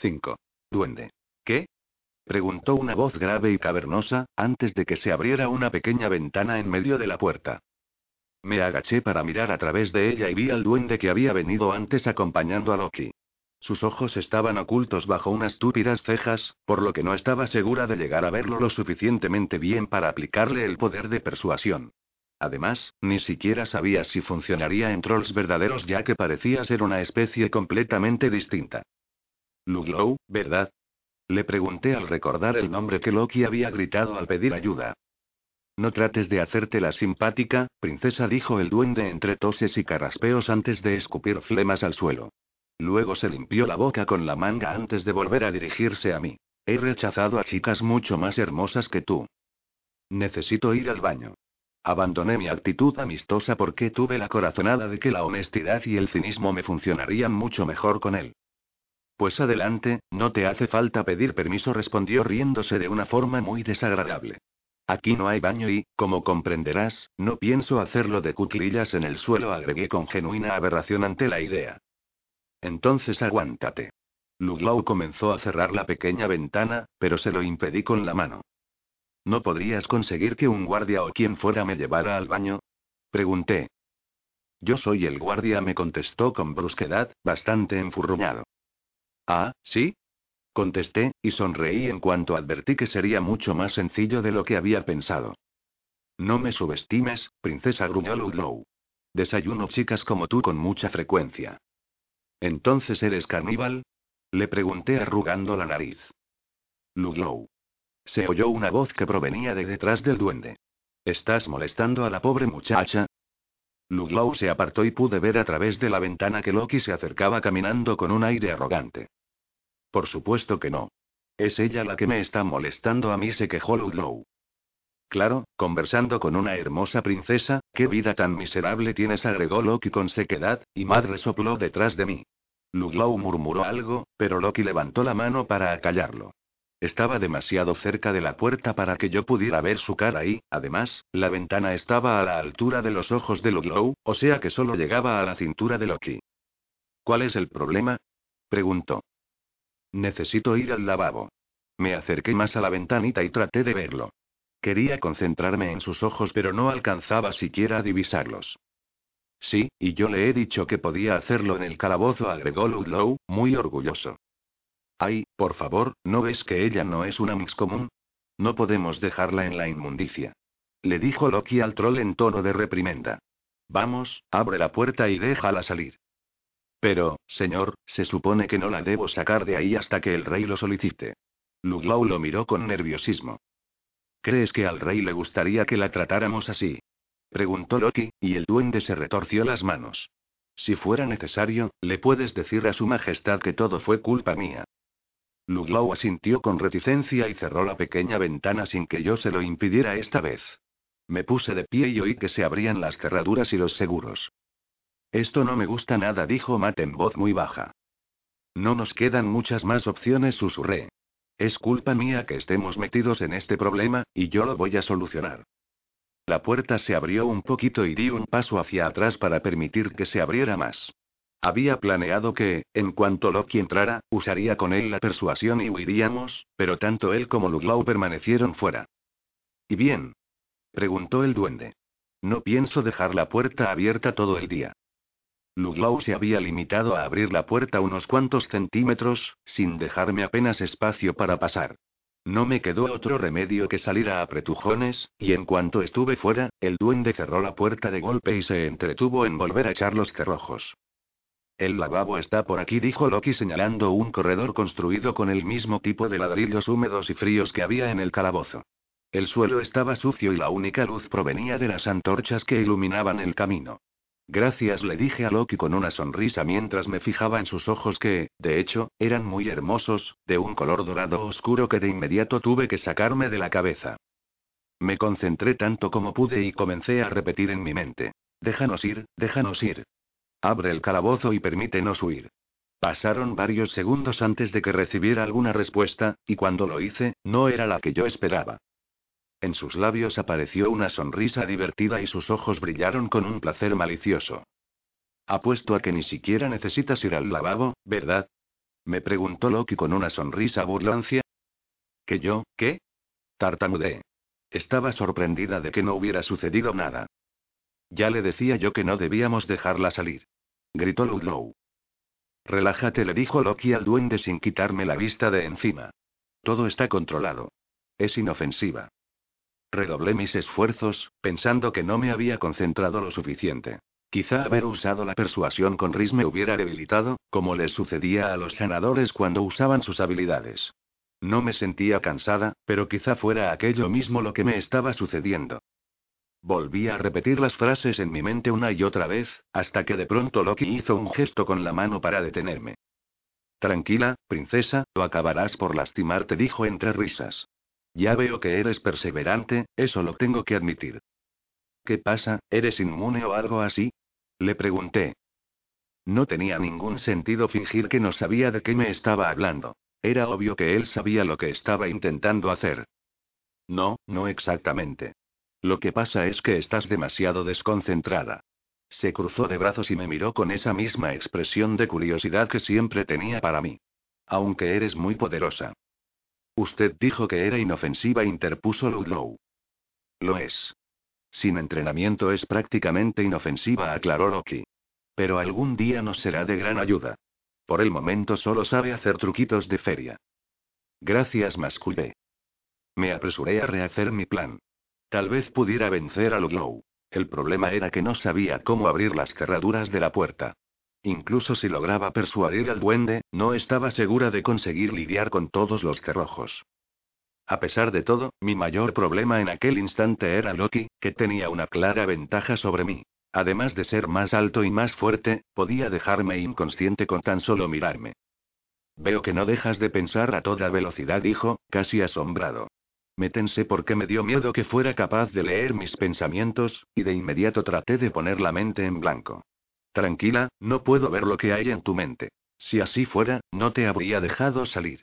5. Duende. ¿Qué? preguntó una voz grave y cavernosa, antes de que se abriera una pequeña ventana en medio de la puerta. Me agaché para mirar a través de ella y vi al duende que había venido antes acompañando a Loki. Sus ojos estaban ocultos bajo unas túpidas cejas, por lo que no estaba segura de llegar a verlo lo suficientemente bien para aplicarle el poder de persuasión. Además, ni siquiera sabía si funcionaría en trolls verdaderos ya que parecía ser una especie completamente distinta. Luglow, ¿verdad? Le pregunté al recordar el nombre que Loki había gritado al pedir ayuda. No trates de hacerte la simpática, princesa, dijo el duende entre toses y carraspeos antes de escupir flemas al suelo. Luego se limpió la boca con la manga antes de volver a dirigirse a mí. He rechazado a chicas mucho más hermosas que tú. Necesito ir al baño. Abandoné mi actitud amistosa porque tuve la corazonada de que la honestidad y el cinismo me funcionarían mucho mejor con él. Pues adelante, no te hace falta pedir permiso, respondió riéndose de una forma muy desagradable. Aquí no hay baño y, como comprenderás, no pienso hacerlo de cuclillas en el suelo, agregué con genuina aberración ante la idea. Entonces aguántate. Luglow comenzó a cerrar la pequeña ventana, pero se lo impedí con la mano. ¿No podrías conseguir que un guardia o quien fuera me llevara al baño? Pregunté. Yo soy el guardia, me contestó con brusquedad, bastante enfurruñado. Ah, ¿sí? Contesté, y sonreí en cuanto advertí que sería mucho más sencillo de lo que había pensado. No me subestimes, princesa gruñó Ludlow. Desayuno chicas como tú con mucha frecuencia. ¿Entonces eres caníbal? Le pregunté arrugando la nariz. Ludlow. Se oyó una voz que provenía de detrás del duende. ¿Estás molestando a la pobre muchacha? Ludlow se apartó y pude ver a través de la ventana que Loki se acercaba caminando con un aire arrogante. Por supuesto que no. Es ella la que me está molestando a mí, se quejó Ludlow. Claro, conversando con una hermosa princesa, qué vida tan miserable tienes, agregó Loki con sequedad, y Madre sopló detrás de mí. Ludlow murmuró algo, pero Loki levantó la mano para acallarlo. Estaba demasiado cerca de la puerta para que yo pudiera ver su cara y, además, la ventana estaba a la altura de los ojos de Ludlow, o sea que solo llegaba a la cintura de Loki. ¿Cuál es el problema? preguntó. Necesito ir al lavabo. Me acerqué más a la ventanita y traté de verlo. Quería concentrarme en sus ojos, pero no alcanzaba siquiera a divisarlos. Sí, y yo le he dicho que podía hacerlo en el calabozo, agregó Ludlow, muy orgulloso. Ay, por favor, ¿no ves que ella no es una mix común? No podemos dejarla en la inmundicia. Le dijo Loki al troll en tono de reprimenda. Vamos, abre la puerta y déjala salir. Pero, señor, se supone que no la debo sacar de ahí hasta que el rey lo solicite. Luglau lo miró con nerviosismo. ¿Crees que al rey le gustaría que la tratáramos así? Preguntó Loki, y el duende se retorció las manos. Si fuera necesario, le puedes decir a su majestad que todo fue culpa mía. Luglau asintió con reticencia y cerró la pequeña ventana sin que yo se lo impidiera esta vez. Me puse de pie y oí que se abrían las cerraduras y los seguros. Esto no me gusta nada, dijo Matt en voz muy baja. No nos quedan muchas más opciones, susurré. Es culpa mía que estemos metidos en este problema, y yo lo voy a solucionar. La puerta se abrió un poquito y di un paso hacia atrás para permitir que se abriera más. Había planeado que, en cuanto Loki entrara, usaría con él la persuasión y huiríamos, pero tanto él como Luglau permanecieron fuera. ¿Y bien? preguntó el duende. No pienso dejar la puerta abierta todo el día. Luglow se había limitado a abrir la puerta unos cuantos centímetros, sin dejarme apenas espacio para pasar. No me quedó otro remedio que salir a apretujones, y en cuanto estuve fuera, el duende cerró la puerta de golpe y se entretuvo en volver a echar los cerrojos. El lavabo está por aquí, dijo Loki señalando un corredor construido con el mismo tipo de ladrillos húmedos y fríos que había en el calabozo. El suelo estaba sucio y la única luz provenía de las antorchas que iluminaban el camino. Gracias, le dije a Loki con una sonrisa mientras me fijaba en sus ojos que, de hecho, eran muy hermosos, de un color dorado oscuro que de inmediato tuve que sacarme de la cabeza. Me concentré tanto como pude y comencé a repetir en mi mente. Déjanos ir, déjanos ir. Abre el calabozo y permítenos huir. Pasaron varios segundos antes de que recibiera alguna respuesta, y cuando lo hice, no era la que yo esperaba. En sus labios apareció una sonrisa divertida y sus ojos brillaron con un placer malicioso. Apuesto a que ni siquiera necesitas ir al lavabo, ¿verdad? Me preguntó Loki con una sonrisa burlancia. ¿Que yo, qué? Tartamudeé. Estaba sorprendida de que no hubiera sucedido nada. Ya le decía yo que no debíamos dejarla salir. Gritó Ludlow. Relájate, le dijo Loki al duende sin quitarme la vista de encima. Todo está controlado. Es inofensiva. Redoblé mis esfuerzos, pensando que no me había concentrado lo suficiente. Quizá haber usado la persuasión con Rhys me hubiera debilitado, como les sucedía a los sanadores cuando usaban sus habilidades. No me sentía cansada, pero quizá fuera aquello mismo lo que me estaba sucediendo. Volví a repetir las frases en mi mente una y otra vez, hasta que de pronto Loki hizo un gesto con la mano para detenerme. Tranquila, princesa, o acabarás por lastimarte, dijo entre risas. Ya veo que eres perseverante, eso lo tengo que admitir. ¿Qué pasa? ¿Eres inmune o algo así? Le pregunté. No tenía ningún sentido fingir que no sabía de qué me estaba hablando. Era obvio que él sabía lo que estaba intentando hacer. No, no exactamente. Lo que pasa es que estás demasiado desconcentrada. Se cruzó de brazos y me miró con esa misma expresión de curiosidad que siempre tenía para mí. Aunque eres muy poderosa. Usted dijo que era inofensiva, interpuso Ludlow. Lo es. Sin entrenamiento es prácticamente inofensiva, aclaró Loki. Pero algún día nos será de gran ayuda. Por el momento solo sabe hacer truquitos de feria. Gracias, masculé. Me apresuré a rehacer mi plan. Tal vez pudiera vencer a Ludlow. El problema era que no sabía cómo abrir las cerraduras de la puerta. Incluso si lograba persuadir al duende, no estaba segura de conseguir lidiar con todos los cerrojos. A pesar de todo, mi mayor problema en aquel instante era Loki, que tenía una clara ventaja sobre mí. Además de ser más alto y más fuerte, podía dejarme inconsciente con tan solo mirarme. Veo que no dejas de pensar a toda velocidad, dijo, casi asombrado. Me porque me dio miedo que fuera capaz de leer mis pensamientos, y de inmediato traté de poner la mente en blanco. Tranquila, no puedo ver lo que hay en tu mente. Si así fuera, no te habría dejado salir.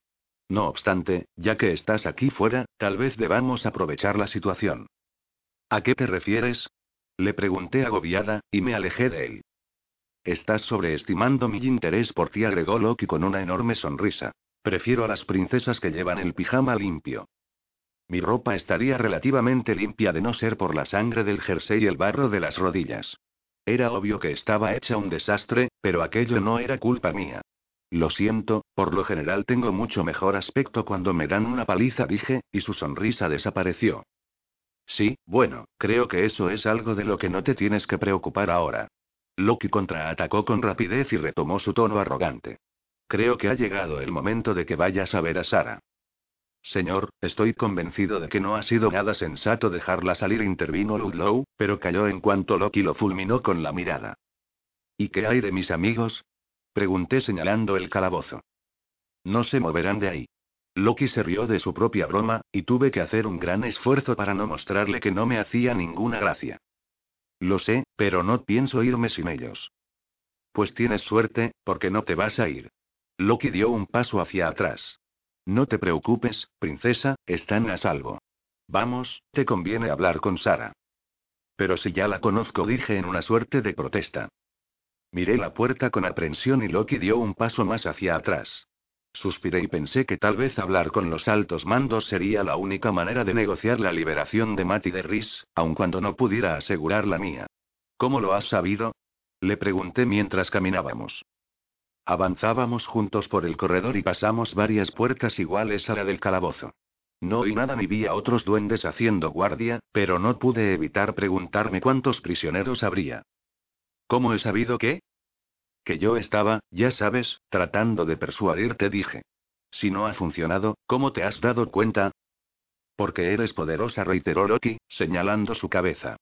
No obstante, ya que estás aquí fuera, tal vez debamos aprovechar la situación. ¿A qué te refieres? Le pregunté agobiada, y me alejé de él. Estás sobreestimando mi interés por ti, agregó Loki con una enorme sonrisa. Prefiero a las princesas que llevan el pijama limpio. Mi ropa estaría relativamente limpia de no ser por la sangre del jersey y el barro de las rodillas. Era obvio que estaba hecha un desastre, pero aquello no era culpa mía. Lo siento, por lo general tengo mucho mejor aspecto cuando me dan una paliza, dije, y su sonrisa desapareció. Sí, bueno, creo que eso es algo de lo que no te tienes que preocupar ahora. Loki contraatacó con rapidez y retomó su tono arrogante. Creo que ha llegado el momento de que vayas a ver a Sara. Señor, estoy convencido de que no ha sido nada sensato dejarla salir, intervino Ludlow, pero cayó en cuanto Loki lo fulminó con la mirada. ¿Y qué hay de mis amigos? Pregunté señalando el calabozo. No se moverán de ahí. Loki se rió de su propia broma, y tuve que hacer un gran esfuerzo para no mostrarle que no me hacía ninguna gracia. Lo sé, pero no pienso irme sin ellos. Pues tienes suerte, porque no te vas a ir. Loki dio un paso hacia atrás. No te preocupes, princesa, están a salvo. Vamos, te conviene hablar con Sara. Pero si ya la conozco, dije en una suerte de protesta. Miré la puerta con aprensión y Loki dio un paso más hacia atrás. Suspiré y pensé que tal vez hablar con los altos mandos sería la única manera de negociar la liberación de Matt y de Rhys, aun cuando no pudiera asegurar la mía. ¿Cómo lo has sabido? Le pregunté mientras caminábamos. Avanzábamos juntos por el corredor y pasamos varias puertas iguales a la del calabozo. No oí nada ni vi a otros duendes haciendo guardia, pero no pude evitar preguntarme cuántos prisioneros habría. ¿Cómo he sabido qué? Que yo estaba, ya sabes, tratando de persuadirte, dije. Si no ha funcionado, ¿cómo te has dado cuenta? Porque eres poderosa, reiteró Loki, señalando su cabeza.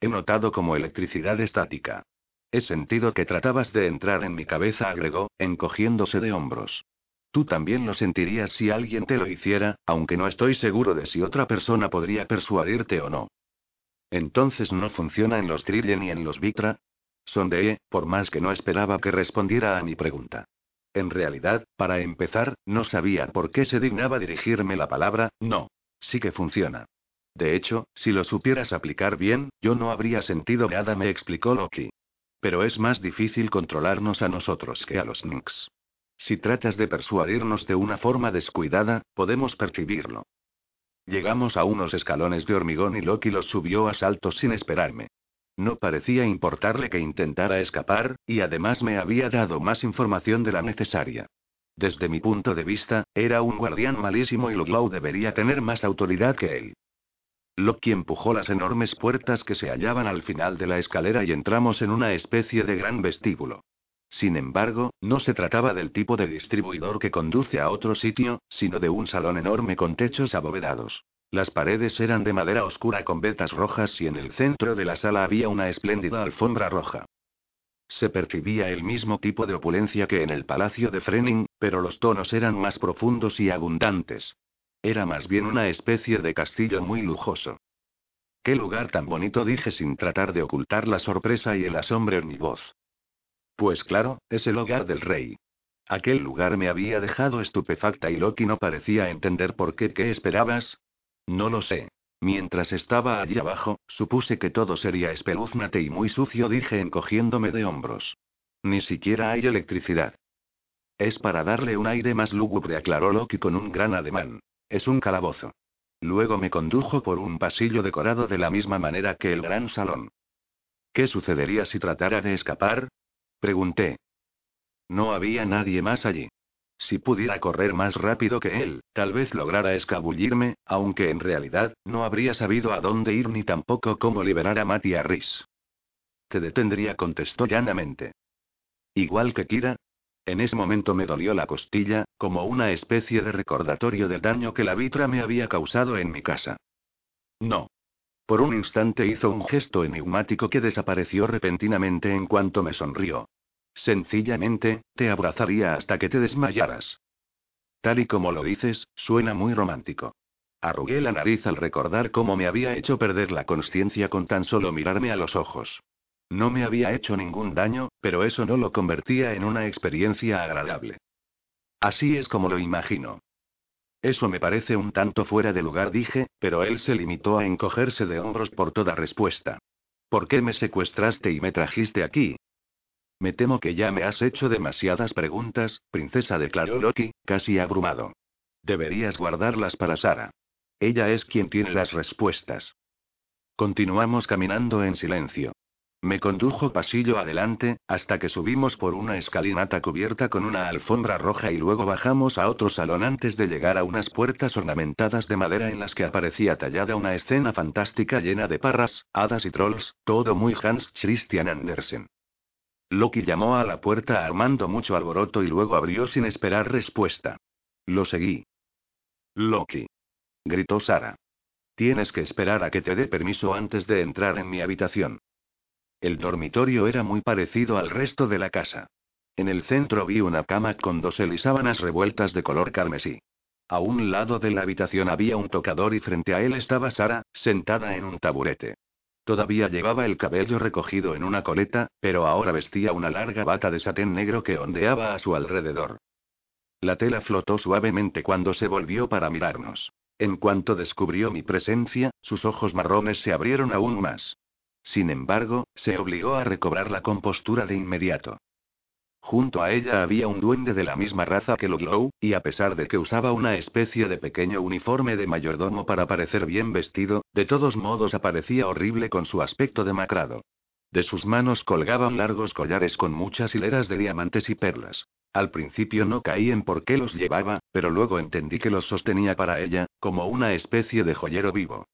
He notado como electricidad estática. He sentido que tratabas de entrar en mi cabeza, agregó, encogiéndose de hombros. Tú también lo sentirías si alguien te lo hiciera, aunque no estoy seguro de si otra persona podría persuadirte o no. Entonces no funciona en los Trille ni en los Vitra. Sondeé, por más que no esperaba que respondiera a mi pregunta. En realidad, para empezar, no sabía por qué se dignaba dirigirme la palabra, no. Sí que funciona. De hecho, si lo supieras aplicar bien, yo no habría sentido nada, me explicó Loki. Pero es más difícil controlarnos a nosotros que a los Nix. Si tratas de persuadirnos de una forma descuidada, podemos percibirlo. Llegamos a unos escalones de hormigón y Loki los subió a saltos sin esperarme. No parecía importarle que intentara escapar, y además me había dado más información de la necesaria. Desde mi punto de vista, era un guardián malísimo y Luglow debería tener más autoridad que él. Loki empujó las enormes puertas que se hallaban al final de la escalera y entramos en una especie de gran vestíbulo. Sin embargo, no se trataba del tipo de distribuidor que conduce a otro sitio, sino de un salón enorme con techos abovedados. Las paredes eran de madera oscura con vetas rojas y en el centro de la sala había una espléndida alfombra roja. Se percibía el mismo tipo de opulencia que en el palacio de Frening, pero los tonos eran más profundos y abundantes. Era más bien una especie de castillo muy lujoso. Qué lugar tan bonito dije sin tratar de ocultar la sorpresa y el asombro en mi voz. Pues claro, es el hogar del rey. Aquel lugar me había dejado estupefacta y Loki no parecía entender por qué. ¿Qué esperabas? No lo sé. Mientras estaba allí abajo, supuse que todo sería espeluznante y muy sucio, dije encogiéndome de hombros. Ni siquiera hay electricidad. Es para darle un aire más lúgubre, aclaró Loki con un gran ademán. Es un calabozo. Luego me condujo por un pasillo decorado de la misma manera que el gran salón. ¿Qué sucedería si tratara de escapar? Pregunté. No había nadie más allí. Si pudiera correr más rápido que él, tal vez lograra escabullirme, aunque en realidad, no habría sabido a dónde ir ni tampoco cómo liberar a Matt y a Rhys. Te detendría, contestó llanamente. Igual que Kira. En ese momento me dolió la costilla, como una especie de recordatorio del daño que la vitra me había causado en mi casa. No. Por un instante hizo un gesto enigmático que desapareció repentinamente en cuanto me sonrió. Sencillamente, te abrazaría hasta que te desmayaras. Tal y como lo dices, suena muy romántico. Arrugué la nariz al recordar cómo me había hecho perder la conciencia con tan solo mirarme a los ojos. No me había hecho ningún daño, pero eso no lo convertía en una experiencia agradable. Así es como lo imagino. Eso me parece un tanto fuera de lugar, dije, pero él se limitó a encogerse de hombros por toda respuesta. ¿Por qué me secuestraste y me trajiste aquí? Me temo que ya me has hecho demasiadas preguntas, princesa, declaró Loki, casi abrumado. Deberías guardarlas para Sara. Ella es quien tiene las respuestas. Continuamos caminando en silencio. Me condujo pasillo adelante, hasta que subimos por una escalinata cubierta con una alfombra roja y luego bajamos a otro salón antes de llegar a unas puertas ornamentadas de madera en las que aparecía tallada una escena fantástica llena de parras, hadas y trolls, todo muy Hans Christian Andersen. Loki llamó a la puerta armando mucho alboroto y luego abrió sin esperar respuesta. Lo seguí. Loki. Gritó Sara. Tienes que esperar a que te dé permiso antes de entrar en mi habitación. El dormitorio era muy parecido al resto de la casa. En el centro vi una cama con dos sábanas revueltas de color carmesí. A un lado de la habitación había un tocador y frente a él estaba Sara, sentada en un taburete. Todavía llevaba el cabello recogido en una coleta, pero ahora vestía una larga bata de satén negro que ondeaba a su alrededor. La tela flotó suavemente cuando se volvió para mirarnos. En cuanto descubrió mi presencia, sus ojos marrones se abrieron aún más. Sin embargo, se obligó a recobrar la compostura de inmediato. Junto a ella había un duende de la misma raza que Loglow, y a pesar de que usaba una especie de pequeño uniforme de mayordomo para parecer bien vestido, de todos modos aparecía horrible con su aspecto demacrado. De sus manos colgaban largos collares con muchas hileras de diamantes y perlas. Al principio no caí en por qué los llevaba, pero luego entendí que los sostenía para ella, como una especie de joyero vivo.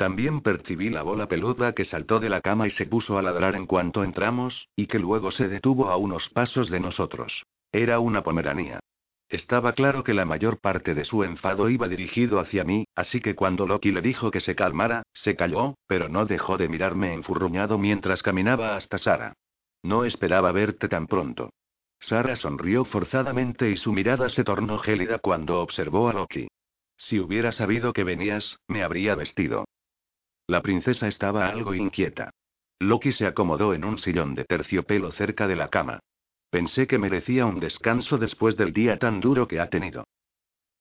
También percibí la bola peluda que saltó de la cama y se puso a ladrar en cuanto entramos, y que luego se detuvo a unos pasos de nosotros. Era una pomeranía. Estaba claro que la mayor parte de su enfado iba dirigido hacia mí, así que cuando Loki le dijo que se calmara, se calló, pero no dejó de mirarme enfurruñado mientras caminaba hasta Sara. No esperaba verte tan pronto. Sara sonrió forzadamente y su mirada se tornó gélida cuando observó a Loki. Si hubiera sabido que venías, me habría vestido. La princesa estaba algo inquieta. Loki se acomodó en un sillón de terciopelo cerca de la cama. Pensé que merecía un descanso después del día tan duro que ha tenido.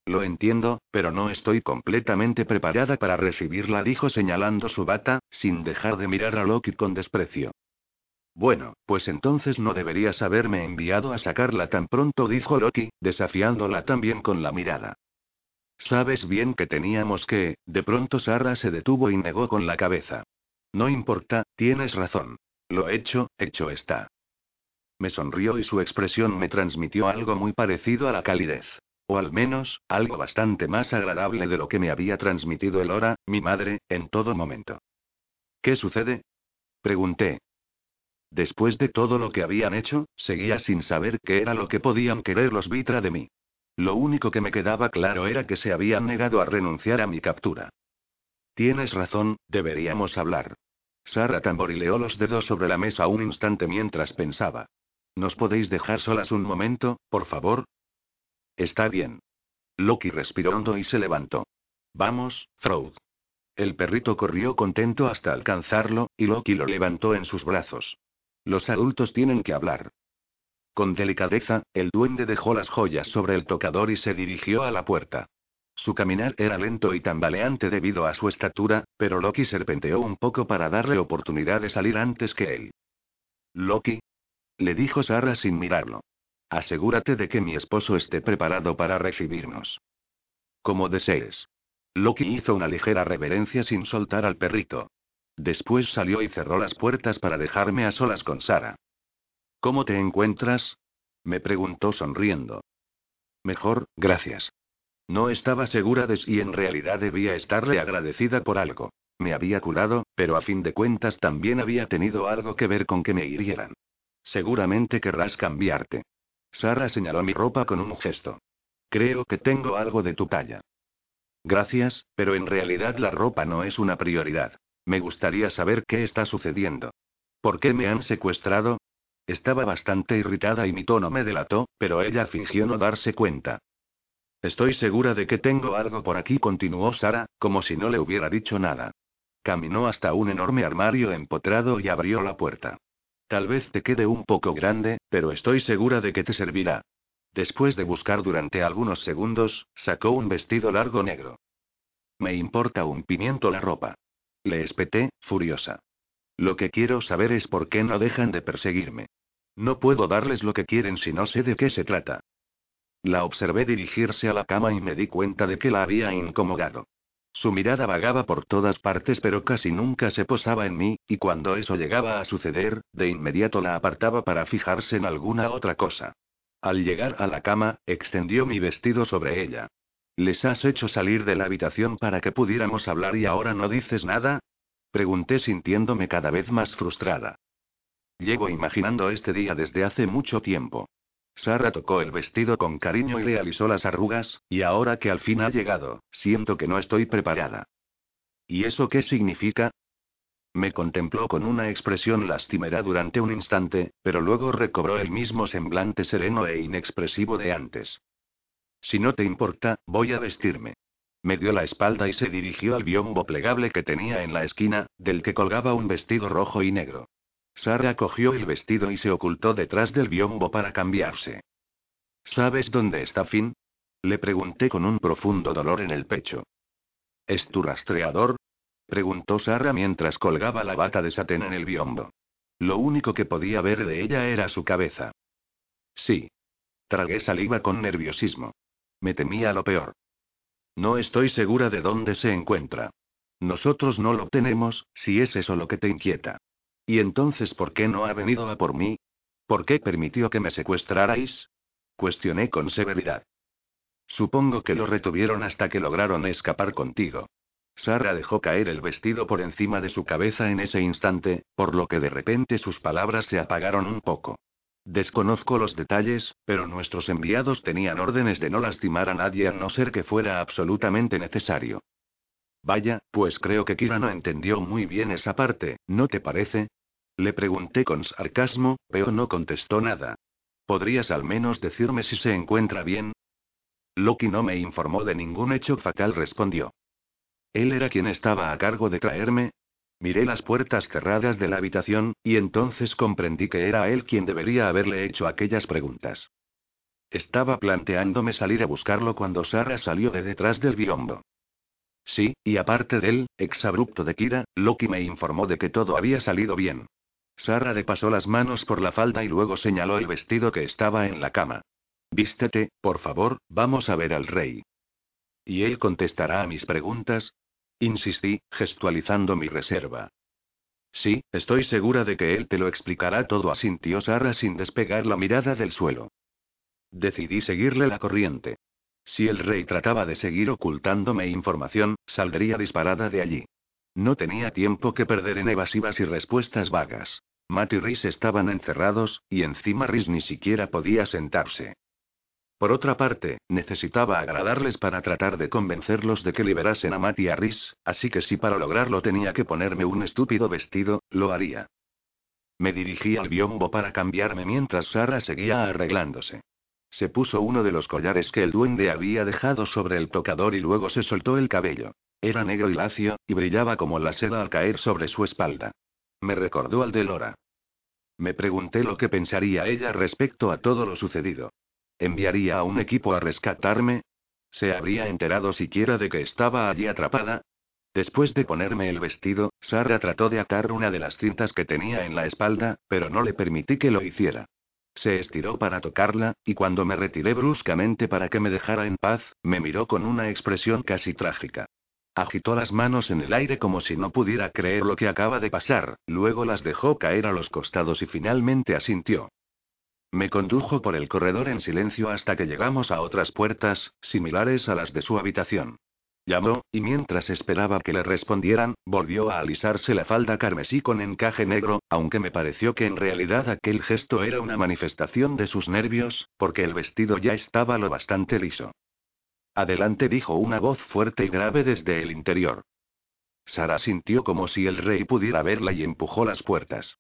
Lo entiendo, pero no estoy completamente preparada para recibirla, dijo señalando su bata, sin dejar de mirar a Loki con desprecio. Bueno, pues entonces no deberías haberme enviado a sacarla tan pronto, dijo Loki, desafiándola también con la mirada. Sabes bien que teníamos que, de pronto Sara se detuvo y negó con la cabeza. No importa, tienes razón. Lo hecho, hecho está. Me sonrió y su expresión me transmitió algo muy parecido a la calidez. O al menos, algo bastante más agradable de lo que me había transmitido Elora, mi madre, en todo momento. ¿Qué sucede? Pregunté. Después de todo lo que habían hecho, seguía sin saber qué era lo que podían querer los Vitra de mí. Lo único que me quedaba claro era que se habían negado a renunciar a mi captura. Tienes razón, deberíamos hablar. Sara tamborileó los dedos sobre la mesa un instante mientras pensaba. ¿Nos podéis dejar solas un momento, por favor? Está bien. Loki respiró hondo y se levantó. Vamos, Froud. El perrito corrió contento hasta alcanzarlo, y Loki lo levantó en sus brazos. Los adultos tienen que hablar. Con delicadeza, el duende dejó las joyas sobre el tocador y se dirigió a la puerta. Su caminar era lento y tambaleante debido a su estatura, pero Loki serpenteó un poco para darle oportunidad de salir antes que él. Loki. Le dijo Sara sin mirarlo. Asegúrate de que mi esposo esté preparado para recibirnos. Como desees. Loki hizo una ligera reverencia sin soltar al perrito. Después salió y cerró las puertas para dejarme a solas con Sara. ¿Cómo te encuentras? me preguntó sonriendo. Mejor, gracias. No estaba segura de si en realidad debía estarle agradecida por algo. Me había curado, pero a fin de cuentas también había tenido algo que ver con que me hirieran. Seguramente querrás cambiarte. Sara señaló mi ropa con un gesto. Creo que tengo algo de tu talla. Gracias, pero en realidad la ropa no es una prioridad. Me gustaría saber qué está sucediendo. ¿Por qué me han secuestrado? Estaba bastante irritada y mi tono me delató, pero ella fingió no darse cuenta. Estoy segura de que tengo algo por aquí, continuó Sara, como si no le hubiera dicho nada. Caminó hasta un enorme armario empotrado y abrió la puerta. Tal vez te quede un poco grande, pero estoy segura de que te servirá. Después de buscar durante algunos segundos, sacó un vestido largo negro. Me importa un pimiento la ropa. Le espeté, furiosa. Lo que quiero saber es por qué no dejan de perseguirme. No puedo darles lo que quieren si no sé de qué se trata. La observé dirigirse a la cama y me di cuenta de que la había incomodado. Su mirada vagaba por todas partes pero casi nunca se posaba en mí, y cuando eso llegaba a suceder, de inmediato la apartaba para fijarse en alguna otra cosa. Al llegar a la cama, extendió mi vestido sobre ella. ¿Les has hecho salir de la habitación para que pudiéramos hablar y ahora no dices nada? Pregunté sintiéndome cada vez más frustrada. Llevo imaginando este día desde hace mucho tiempo. Sara tocó el vestido con cariño y le alisó las arrugas, y ahora que al fin ha llegado, siento que no estoy preparada. ¿Y eso qué significa? Me contempló con una expresión lastimera durante un instante, pero luego recobró el mismo semblante sereno e inexpresivo de antes. Si no te importa, voy a vestirme. Me dio la espalda y se dirigió al biombo plegable que tenía en la esquina, del que colgaba un vestido rojo y negro. Sara cogió el vestido y se ocultó detrás del biombo para cambiarse. ¿Sabes dónde está Finn? Le pregunté con un profundo dolor en el pecho. ¿Es tu rastreador? preguntó Sara mientras colgaba la bata de satén en el biombo. Lo único que podía ver de ella era su cabeza. Sí. Tragué saliva con nerviosismo. Me temía lo peor. No estoy segura de dónde se encuentra. Nosotros no lo tenemos, si es eso lo que te inquieta. ¿Y entonces por qué no ha venido a por mí? ¿Por qué permitió que me secuestrarais? Cuestioné con severidad. Supongo que lo retuvieron hasta que lograron escapar contigo. Sara dejó caer el vestido por encima de su cabeza en ese instante, por lo que de repente sus palabras se apagaron un poco. Desconozco los detalles, pero nuestros enviados tenían órdenes de no lastimar a nadie a no ser que fuera absolutamente necesario. Vaya, pues creo que Kira no entendió muy bien esa parte, ¿no te parece? Le pregunté con sarcasmo, pero no contestó nada. ¿Podrías al menos decirme si se encuentra bien? Loki no me informó de ningún hecho fatal, respondió. Él era quien estaba a cargo de traerme. Miré las puertas cerradas de la habitación, y entonces comprendí que era él quien debería haberle hecho aquellas preguntas. Estaba planteándome salir a buscarlo cuando Sara salió de detrás del biombo. Sí, y aparte del exabrupto de Kira, Loki me informó de que todo había salido bien. Sara le pasó las manos por la falda y luego señaló el vestido que estaba en la cama. Vístete, por favor, vamos a ver al rey. ¿Y él contestará a mis preguntas? Insistí, gestualizando mi reserva. Sí, estoy segura de que él te lo explicará todo, asintió Sara sin despegar la mirada del suelo. Decidí seguirle la corriente. Si el rey trataba de seguir ocultándome información, saldría disparada de allí. No tenía tiempo que perder en evasivas y respuestas vagas. Matt y Rhys estaban encerrados, y encima Rhys ni siquiera podía sentarse. Por otra parte, necesitaba agradarles para tratar de convencerlos de que liberasen a Matt y a Rhys, así que si para lograrlo tenía que ponerme un estúpido vestido, lo haría. Me dirigí al biombo para cambiarme mientras Sara seguía arreglándose. Se puso uno de los collares que el duende había dejado sobre el tocador y luego se soltó el cabello. Era negro y lacio, y brillaba como la seda al caer sobre su espalda. Me recordó al de Lora. Me pregunté lo que pensaría ella respecto a todo lo sucedido. ¿Enviaría a un equipo a rescatarme? ¿Se habría enterado siquiera de que estaba allí atrapada? Después de ponerme el vestido, Sara trató de atar una de las cintas que tenía en la espalda, pero no le permití que lo hiciera. Se estiró para tocarla, y cuando me retiré bruscamente para que me dejara en paz, me miró con una expresión casi trágica. Agitó las manos en el aire como si no pudiera creer lo que acaba de pasar, luego las dejó caer a los costados y finalmente asintió. Me condujo por el corredor en silencio hasta que llegamos a otras puertas, similares a las de su habitación. Llamó, y mientras esperaba que le respondieran, volvió a alisarse la falda carmesí con encaje negro, aunque me pareció que en realidad aquel gesto era una manifestación de sus nervios, porque el vestido ya estaba lo bastante liso. Adelante dijo una voz fuerte y grave desde el interior. Sara sintió como si el rey pudiera verla y empujó las puertas.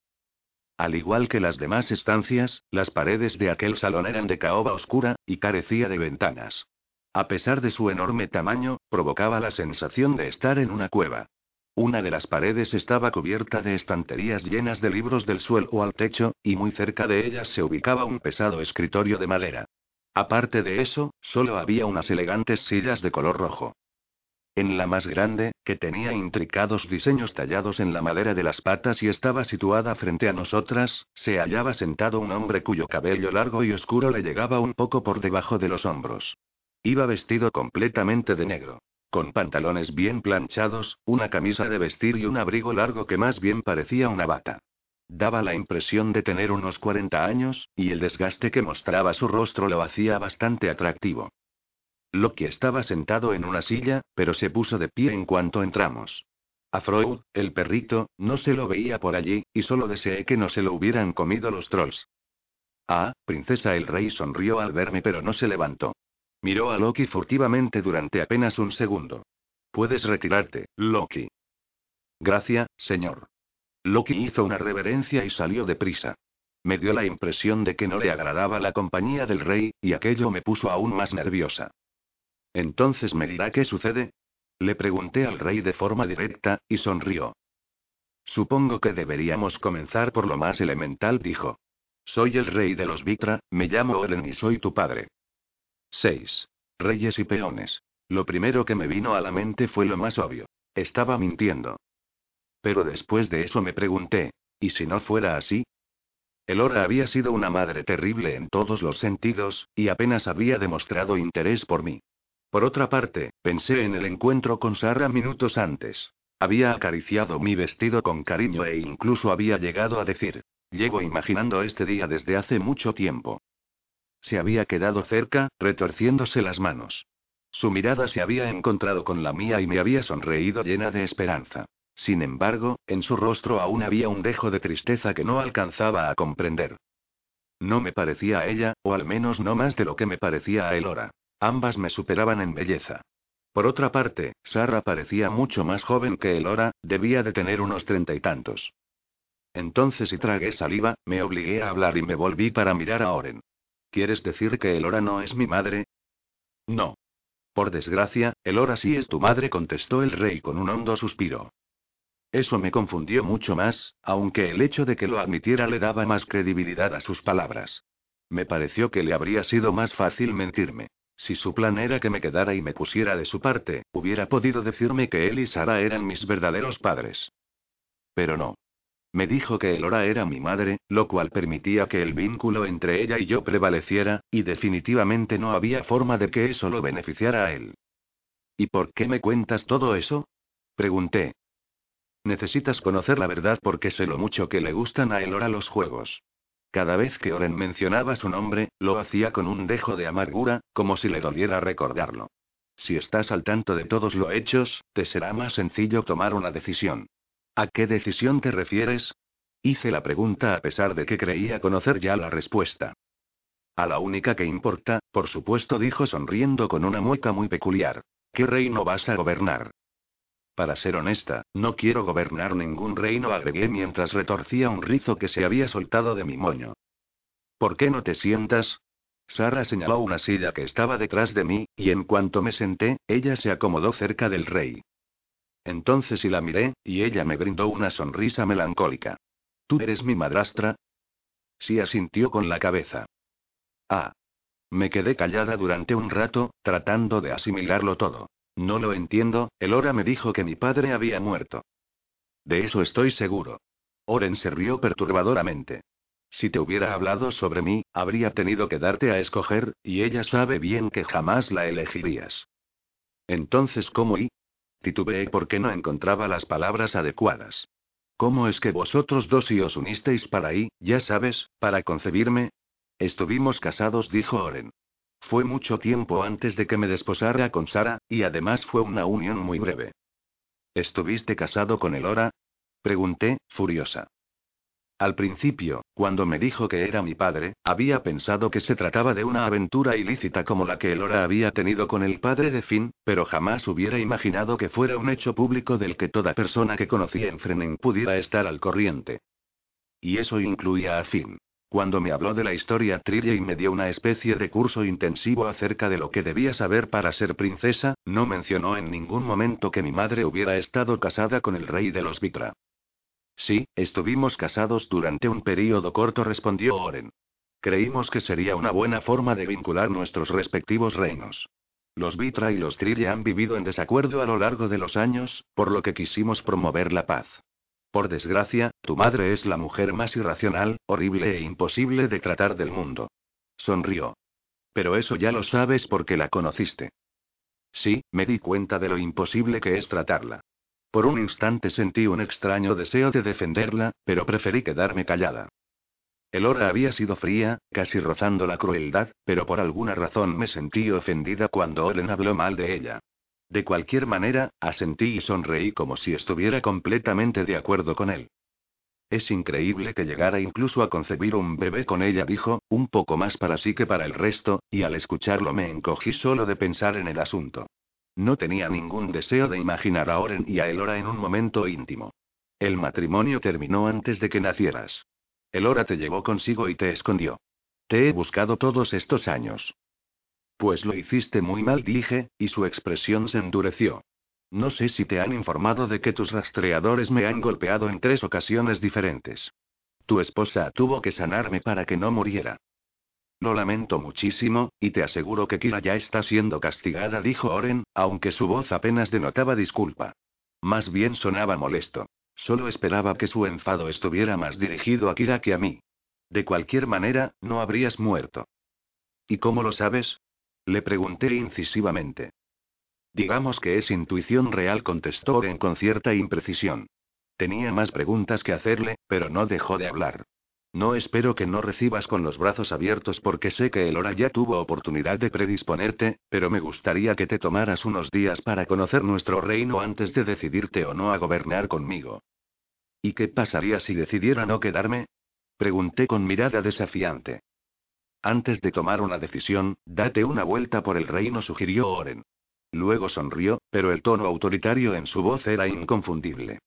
Al igual que las demás estancias, las paredes de aquel salón eran de caoba oscura, y carecía de ventanas. A pesar de su enorme tamaño, provocaba la sensación de estar en una cueva. Una de las paredes estaba cubierta de estanterías llenas de libros del suelo al techo, y muy cerca de ellas se ubicaba un pesado escritorio de madera. Aparte de eso, solo había unas elegantes sillas de color rojo. En la más grande, que tenía intricados diseños tallados en la madera de las patas y estaba situada frente a nosotras, se hallaba sentado un hombre cuyo cabello largo y oscuro le llegaba un poco por debajo de los hombros. Iba vestido completamente de negro. Con pantalones bien planchados, una camisa de vestir y un abrigo largo que más bien parecía una bata. Daba la impresión de tener unos 40 años, y el desgaste que mostraba su rostro lo hacía bastante atractivo. Loki estaba sentado en una silla, pero se puso de pie en cuanto entramos. A Freud, el perrito, no se lo veía por allí, y solo deseé que no se lo hubieran comido los trolls. Ah, princesa, el rey sonrió al verme pero no se levantó. Miró a Loki furtivamente durante apenas un segundo. Puedes retirarte, Loki. Gracias, señor. Loki hizo una reverencia y salió deprisa. Me dio la impresión de que no le agradaba la compañía del rey, y aquello me puso aún más nerviosa. Entonces me dirá qué sucede. Le pregunté al rey de forma directa, y sonrió. Supongo que deberíamos comenzar por lo más elemental, dijo. Soy el rey de los Vitra, me llamo Oren y soy tu padre. 6. Reyes y peones. Lo primero que me vino a la mente fue lo más obvio. Estaba mintiendo. Pero después de eso me pregunté, ¿y si no fuera así? Elora había sido una madre terrible en todos los sentidos, y apenas había demostrado interés por mí. Por otra parte, pensé en el encuentro con Sara minutos antes. Había acariciado mi vestido con cariño e incluso había llegado a decir, llevo imaginando este día desde hace mucho tiempo. Se había quedado cerca, retorciéndose las manos. Su mirada se había encontrado con la mía y me había sonreído llena de esperanza. Sin embargo, en su rostro aún había un dejo de tristeza que no alcanzaba a comprender. No me parecía a ella, o al menos no más de lo que me parecía a Elora. Ambas me superaban en belleza. Por otra parte, Sara parecía mucho más joven que Elora, debía de tener unos treinta y tantos. Entonces y tragué saliva, me obligué a hablar y me volví para mirar a Oren. ¿Quieres decir que Elora no es mi madre? No. Por desgracia, Elora sí es tu madre, contestó el rey con un hondo suspiro. Eso me confundió mucho más, aunque el hecho de que lo admitiera le daba más credibilidad a sus palabras. Me pareció que le habría sido más fácil mentirme. Si su plan era que me quedara y me pusiera de su parte, hubiera podido decirme que él y Sara eran mis verdaderos padres. Pero no. Me dijo que Elora era mi madre, lo cual permitía que el vínculo entre ella y yo prevaleciera, y definitivamente no había forma de que eso lo beneficiara a él. ¿Y por qué me cuentas todo eso? Pregunté. Necesitas conocer la verdad porque sé lo mucho que le gustan a Elora los juegos. Cada vez que Oren mencionaba su nombre, lo hacía con un dejo de amargura, como si le doliera recordarlo. Si estás al tanto de todos los hechos, te será más sencillo tomar una decisión. ¿A qué decisión te refieres? Hice la pregunta a pesar de que creía conocer ya la respuesta. A la única que importa, por supuesto, dijo sonriendo con una mueca muy peculiar. ¿Qué reino vas a gobernar? Para ser honesta, no quiero gobernar ningún reino, agregué mientras retorcía un rizo que se había soltado de mi moño. ¿Por qué no te sientas? Sara señaló una silla que estaba detrás de mí, y en cuanto me senté, ella se acomodó cerca del rey. Entonces y la miré, y ella me brindó una sonrisa melancólica. ¿Tú eres mi madrastra? Sí asintió con la cabeza. Ah. Me quedé callada durante un rato, tratando de asimilarlo todo. No lo entiendo, Elora me dijo que mi padre había muerto. De eso estoy seguro. Oren se rió perturbadoramente. Si te hubiera hablado sobre mí, habría tenido que darte a escoger, y ella sabe bien que jamás la elegirías. Entonces, ¿cómo y? Titubeé porque no encontraba las palabras adecuadas. ¿Cómo es que vosotros dos y os unisteis para ahí, ya sabes, para concebirme? Estuvimos casados, dijo Oren. Fue mucho tiempo antes de que me desposara con Sara, y además fue una unión muy breve. ¿Estuviste casado con Elora? Pregunté, furiosa. Al principio, cuando me dijo que era mi padre, había pensado que se trataba de una aventura ilícita como la que Elora había tenido con el padre de Finn, pero jamás hubiera imaginado que fuera un hecho público del que toda persona que conocía en Fremen pudiera estar al corriente. Y eso incluía a Finn. Cuando me habló de la historia Trilla y me dio una especie de curso intensivo acerca de lo que debía saber para ser princesa, no mencionó en ningún momento que mi madre hubiera estado casada con el rey de los Vitra. Sí, estuvimos casados durante un período corto, respondió Oren. Creímos que sería una buena forma de vincular nuestros respectivos reinos. Los Vitra y los Trilla han vivido en desacuerdo a lo largo de los años, por lo que quisimos promover la paz. Por desgracia, tu madre es la mujer más irracional, horrible e imposible de tratar del mundo. Sonrió. Pero eso ya lo sabes porque la conociste. Sí, me di cuenta de lo imposible que es tratarla. Por un instante sentí un extraño deseo de defenderla, pero preferí quedarme callada. El hora había sido fría, casi rozando la crueldad, pero por alguna razón me sentí ofendida cuando Oren habló mal de ella. De cualquier manera, asentí y sonreí como si estuviera completamente de acuerdo con él. Es increíble que llegara incluso a concebir un bebé con ella, dijo, un poco más para sí que para el resto, y al escucharlo me encogí solo de pensar en el asunto. No tenía ningún deseo de imaginar a Oren y a Elora en un momento íntimo. El matrimonio terminó antes de que nacieras. Elora te llevó consigo y te escondió. Te he buscado todos estos años. Pues lo hiciste muy mal, dije, y su expresión se endureció. No sé si te han informado de que tus rastreadores me han golpeado en tres ocasiones diferentes. Tu esposa tuvo que sanarme para que no muriera. Lo lamento muchísimo, y te aseguro que Kira ya está siendo castigada, dijo Oren, aunque su voz apenas denotaba disculpa. Más bien sonaba molesto. Solo esperaba que su enfado estuviera más dirigido a Kira que a mí. De cualquier manera, no habrías muerto. ¿Y cómo lo sabes? Le pregunté incisivamente. Digamos que es intuición real, contestó Oren con cierta imprecisión. Tenía más preguntas que hacerle, pero no dejó de hablar. No espero que no recibas con los brazos abiertos porque sé que Elora ya tuvo oportunidad de predisponerte, pero me gustaría que te tomaras unos días para conocer nuestro reino antes de decidirte o no a gobernar conmigo. ¿Y qué pasaría si decidiera no quedarme? Pregunté con mirada desafiante. Antes de tomar una decisión, date una vuelta por el reino, sugirió Oren. Luego sonrió, pero el tono autoritario en su voz era inconfundible.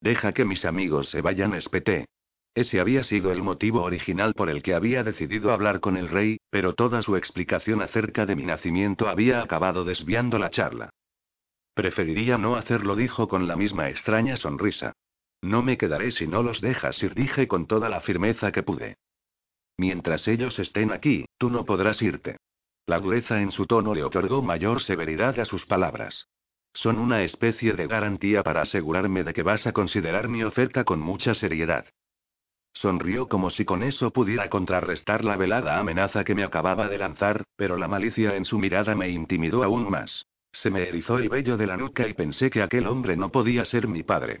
Deja que mis amigos se vayan, espeté. Ese había sido el motivo original por el que había decidido hablar con el rey, pero toda su explicación acerca de mi nacimiento había acabado desviando la charla. Preferiría no hacerlo, dijo con la misma extraña sonrisa. No me quedaré si no los dejas ir, dije con toda la firmeza que pude. Mientras ellos estén aquí, tú no podrás irte. La dureza en su tono le otorgó mayor severidad a sus palabras. Son una especie de garantía para asegurarme de que vas a considerar mi oferta con mucha seriedad. Sonrió como si con eso pudiera contrarrestar la velada amenaza que me acababa de lanzar, pero la malicia en su mirada me intimidó aún más. Se me erizó el vello de la nuca y pensé que aquel hombre no podía ser mi padre.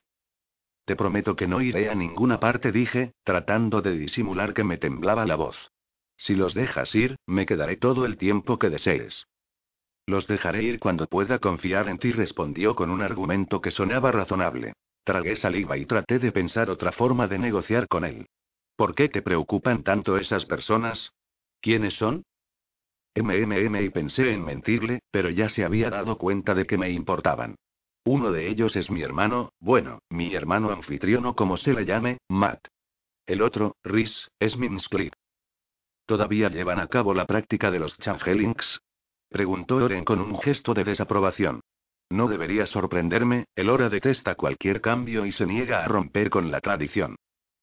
Te prometo que no iré a ninguna parte, dije, tratando de disimular que me temblaba la voz. Si los dejas ir, me quedaré todo el tiempo que desees. Los dejaré ir cuando pueda confiar en ti, respondió con un argumento que sonaba razonable. Tragué saliva y traté de pensar otra forma de negociar con él. ¿Por qué te preocupan tanto esas personas? ¿Quiénes son? MMM y pensé en mentirle, pero ya se había dado cuenta de que me importaban. Uno de ellos es mi hermano, bueno, mi hermano anfitrión o como se le llame, Matt. El otro, Rhys, es Minsklit. ¿Todavía llevan a cabo la práctica de los changelings? Preguntó Oren con un gesto de desaprobación. No debería sorprenderme, el Ora detesta cualquier cambio y se niega a romper con la tradición.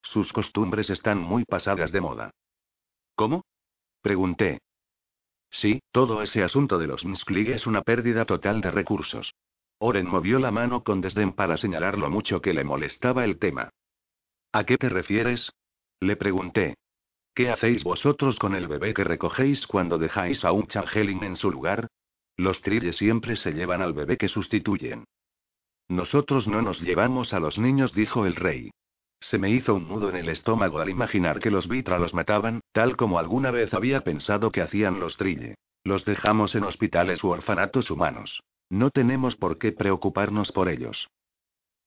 Sus costumbres están muy pasadas de moda. ¿Cómo? Pregunté. Sí, todo ese asunto de los Msklig es una pérdida total de recursos. Oren movió la mano con desdén para señalar lo mucho que le molestaba el tema. ¿A qué te refieres? Le pregunté. ¿Qué hacéis vosotros con el bebé que recogéis cuando dejáis a un changeling en su lugar? Los trilles siempre se llevan al bebé que sustituyen. Nosotros no nos llevamos a los niños, dijo el rey. Se me hizo un nudo en el estómago al imaginar que los Vitra los mataban, tal como alguna vez había pensado que hacían los Trille. Los dejamos en hospitales u orfanatos humanos. No tenemos por qué preocuparnos por ellos.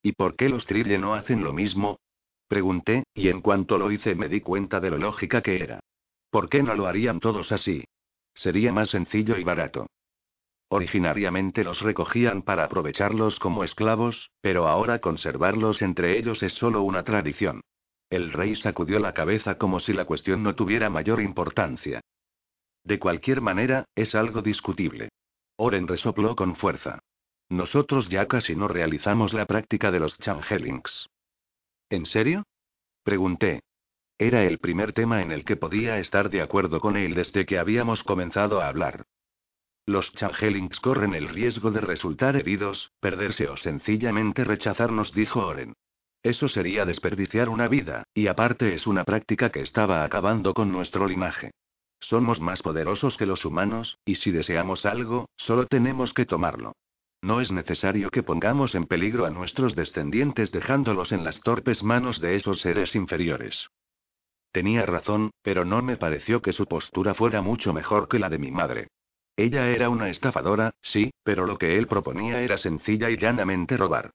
¿Y por qué los Trille no hacen lo mismo? Pregunté, y en cuanto lo hice me di cuenta de lo lógica que era. ¿Por qué no lo harían todos así? Sería más sencillo y barato. Originariamente los recogían para aprovecharlos como esclavos, pero ahora conservarlos entre ellos es solo una tradición. El rey sacudió la cabeza como si la cuestión no tuviera mayor importancia. De cualquier manera, es algo discutible. Oren resopló con fuerza. Nosotros ya casi no realizamos la práctica de los changelings. ¿En serio? Pregunté. Era el primer tema en el que podía estar de acuerdo con él desde que habíamos comenzado a hablar. Los changelings corren el riesgo de resultar heridos, perderse o sencillamente rechazarnos, dijo Oren. Eso sería desperdiciar una vida, y aparte es una práctica que estaba acabando con nuestro linaje. Somos más poderosos que los humanos, y si deseamos algo, solo tenemos que tomarlo. No es necesario que pongamos en peligro a nuestros descendientes dejándolos en las torpes manos de esos seres inferiores. Tenía razón, pero no me pareció que su postura fuera mucho mejor que la de mi madre. Ella era una estafadora, sí, pero lo que él proponía era sencilla y llanamente robar.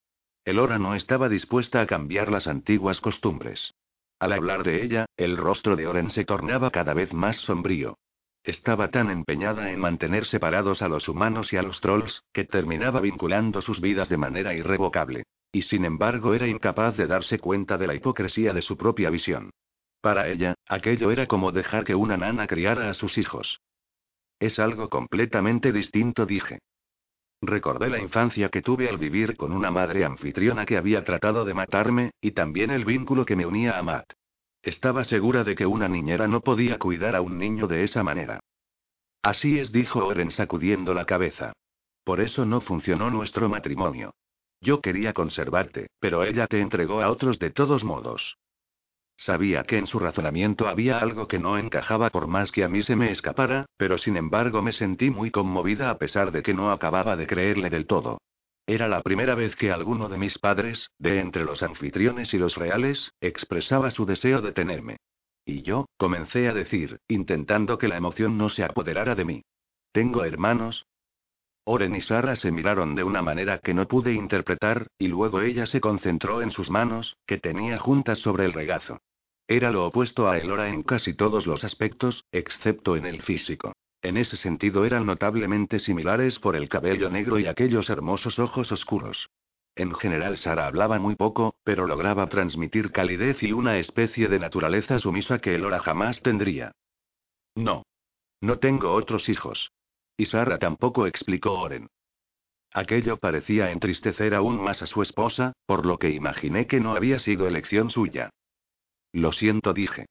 Elora no estaba dispuesta a cambiar las antiguas costumbres. Al hablar de ella, el rostro de Oren se tornaba cada vez más sombrío. Estaba tan empeñada en mantener separados a los humanos y a los trolls, que terminaba vinculando sus vidas de manera irrevocable. Y sin embargo era incapaz de darse cuenta de la hipocresía de su propia visión. Para ella, aquello era como dejar que una nana criara a sus hijos. Es algo completamente distinto, dije. Recordé la infancia que tuve al vivir con una madre anfitriona que había tratado de matarme, y también el vínculo que me unía a Matt. Estaba segura de que una niñera no podía cuidar a un niño de esa manera. Así es, dijo Oren sacudiendo la cabeza. Por eso no funcionó nuestro matrimonio. Yo quería conservarte, pero ella te entregó a otros de todos modos. Sabía que en su razonamiento había algo que no encajaba por más que a mí se me escapara, pero sin embargo me sentí muy conmovida a pesar de que no acababa de creerle del todo. Era la primera vez que alguno de mis padres, de entre los anfitriones y los reales, expresaba su deseo de tenerme. Y yo, comencé a decir, intentando que la emoción no se apoderara de mí. ¿Tengo hermanos? Oren y Sara se miraron de una manera que no pude interpretar, y luego ella se concentró en sus manos, que tenía juntas sobre el regazo. Era lo opuesto a Elora en casi todos los aspectos, excepto en el físico. En ese sentido eran notablemente similares por el cabello negro y aquellos hermosos ojos oscuros. En general Sara hablaba muy poco, pero lograba transmitir calidez y una especie de naturaleza sumisa que Elora jamás tendría. No. No tengo otros hijos. Y Sara tampoco explicó Oren. Aquello parecía entristecer aún más a su esposa, por lo que imaginé que no había sido elección suya. Lo siento, dije.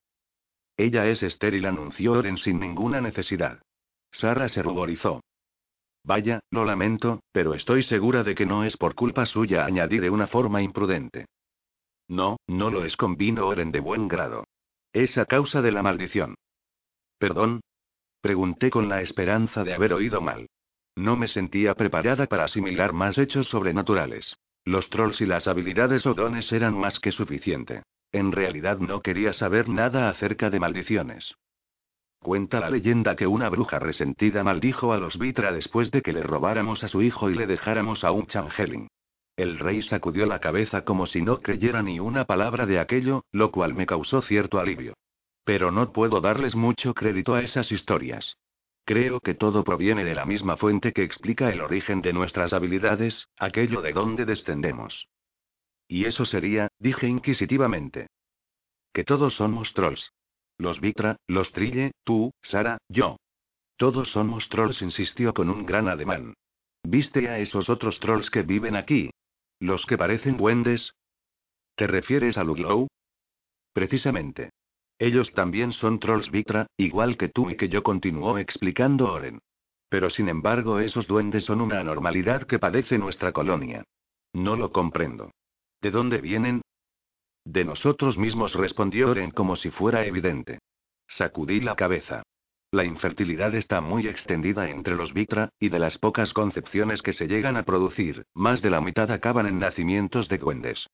Ella es estéril, anunció Oren sin ninguna necesidad. Sara se ruborizó. Vaya, lo lamento, pero estoy segura de que no es por culpa suya, añadí de una forma imprudente. No, no lo es, convino Oren de buen grado. Es a causa de la maldición. ¿Perdón? Pregunté con la esperanza de haber oído mal. No me sentía preparada para asimilar más hechos sobrenaturales. Los trolls y las habilidades o dones eran más que suficiente. En realidad no quería saber nada acerca de maldiciones. Cuenta la leyenda que una bruja resentida maldijo a los Vitra después de que le robáramos a su hijo y le dejáramos a un changeling. El rey sacudió la cabeza como si no creyera ni una palabra de aquello, lo cual me causó cierto alivio. Pero no puedo darles mucho crédito a esas historias. Creo que todo proviene de la misma fuente que explica el origen de nuestras habilidades, aquello de donde descendemos. Y eso sería, dije inquisitivamente. Que todos somos trolls. Los Vitra, los Trille, tú, Sara, yo. Todos somos trolls, insistió con un gran ademán. ¿Viste a esos otros trolls que viven aquí? ¿Los que parecen duendes? ¿Te refieres a Luglow? Precisamente. Ellos también son trolls Vitra, igual que tú y que yo, continuó explicando Oren. Pero sin embargo, esos duendes son una anormalidad que padece nuestra colonia. No lo comprendo. ¿De dónde vienen? De nosotros mismos, respondió Oren como si fuera evidente. Sacudí la cabeza. La infertilidad está muy extendida entre los Vitra, y de las pocas concepciones que se llegan a producir, más de la mitad acaban en nacimientos de duendes.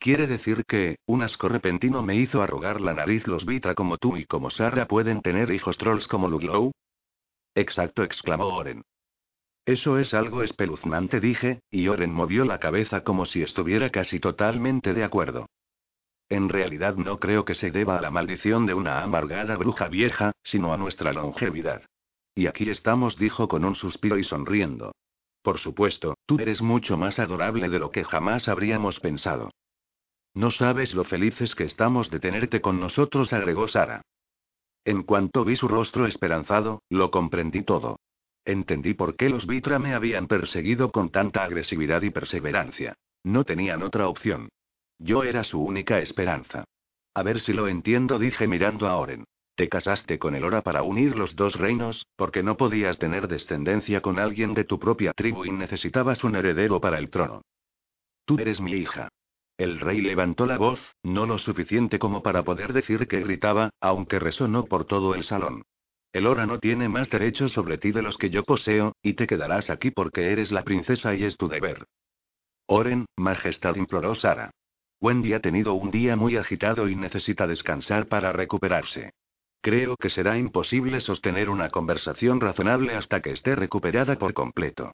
¿Quiere decir que, un asco repentino me hizo arrugar la nariz los Vitra como tú y como Sarra pueden tener hijos trolls como Luglow? Exacto, exclamó Oren. Eso es algo espeluznante, dije, y Oren movió la cabeza como si estuviera casi totalmente de acuerdo. En realidad no creo que se deba a la maldición de una amargada bruja vieja, sino a nuestra longevidad. Y aquí estamos, dijo con un suspiro y sonriendo. Por supuesto, tú eres mucho más adorable de lo que jamás habríamos pensado. No sabes lo felices que estamos de tenerte con nosotros, agregó Sara. En cuanto vi su rostro esperanzado, lo comprendí todo. Entendí por qué los Vitra me habían perseguido con tanta agresividad y perseverancia. No tenían otra opción. Yo era su única esperanza. A ver si lo entiendo, dije mirando a Oren. Te casaste con Elora para unir los dos reinos, porque no podías tener descendencia con alguien de tu propia tribu y necesitabas un heredero para el trono. Tú eres mi hija. El rey levantó la voz, no lo suficiente como para poder decir que gritaba, aunque resonó por todo el salón. Elora no tiene más derechos sobre ti de los que yo poseo, y te quedarás aquí porque eres la princesa y es tu deber. Oren, Majestad imploró Sara. Wendy ha tenido un día muy agitado y necesita descansar para recuperarse. Creo que será imposible sostener una conversación razonable hasta que esté recuperada por completo.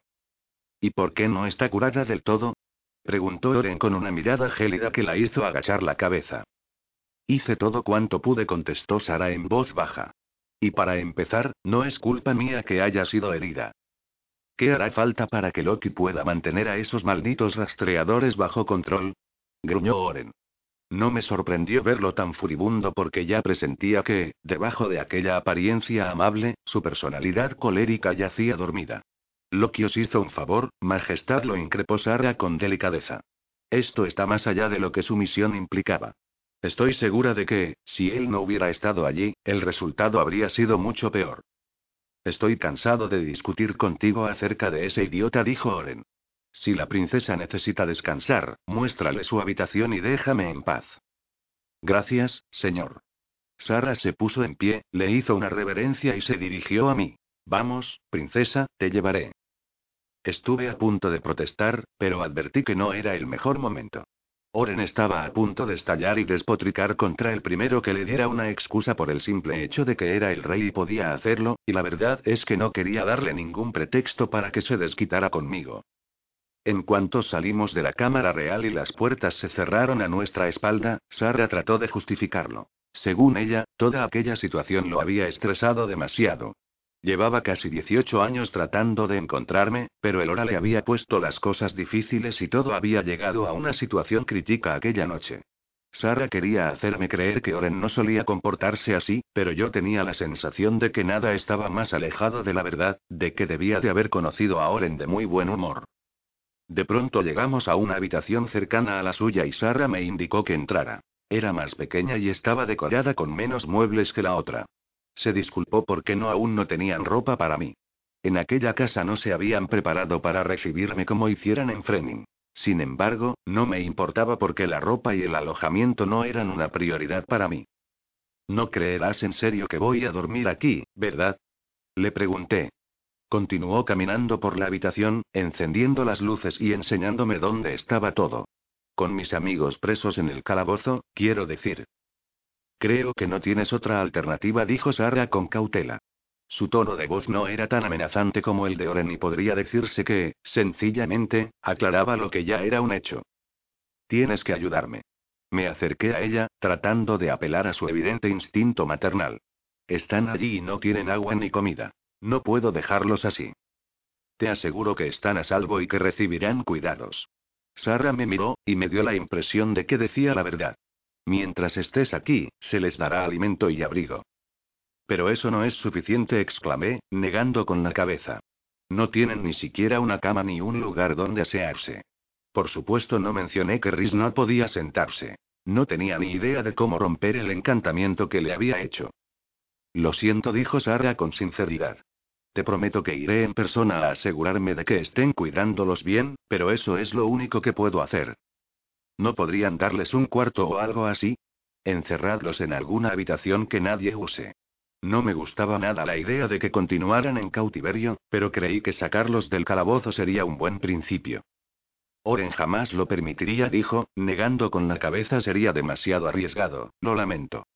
¿Y por qué no está curada del todo? Preguntó Oren con una mirada gélida que la hizo agachar la cabeza. Hice todo cuanto pude, contestó Sara en voz baja. Y para empezar, no es culpa mía que haya sido herida. ¿Qué hará falta para que Loki pueda mantener a esos malditos rastreadores bajo control? gruñó Oren. No me sorprendió verlo tan furibundo porque ya presentía que, debajo de aquella apariencia amable, su personalidad colérica yacía dormida. Loki os hizo un favor, Majestad lo increpó Sara con delicadeza. Esto está más allá de lo que su misión implicaba. Estoy segura de que, si él no hubiera estado allí, el resultado habría sido mucho peor. Estoy cansado de discutir contigo acerca de ese idiota, dijo Oren. Si la princesa necesita descansar, muéstrale su habitación y déjame en paz. Gracias, señor. Sara se puso en pie, le hizo una reverencia y se dirigió a mí. Vamos, princesa, te llevaré. Estuve a punto de protestar, pero advertí que no era el mejor momento. Oren estaba a punto de estallar y despotricar contra el primero que le diera una excusa por el simple hecho de que era el rey y podía hacerlo, y la verdad es que no quería darle ningún pretexto para que se desquitara conmigo. En cuanto salimos de la Cámara Real y las puertas se cerraron a nuestra espalda, Sara trató de justificarlo. Según ella, toda aquella situación lo había estresado demasiado. Llevaba casi 18 años tratando de encontrarme, pero el hora le había puesto las cosas difíciles y todo había llegado a una situación crítica aquella noche. Sara quería hacerme creer que Oren no solía comportarse así, pero yo tenía la sensación de que nada estaba más alejado de la verdad, de que debía de haber conocido a Oren de muy buen humor. De pronto llegamos a una habitación cercana a la suya y Sara me indicó que entrara. Era más pequeña y estaba decorada con menos muebles que la otra. Se disculpó porque no aún no tenían ropa para mí. En aquella casa no se habían preparado para recibirme como hicieran en Frening. Sin embargo, no me importaba porque la ropa y el alojamiento no eran una prioridad para mí. No creerás en serio que voy a dormir aquí, ¿verdad? Le pregunté. Continuó caminando por la habitación, encendiendo las luces y enseñándome dónde estaba todo. Con mis amigos presos en el calabozo, quiero decir. Creo que no tienes otra alternativa, dijo Sara con cautela. Su tono de voz no era tan amenazante como el de Oren y podría decirse que, sencillamente, aclaraba lo que ya era un hecho. Tienes que ayudarme. Me acerqué a ella, tratando de apelar a su evidente instinto maternal. Están allí y no tienen agua ni comida. No puedo dejarlos así. Te aseguro que están a salvo y que recibirán cuidados. Sara me miró, y me dio la impresión de que decía la verdad. Mientras estés aquí, se les dará alimento y abrigo. Pero eso no es suficiente, exclamé, negando con la cabeza. No tienen ni siquiera una cama ni un lugar donde asearse. Por supuesto no mencioné que Rhys no podía sentarse. No tenía ni idea de cómo romper el encantamiento que le había hecho. Lo siento, dijo Sara con sinceridad. Te prometo que iré en persona a asegurarme de que estén cuidándolos bien, pero eso es lo único que puedo hacer. ¿No podrían darles un cuarto o algo así? Encerradlos en alguna habitación que nadie use. No me gustaba nada la idea de que continuaran en cautiverio, pero creí que sacarlos del calabozo sería un buen principio. Oren jamás lo permitiría, dijo, negando con la cabeza sería demasiado arriesgado, lo lamento.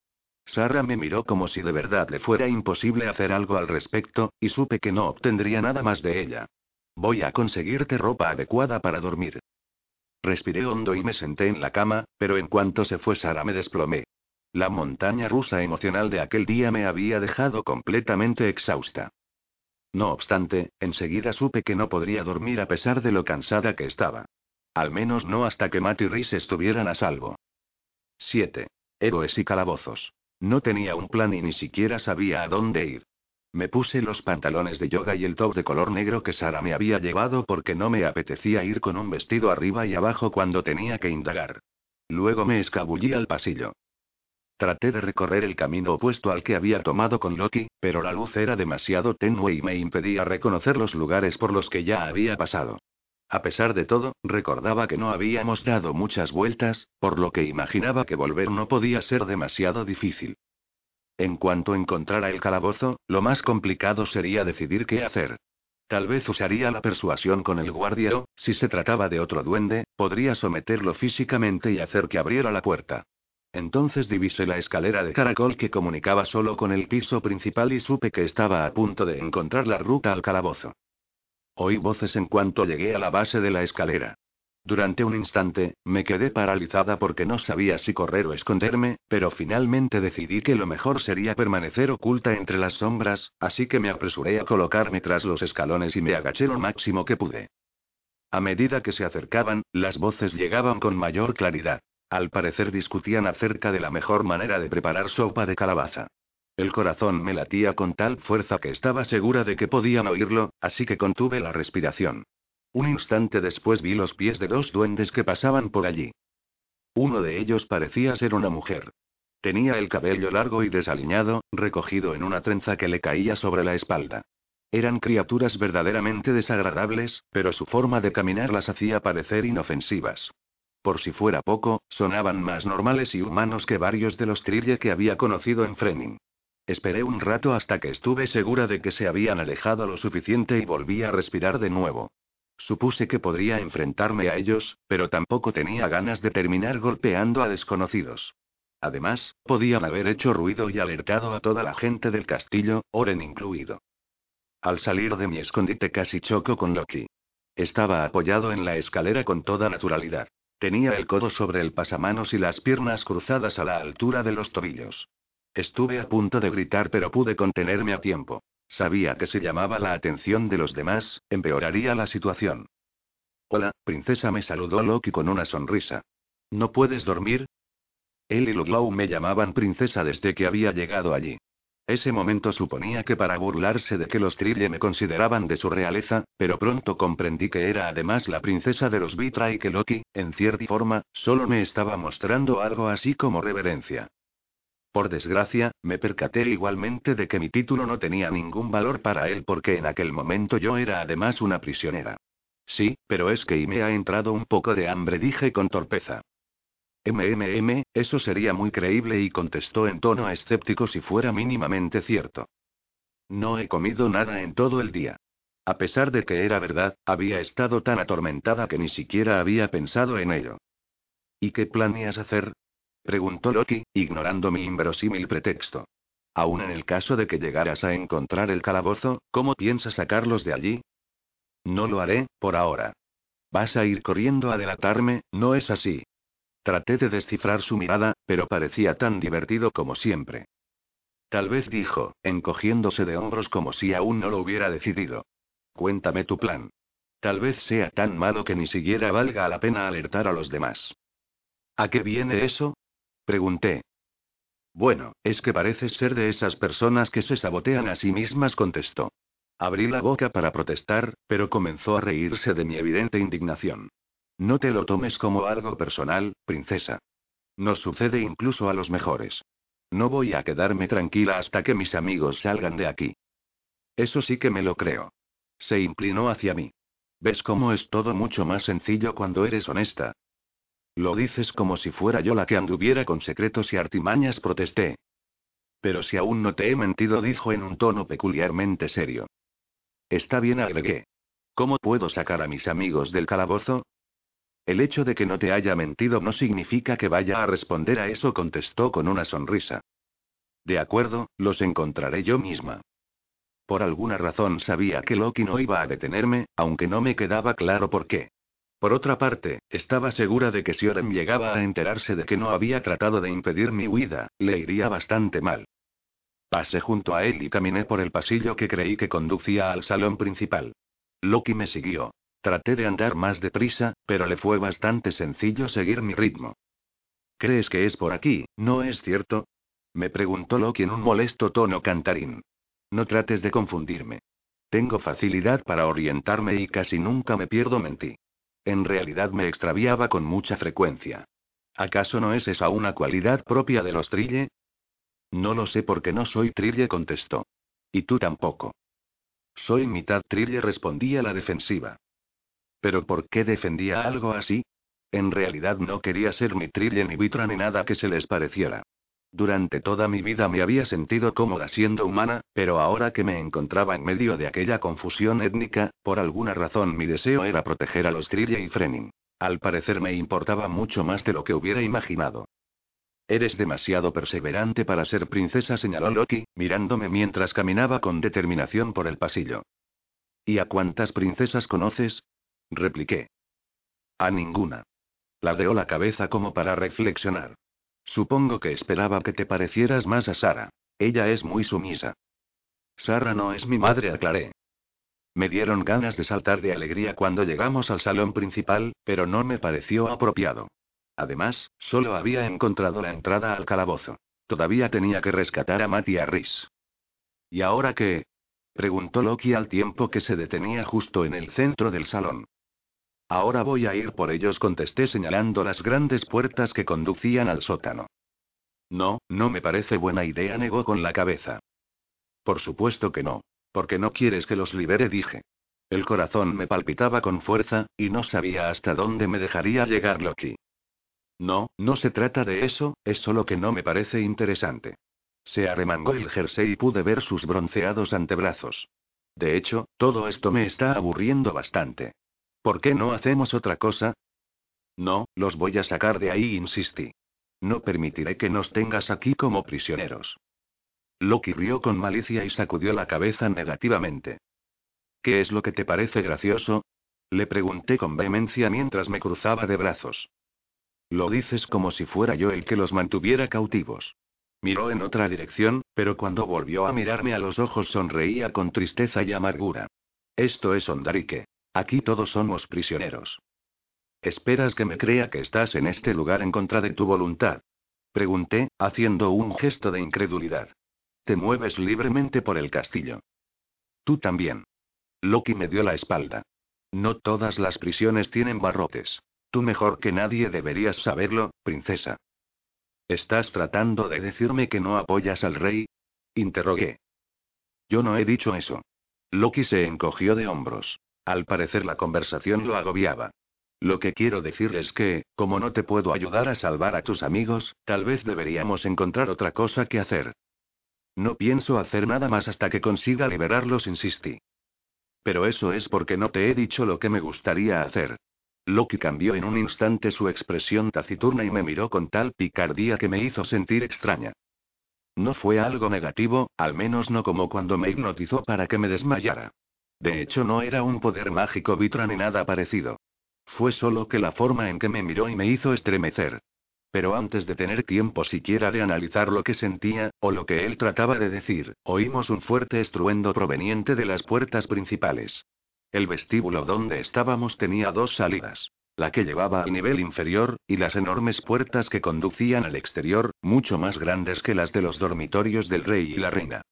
Sara me miró como si de verdad le fuera imposible hacer algo al respecto, y supe que no obtendría nada más de ella. Voy a conseguirte ropa adecuada para dormir. Respiré hondo y me senté en la cama, pero en cuanto se fue Sara me desplomé. La montaña rusa emocional de aquel día me había dejado completamente exhausta. No obstante, enseguida supe que no podría dormir a pesar de lo cansada que estaba. Al menos no hasta que Matt y Rhys estuvieran a salvo. 7. Héroes y calabozos. No tenía un plan y ni siquiera sabía a dónde ir. Me puse los pantalones de yoga y el top de color negro que Sara me había llevado porque no me apetecía ir con un vestido arriba y abajo cuando tenía que indagar. Luego me escabullí al pasillo. Traté de recorrer el camino opuesto al que había tomado con Loki, pero la luz era demasiado tenue y me impedía reconocer los lugares por los que ya había pasado. A pesar de todo, recordaba que no habíamos dado muchas vueltas, por lo que imaginaba que volver no podía ser demasiado difícil. En cuanto encontrara el calabozo, lo más complicado sería decidir qué hacer. Tal vez usaría la persuasión con el guardia o, si se trataba de otro duende, podría someterlo físicamente y hacer que abriera la puerta. Entonces divisé la escalera de caracol que comunicaba solo con el piso principal y supe que estaba a punto de encontrar la ruta al calabozo. Oí voces en cuanto llegué a la base de la escalera. Durante un instante, me quedé paralizada porque no sabía si correr o esconderme, pero finalmente decidí que lo mejor sería permanecer oculta entre las sombras, así que me apresuré a colocarme tras los escalones y me agaché lo máximo que pude. A medida que se acercaban, las voces llegaban con mayor claridad. Al parecer discutían acerca de la mejor manera de preparar sopa de calabaza. El corazón me latía con tal fuerza que estaba segura de que podían oírlo, así que contuve la respiración. Un instante después vi los pies de dos duendes que pasaban por allí. Uno de ellos parecía ser una mujer. Tenía el cabello largo y desaliñado, recogido en una trenza que le caía sobre la espalda. Eran criaturas verdaderamente desagradables, pero su forma de caminar las hacía parecer inofensivas. Por si fuera poco, sonaban más normales y humanos que varios de los Trille que había conocido en Frening. Esperé un rato hasta que estuve segura de que se habían alejado lo suficiente y volví a respirar de nuevo. Supuse que podría enfrentarme a ellos, pero tampoco tenía ganas de terminar golpeando a desconocidos. Además, podían haber hecho ruido y alertado a toda la gente del castillo, Oren incluido. Al salir de mi escondite casi choco con Loki. Estaba apoyado en la escalera con toda naturalidad. Tenía el codo sobre el pasamanos y las piernas cruzadas a la altura de los tobillos. Estuve a punto de gritar pero pude contenerme a tiempo. Sabía que si llamaba la atención de los demás, empeoraría la situación. Hola, princesa, me saludó Loki con una sonrisa. ¿No puedes dormir? Él y Luglow me llamaban princesa desde que había llegado allí. Ese momento suponía que para burlarse de que los Trille me consideraban de su realeza, pero pronto comprendí que era además la princesa de los Vitra y que Loki, en cierta forma, solo me estaba mostrando algo así como reverencia. Por desgracia, me percaté igualmente de que mi título no tenía ningún valor para él porque en aquel momento yo era además una prisionera. Sí, pero es que y me ha entrado un poco de hambre, dije con torpeza. MMM, eso sería muy creíble y contestó en tono escéptico si fuera mínimamente cierto. No he comido nada en todo el día. A pesar de que era verdad, había estado tan atormentada que ni siquiera había pensado en ello. ¿Y qué planeas hacer? Preguntó Loki, ignorando mi inverosímil pretexto. Aún en el caso de que llegaras a encontrar el calabozo, ¿cómo piensas sacarlos de allí? No lo haré, por ahora. Vas a ir corriendo a delatarme, ¿no es así? Traté de descifrar su mirada, pero parecía tan divertido como siempre. Tal vez dijo, encogiéndose de hombros como si aún no lo hubiera decidido. Cuéntame tu plan. Tal vez sea tan malo que ni siquiera valga la pena alertar a los demás. ¿A qué viene eso? Pregunté. Bueno, es que pareces ser de esas personas que se sabotean a sí mismas, contestó. Abrí la boca para protestar, pero comenzó a reírse de mi evidente indignación. No te lo tomes como algo personal, princesa. Nos sucede incluso a los mejores. No voy a quedarme tranquila hasta que mis amigos salgan de aquí. Eso sí que me lo creo. Se inclinó hacia mí. ¿Ves cómo es todo mucho más sencillo cuando eres honesta? Lo dices como si fuera yo la que anduviera con secretos y artimañas, protesté. Pero si aún no te he mentido, dijo en un tono peculiarmente serio. Está bien, agregué. ¿Cómo puedo sacar a mis amigos del calabozo? El hecho de que no te haya mentido no significa que vaya a responder a eso, contestó con una sonrisa. De acuerdo, los encontraré yo misma. Por alguna razón sabía que Loki no iba a detenerme, aunque no me quedaba claro por qué. Por otra parte, estaba segura de que si Oren llegaba a enterarse de que no había tratado de impedir mi huida, le iría bastante mal. Pasé junto a él y caminé por el pasillo que creí que conducía al salón principal. Loki me siguió. Traté de andar más deprisa, pero le fue bastante sencillo seguir mi ritmo. ¿Crees que es por aquí, no es cierto? Me preguntó Loki en un molesto tono cantarín. No trates de confundirme. Tengo facilidad para orientarme y casi nunca me pierdo en ti. En realidad me extraviaba con mucha frecuencia. ¿Acaso no es esa una cualidad propia de los Trille? No lo sé porque no soy Trille, contestó. Y tú tampoco. Soy mitad Trille, respondía la defensiva. ¿Pero por qué defendía algo así? En realidad no quería ser ni Trille ni Vitra ni nada que se les pareciera. Durante toda mi vida me había sentido cómoda siendo humana, pero ahora que me encontraba en medio de aquella confusión étnica, por alguna razón mi deseo era proteger a los Trille y Frenin. Al parecer me importaba mucho más de lo que hubiera imaginado. Eres demasiado perseverante para ser princesa, señaló Loki, mirándome mientras caminaba con determinación por el pasillo. ¿Y a cuántas princesas conoces? repliqué. A ninguna. Ladeó la cabeza como para reflexionar. Supongo que esperaba que te parecieras más a Sara. Ella es muy sumisa. Sara no es mi madre, aclaré. Me dieron ganas de saltar de alegría cuando llegamos al salón principal, pero no me pareció apropiado. Además, solo había encontrado la entrada al calabozo. Todavía tenía que rescatar a Matt y a Rhys. ¿Y ahora qué? preguntó Loki al tiempo que se detenía justo en el centro del salón. Ahora voy a ir por ellos, contesté señalando las grandes puertas que conducían al sótano. No, no me parece buena idea, negó con la cabeza. Por supuesto que no. Porque no quieres que los libere, dije. El corazón me palpitaba con fuerza, y no sabía hasta dónde me dejaría llegar Loki. No, no se trata de eso, es solo que no me parece interesante. Se arremangó el jersey y pude ver sus bronceados antebrazos. De hecho, todo esto me está aburriendo bastante. ¿Por qué no hacemos otra cosa? No, los voy a sacar de ahí, insistí. No permitiré que nos tengas aquí como prisioneros. Loki rió con malicia y sacudió la cabeza negativamente. ¿Qué es lo que te parece gracioso? Le pregunté con vehemencia mientras me cruzaba de brazos. Lo dices como si fuera yo el que los mantuviera cautivos. Miró en otra dirección, pero cuando volvió a mirarme a los ojos sonreía con tristeza y amargura. Esto es Ondarike. Aquí todos somos prisioneros. ¿Esperas que me crea que estás en este lugar en contra de tu voluntad? Pregunté, haciendo un gesto de incredulidad. Te mueves libremente por el castillo. Tú también. Loki me dio la espalda. No todas las prisiones tienen barrotes. Tú mejor que nadie deberías saberlo, princesa. ¿Estás tratando de decirme que no apoyas al rey? Interrogué. Yo no he dicho eso. Loki se encogió de hombros. Al parecer la conversación lo agobiaba. Lo que quiero decir es que, como no te puedo ayudar a salvar a tus amigos, tal vez deberíamos encontrar otra cosa que hacer. No pienso hacer nada más hasta que consiga liberarlos, insistí. Pero eso es porque no te he dicho lo que me gustaría hacer. Loki cambió en un instante su expresión taciturna y me miró con tal picardía que me hizo sentir extraña. No fue algo negativo, al menos no como cuando me hipnotizó para que me desmayara. De hecho, no era un poder mágico Vitra ni nada parecido. Fue solo que la forma en que me miró y me hizo estremecer. Pero antes de tener tiempo siquiera de analizar lo que sentía, o lo que él trataba de decir, oímos un fuerte estruendo proveniente de las puertas principales. El vestíbulo donde estábamos tenía dos salidas. La que llevaba al nivel inferior, y las enormes puertas que conducían al exterior, mucho más grandes que las de los dormitorios del rey y la reina.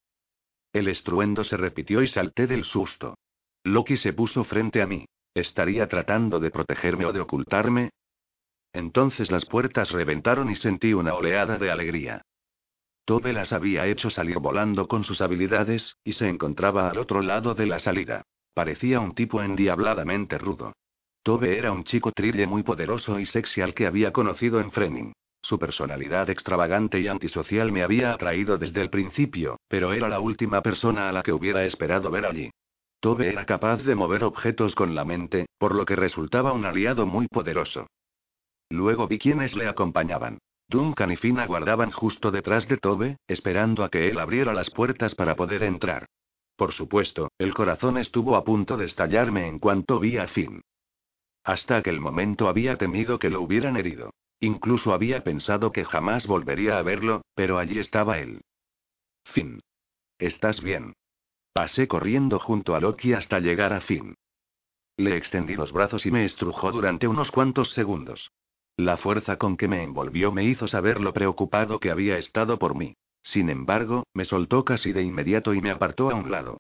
El estruendo se repitió y salté del susto. Loki se puso frente a mí. ¿Estaría tratando de protegerme o de ocultarme? Entonces las puertas reventaron y sentí una oleada de alegría. Tobe las había hecho salir volando con sus habilidades, y se encontraba al otro lado de la salida. Parecía un tipo endiabladamente rudo. Tobe era un chico trille muy poderoso y sexy al que había conocido en Frening. Su personalidad extravagante y antisocial me había atraído desde el principio, pero era la última persona a la que hubiera esperado ver allí. Tobe era capaz de mover objetos con la mente, por lo que resultaba un aliado muy poderoso. Luego vi quienes le acompañaban. Duncan y Finn aguardaban justo detrás de Tobe, esperando a que él abriera las puertas para poder entrar. Por supuesto, el corazón estuvo a punto de estallarme en cuanto vi a Finn. Hasta aquel momento había temido que lo hubieran herido. Incluso había pensado que jamás volvería a verlo, pero allí estaba él. Finn. ¿Estás bien? Pasé corriendo junto a Loki hasta llegar a Finn. Le extendí los brazos y me estrujó durante unos cuantos segundos. La fuerza con que me envolvió me hizo saber lo preocupado que había estado por mí. Sin embargo, me soltó casi de inmediato y me apartó a un lado.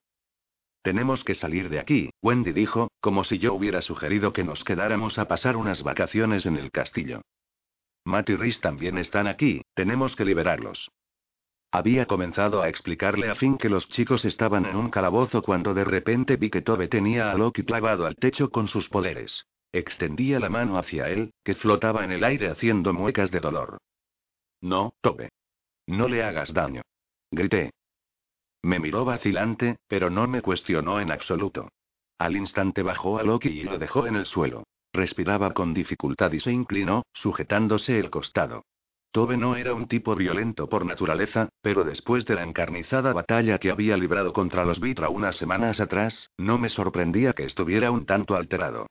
Tenemos que salir de aquí, Wendy dijo, como si yo hubiera sugerido que nos quedáramos a pasar unas vacaciones en el castillo. Matt y Rhys también están aquí, tenemos que liberarlos. Había comenzado a explicarle a Finn que los chicos estaban en un calabozo cuando de repente vi que Tobe tenía a Loki clavado al techo con sus poderes. Extendía la mano hacia él, que flotaba en el aire haciendo muecas de dolor. No, Tobe. No le hagas daño. Grité. Me miró vacilante, pero no me cuestionó en absoluto. Al instante bajó a Loki y lo dejó en el suelo. Respiraba con dificultad y se inclinó, sujetándose el costado. Tobe no era un tipo violento por naturaleza, pero después de la encarnizada batalla que había librado contra los Vitra unas semanas atrás, no me sorprendía que estuviera un tanto alterado.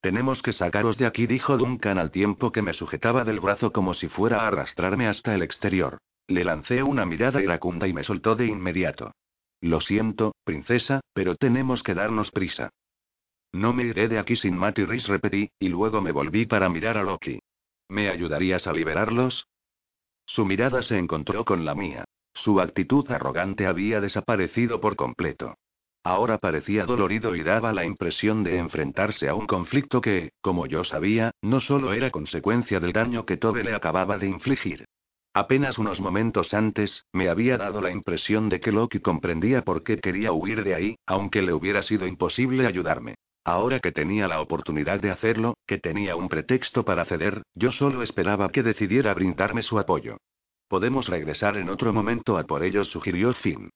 Tenemos que sacaros de aquí, dijo Duncan al tiempo que me sujetaba del brazo como si fuera a arrastrarme hasta el exterior. Le lancé una mirada iracunda y me soltó de inmediato. Lo siento, princesa, pero tenemos que darnos prisa. No me iré de aquí sin Matt y repetí, y luego me volví para mirar a Loki. ¿Me ayudarías a liberarlos? Su mirada se encontró con la mía. Su actitud arrogante había desaparecido por completo. Ahora parecía dolorido y daba la impresión de enfrentarse a un conflicto que, como yo sabía, no solo era consecuencia del daño que Tobe le acababa de infligir. Apenas unos momentos antes, me había dado la impresión de que Loki comprendía por qué quería huir de ahí, aunque le hubiera sido imposible ayudarme. Ahora que tenía la oportunidad de hacerlo, que tenía un pretexto para ceder, yo solo esperaba que decidiera brindarme su apoyo. Podemos regresar en otro momento a por ellos, sugirió Finn.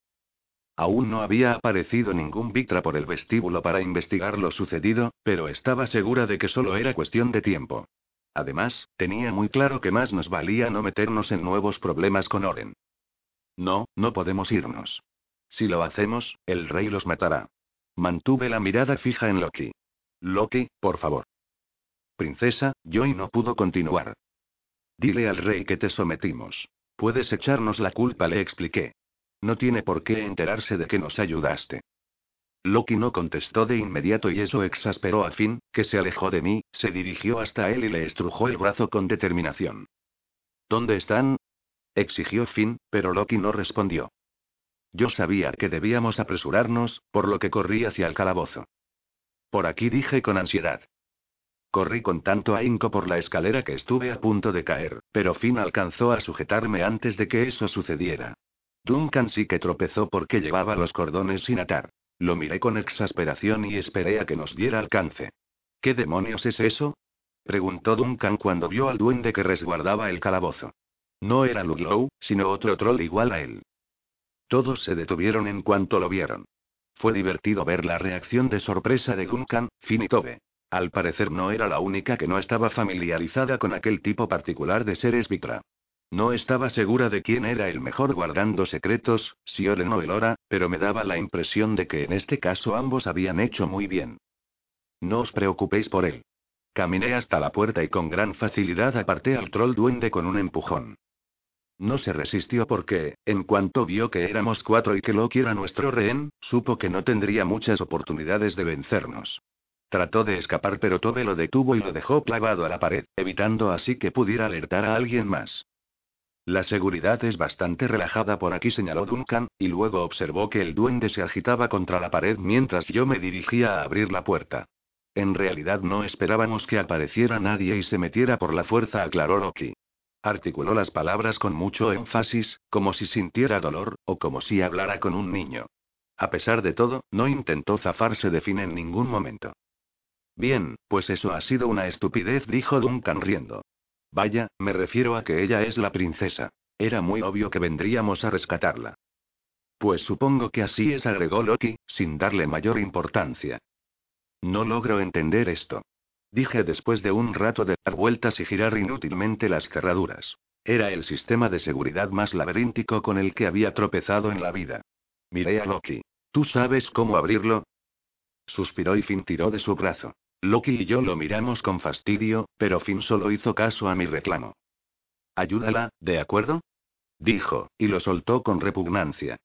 Aún no había aparecido ningún Victra por el vestíbulo para investigar lo sucedido, pero estaba segura de que solo era cuestión de tiempo. Además, tenía muy claro que más nos valía no meternos en nuevos problemas con Oren. No, no podemos irnos. Si lo hacemos, el rey los matará. Mantuve la mirada fija en Loki. Loki, por favor. Princesa, Joy no pudo continuar. Dile al rey que te sometimos. Puedes echarnos la culpa, le expliqué. No tiene por qué enterarse de que nos ayudaste. Loki no contestó de inmediato y eso exasperó a Finn, que se alejó de mí, se dirigió hasta él y le estrujó el brazo con determinación. ¿Dónde están? exigió Finn, pero Loki no respondió. Yo sabía que debíamos apresurarnos, por lo que corrí hacia el calabozo. Por aquí dije con ansiedad. Corrí con tanto ahínco por la escalera que estuve a punto de caer, pero Finn alcanzó a sujetarme antes de que eso sucediera. Duncan sí que tropezó porque llevaba los cordones sin atar. Lo miré con exasperación y esperé a que nos diera alcance. ¿Qué demonios es eso? preguntó Duncan cuando vio al duende que resguardaba el calabozo. No era Ludlow, sino otro troll igual a él. Todos se detuvieron en cuanto lo vieron. Fue divertido ver la reacción de sorpresa de Duncan, Finn. Al parecer no era la única que no estaba familiarizada con aquel tipo particular de seres Vitra. No estaba segura de quién era el mejor guardando secretos, si Oren o Elora, pero me daba la impresión de que en este caso ambos habían hecho muy bien. No os preocupéis por él. Caminé hasta la puerta y con gran facilidad aparté al troll duende con un empujón. No se resistió porque, en cuanto vio que éramos cuatro y que Loki era nuestro rehén, supo que no tendría muchas oportunidades de vencernos. Trató de escapar pero Tobe lo detuvo y lo dejó clavado a la pared, evitando así que pudiera alertar a alguien más. La seguridad es bastante relajada por aquí, señaló Duncan, y luego observó que el duende se agitaba contra la pared mientras yo me dirigía a abrir la puerta. En realidad no esperábamos que apareciera nadie y se metiera por la fuerza, aclaró Loki. Articuló las palabras con mucho énfasis, como si sintiera dolor, o como si hablara con un niño. A pesar de todo, no intentó zafarse de fin en ningún momento. Bien, pues eso ha sido una estupidez, dijo Duncan riendo. Vaya, me refiero a que ella es la princesa. Era muy obvio que vendríamos a rescatarla. Pues supongo que así es, agregó Loki, sin darle mayor importancia. No logro entender esto. Dije después de un rato de dar vueltas y girar inútilmente las cerraduras. Era el sistema de seguridad más laberíntico con el que había tropezado en la vida. Miré a Loki. ¿Tú sabes cómo abrirlo? Suspiró y Finn tiró de su brazo. Loki y yo lo miramos con fastidio, pero Finn solo hizo caso a mi reclamo. Ayúdala, ¿de acuerdo? Dijo, y lo soltó con repugnancia.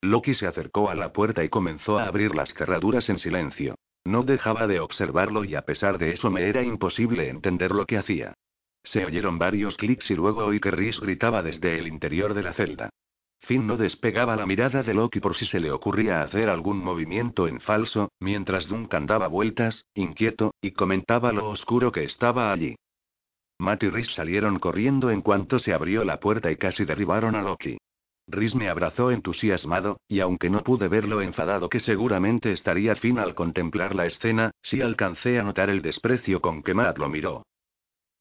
Loki se acercó a la puerta y comenzó a abrir las cerraduras en silencio. No dejaba de observarlo y a pesar de eso me era imposible entender lo que hacía. Se oyeron varios clics y luego oí que Rhys gritaba desde el interior de la celda. Finn no despegaba la mirada de Loki por si se le ocurría hacer algún movimiento en falso, mientras Duncan daba vueltas, inquieto, y comentaba lo oscuro que estaba allí. Matt y Rhys salieron corriendo en cuanto se abrió la puerta y casi derribaron a Loki. Rhys me abrazó entusiasmado, y aunque no pude ver lo enfadado que seguramente estaría Finn al contemplar la escena, sí alcancé a notar el desprecio con que Matt lo miró.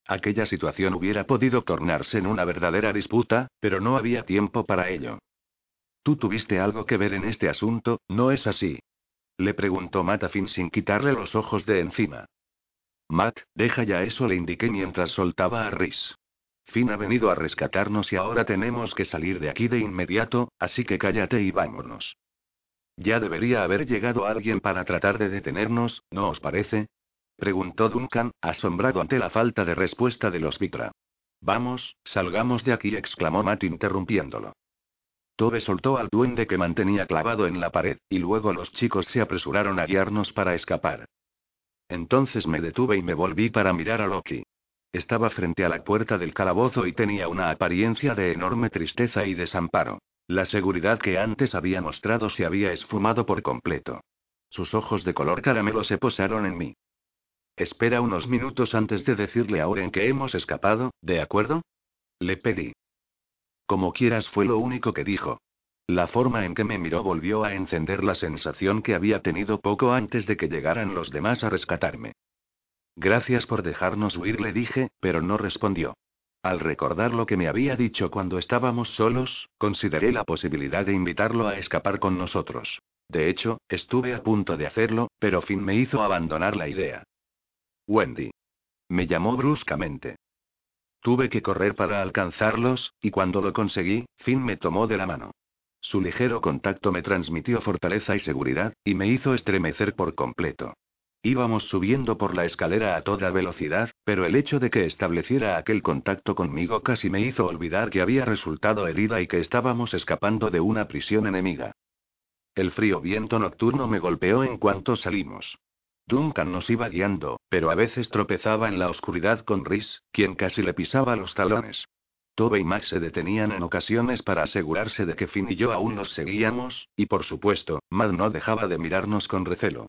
Aquella situación hubiera podido tornarse en una verdadera disputa, pero no había tiempo para ello. Tú tuviste algo que ver en este asunto, ¿no es así? Le preguntó Matt a Finn sin quitarle los ojos de encima. Matt, deja ya eso, le indiqué mientras soltaba a Rhys. Finn ha venido a rescatarnos y ahora tenemos que salir de aquí de inmediato, así que cállate y vámonos. Ya debería haber llegado alguien para tratar de detenernos, ¿no os parece? Preguntó Duncan, asombrado ante la falta de respuesta de los Vitra. Vamos, salgamos de aquí, exclamó Matt interrumpiéndolo. Tobe soltó al duende que mantenía clavado en la pared, y luego los chicos se apresuraron a guiarnos para escapar. Entonces me detuve y me volví para mirar a Loki. Estaba frente a la puerta del calabozo y tenía una apariencia de enorme tristeza y desamparo. La seguridad que antes había mostrado se había esfumado por completo. Sus ojos de color caramelo se posaron en mí. Espera unos minutos antes de decirle a Oren que hemos escapado, ¿de acuerdo? Le pedí. Como quieras fue lo único que dijo. La forma en que me miró volvió a encender la sensación que había tenido poco antes de que llegaran los demás a rescatarme. Gracias por dejarnos huir, le dije, pero no respondió. Al recordar lo que me había dicho cuando estábamos solos, consideré la posibilidad de invitarlo a escapar con nosotros. De hecho, estuve a punto de hacerlo, pero Finn me hizo abandonar la idea. Wendy. Me llamó bruscamente. Tuve que correr para alcanzarlos, y cuando lo conseguí, Finn me tomó de la mano. Su ligero contacto me transmitió fortaleza y seguridad, y me hizo estremecer por completo. Íbamos subiendo por la escalera a toda velocidad, pero el hecho de que estableciera aquel contacto conmigo casi me hizo olvidar que había resultado herida y que estábamos escapando de una prisión enemiga. El frío viento nocturno me golpeó en cuanto salimos. Duncan nos iba guiando, pero a veces tropezaba en la oscuridad con Rhys, quien casi le pisaba los talones. Tobe y Max se detenían en ocasiones para asegurarse de que Finn y yo aún los seguíamos, y por supuesto, Mad no dejaba de mirarnos con recelo.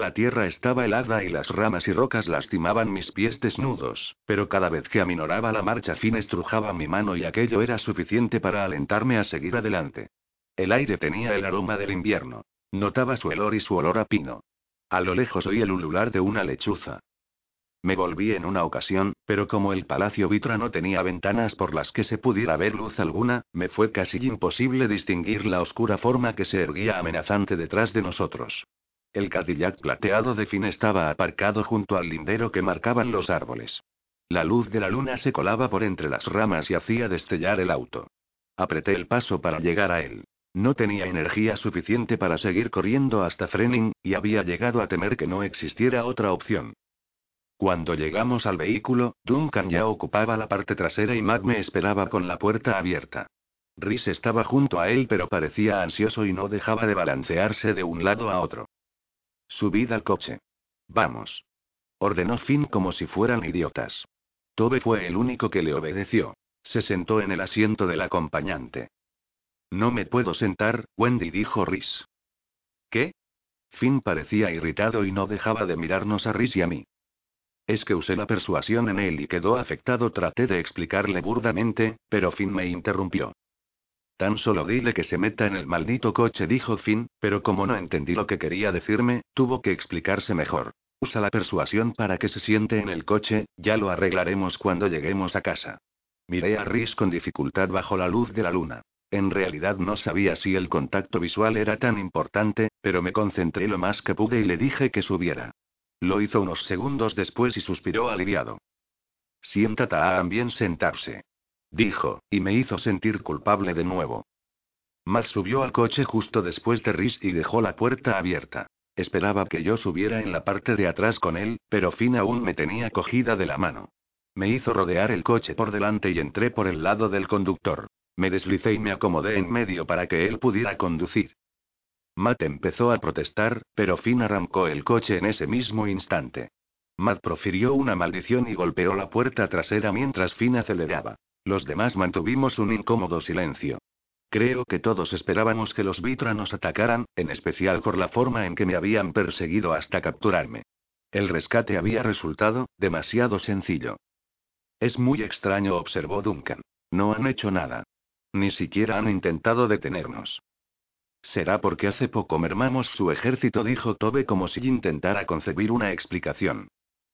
La tierra estaba helada y las ramas y rocas lastimaban mis pies desnudos, pero cada vez que aminoraba la marcha Finn estrujaba mi mano y aquello era suficiente para alentarme a seguir adelante. El aire tenía el aroma del invierno. Notaba su olor y su olor a pino. A lo lejos oí el ulular de una lechuza. Me volví en una ocasión, pero como el palacio Vitra no tenía ventanas por las que se pudiera ver luz alguna, me fue casi imposible distinguir la oscura forma que se erguía amenazante detrás de nosotros. El Cadillac plateado de fin estaba aparcado junto al lindero que marcaban los árboles. La luz de la luna se colaba por entre las ramas y hacía destellar el auto. Apreté el paso para llegar a él. No tenía energía suficiente para seguir corriendo hasta Frening, y había llegado a temer que no existiera otra opción. Cuando llegamos al vehículo, Duncan ya ocupaba la parte trasera y Matt me esperaba con la puerta abierta. Rhys estaba junto a él pero parecía ansioso y no dejaba de balancearse de un lado a otro. Subid al coche. Vamos. Ordenó Finn como si fueran idiotas. Tobe fue el único que le obedeció. Se sentó en el asiento del acompañante. No me puedo sentar, Wendy dijo Rhys. ¿Qué? Finn parecía irritado y no dejaba de mirarnos a Rhys y a mí. Es que usé la persuasión en él y quedó afectado. Traté de explicarle burdamente, pero Finn me interrumpió. Tan solo dile que se meta en el maldito coche, dijo Finn, pero como no entendí lo que quería decirme, tuvo que explicarse mejor. Usa la persuasión para que se siente en el coche, ya lo arreglaremos cuando lleguemos a casa. Miré a Rhys con dificultad bajo la luz de la luna. En realidad no sabía si el contacto visual era tan importante, pero me concentré lo más que pude y le dije que subiera. Lo hizo unos segundos después y suspiró aliviado. Siéntate a bien sentarse dijo, y me hizo sentir culpable de nuevo. Matt subió al coche justo después de Rhys y dejó la puerta abierta. Esperaba que yo subiera en la parte de atrás con él, pero Finn aún me tenía cogida de la mano. Me hizo rodear el coche por delante y entré por el lado del conductor. Me deslicé y me acomodé en medio para que él pudiera conducir. Matt empezó a protestar, pero Finn arrancó el coche en ese mismo instante. Matt profirió una maldición y golpeó la puerta trasera mientras Finn aceleraba. Los demás mantuvimos un incómodo silencio. Creo que todos esperábamos que los Vitra nos atacaran, en especial por la forma en que me habían perseguido hasta capturarme. El rescate había resultado, demasiado sencillo. Es muy extraño, observó Duncan. No han hecho nada. Ni siquiera han intentado detenernos. Será porque hace poco mermamos su ejército, dijo Tobe como si intentara concebir una explicación.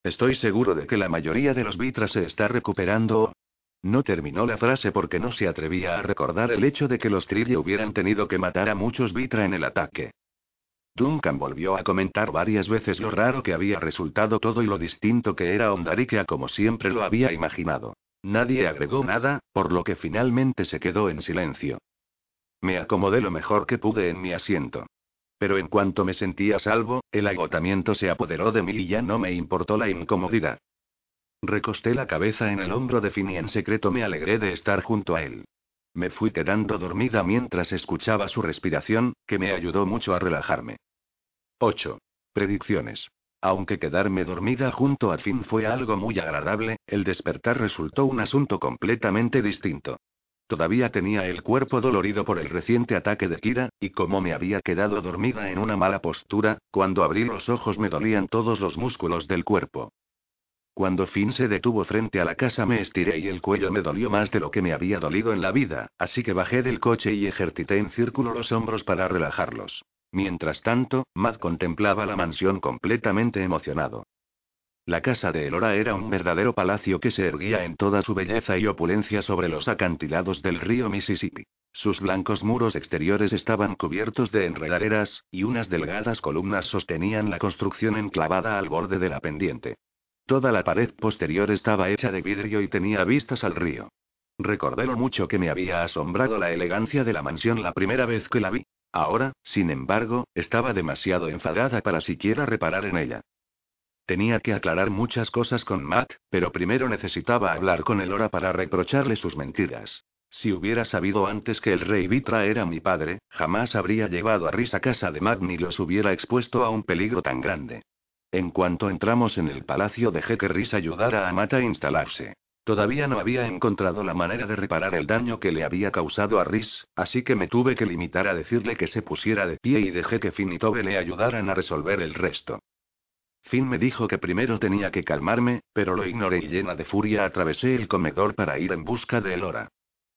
Estoy seguro de que la mayoría de los Vitra se está recuperando no terminó la frase porque no se atrevía a recordar el hecho de que los Trille hubieran tenido que matar a muchos Vitra en el ataque. Duncan volvió a comentar varias veces lo raro que había resultado todo y lo distinto que era Ondarikia como siempre lo había imaginado. Nadie agregó nada, por lo que finalmente se quedó en silencio. Me acomodé lo mejor que pude en mi asiento. Pero en cuanto me sentía salvo, el agotamiento se apoderó de mí y ya no me importó la incomodidad. Recosté la cabeza en el hombro de Finn y en secreto me alegré de estar junto a él. Me fui quedando dormida mientras escuchaba su respiración, que me ayudó mucho a relajarme. 8. Predicciones. Aunque quedarme dormida junto a Finn fue algo muy agradable, el despertar resultó un asunto completamente distinto. Todavía tenía el cuerpo dolorido por el reciente ataque de Kira, y como me había quedado dormida en una mala postura, cuando abrí los ojos me dolían todos los músculos del cuerpo. Cuando Finn se detuvo frente a la casa me estiré y el cuello me dolió más de lo que me había dolido en la vida, así que bajé del coche y ejercité en círculo los hombros para relajarlos. Mientras tanto, Matt contemplaba la mansión completamente emocionado. La casa de Elora era un verdadero palacio que se erguía en toda su belleza y opulencia sobre los acantilados del río Mississippi. Sus blancos muros exteriores estaban cubiertos de enredaderas, y unas delgadas columnas sostenían la construcción enclavada al borde de la pendiente. Toda la pared posterior estaba hecha de vidrio y tenía vistas al río. Recordé lo mucho que me había asombrado la elegancia de la mansión la primera vez que la vi. Ahora, sin embargo, estaba demasiado enfadada para siquiera reparar en ella. Tenía que aclarar muchas cosas con Matt, pero primero necesitaba hablar con Elora para reprocharle sus mentiras. Si hubiera sabido antes que el rey Vitra era mi padre, jamás habría llevado a Rhys a casa de Matt ni los hubiera expuesto a un peligro tan grande. En cuanto entramos en el palacio dejé que Rhys ayudara a Mata a instalarse. Todavía no había encontrado la manera de reparar el daño que le había causado a Rhys, así que me tuve que limitar a decirle que se pusiera de pie y dejé que Finn y Tobe le ayudaran a resolver el resto. Finn me dijo que primero tenía que calmarme, pero lo ignoré y llena de furia atravesé el comedor para ir en busca de Elora.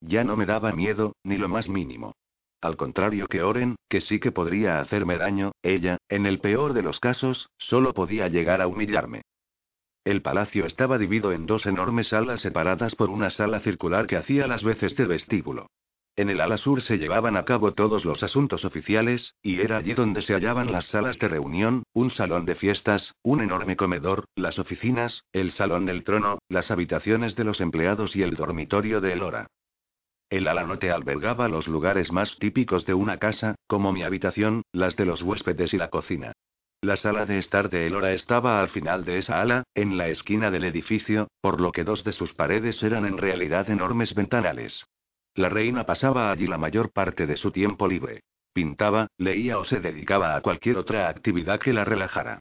Ya no me daba miedo, ni lo más mínimo. Al contrario que Oren, que sí que podría hacerme daño, ella, en el peor de los casos, solo podía llegar a humillarme. El palacio estaba dividido en dos enormes salas separadas por una sala circular que hacía las veces de vestíbulo. En el ala sur se llevaban a cabo todos los asuntos oficiales, y era allí donde se hallaban las salas de reunión, un salón de fiestas, un enorme comedor, las oficinas, el salón del trono, las habitaciones de los empleados y el dormitorio de Elora. El ala norte albergaba los lugares más típicos de una casa, como mi habitación, las de los huéspedes y la cocina. La sala de estar de Elora estaba al final de esa ala, en la esquina del edificio, por lo que dos de sus paredes eran en realidad enormes ventanales. La reina pasaba allí la mayor parte de su tiempo libre. Pintaba, leía o se dedicaba a cualquier otra actividad que la relajara.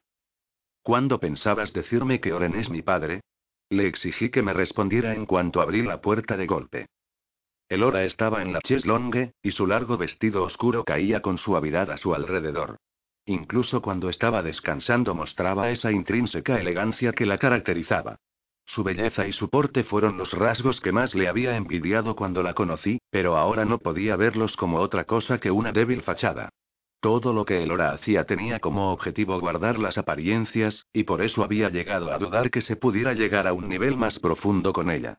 ¿Cuándo pensabas decirme que Oren es mi padre? Le exigí que me respondiera en cuanto abrí la puerta de golpe. Elora estaba en la cheslongue, y su largo vestido oscuro caía con suavidad a su alrededor. Incluso cuando estaba descansando mostraba esa intrínseca elegancia que la caracterizaba. Su belleza y su porte fueron los rasgos que más le había envidiado cuando la conocí, pero ahora no podía verlos como otra cosa que una débil fachada. Todo lo que Elora hacía tenía como objetivo guardar las apariencias, y por eso había llegado a dudar que se pudiera llegar a un nivel más profundo con ella.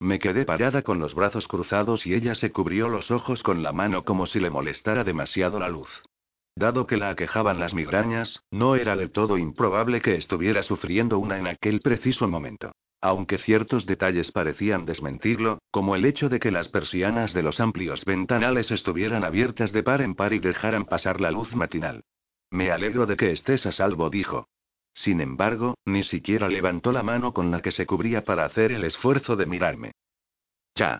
Me quedé parada con los brazos cruzados y ella se cubrió los ojos con la mano como si le molestara demasiado la luz. Dado que la aquejaban las migrañas, no era del todo improbable que estuviera sufriendo una en aquel preciso momento. Aunque ciertos detalles parecían desmentirlo, como el hecho de que las persianas de los amplios ventanales estuvieran abiertas de par en par y dejaran pasar la luz matinal. Me alegro de que estés a salvo, dijo. Sin embargo, ni siquiera levantó la mano con la que se cubría para hacer el esfuerzo de mirarme. Ya.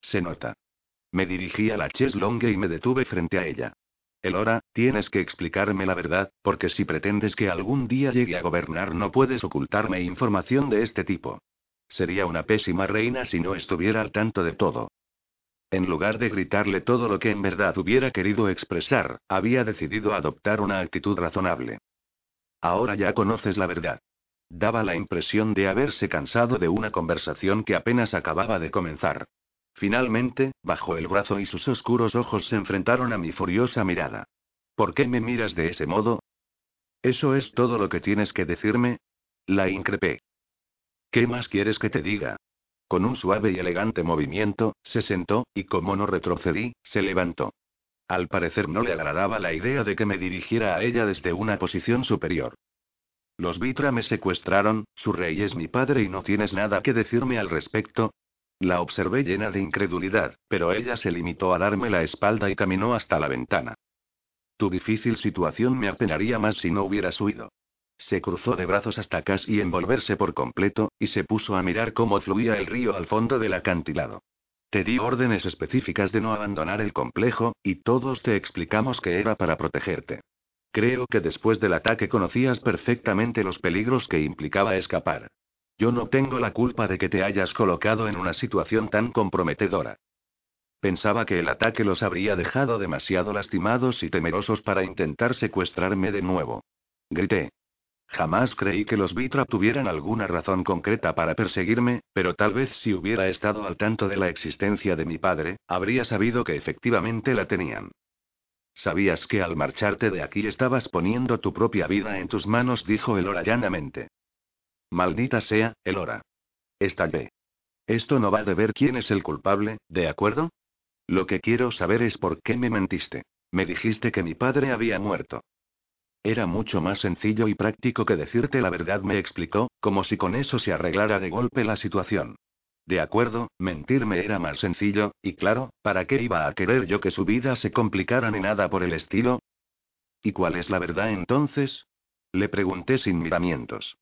Se nota. Me dirigí a la cheslongue y me detuve frente a ella. Elora, tienes que explicarme la verdad, porque si pretendes que algún día llegue a gobernar no puedes ocultarme información de este tipo. Sería una pésima reina si no estuviera al tanto de todo. En lugar de gritarle todo lo que en verdad hubiera querido expresar, había decidido adoptar una actitud razonable. Ahora ya conoces la verdad. Daba la impresión de haberse cansado de una conversación que apenas acababa de comenzar. Finalmente, bajó el brazo y sus oscuros ojos se enfrentaron a mi furiosa mirada. ¿Por qué me miras de ese modo? ¿Eso es todo lo que tienes que decirme? La increpé. ¿Qué más quieres que te diga? Con un suave y elegante movimiento, se sentó, y como no retrocedí, se levantó. Al parecer no le agradaba la idea de que me dirigiera a ella desde una posición superior. Los Vitra me secuestraron, su rey es mi padre y no tienes nada que decirme al respecto, la observé llena de incredulidad, pero ella se limitó a darme la espalda y caminó hasta la ventana. Tu difícil situación me apenaría más si no hubieras huido. Se cruzó de brazos hasta casi envolverse por completo, y se puso a mirar cómo fluía el río al fondo del acantilado. Te di órdenes específicas de no abandonar el complejo, y todos te explicamos que era para protegerte. Creo que después del ataque conocías perfectamente los peligros que implicaba escapar. Yo no tengo la culpa de que te hayas colocado en una situación tan comprometedora. Pensaba que el ataque los habría dejado demasiado lastimados y temerosos para intentar secuestrarme de nuevo. Grité. Jamás creí que los Vitra tuvieran alguna razón concreta para perseguirme, pero tal vez si hubiera estado al tanto de la existencia de mi padre, habría sabido que efectivamente la tenían. Sabías que al marcharte de aquí estabas poniendo tu propia vida en tus manos, dijo el llanamente. Maldita sea, Elora. Estallé. Esto no va de ver quién es el culpable, ¿de acuerdo? Lo que quiero saber es por qué me mentiste. Me dijiste que mi padre había muerto. Era mucho más sencillo y práctico que decirte la verdad, me explicó, como si con eso se arreglara de golpe la situación. De acuerdo, mentirme era más sencillo, y claro, ¿para qué iba a querer yo que su vida se complicara ni nada por el estilo? ¿Y cuál es la verdad entonces? Le pregunté sin miramientos.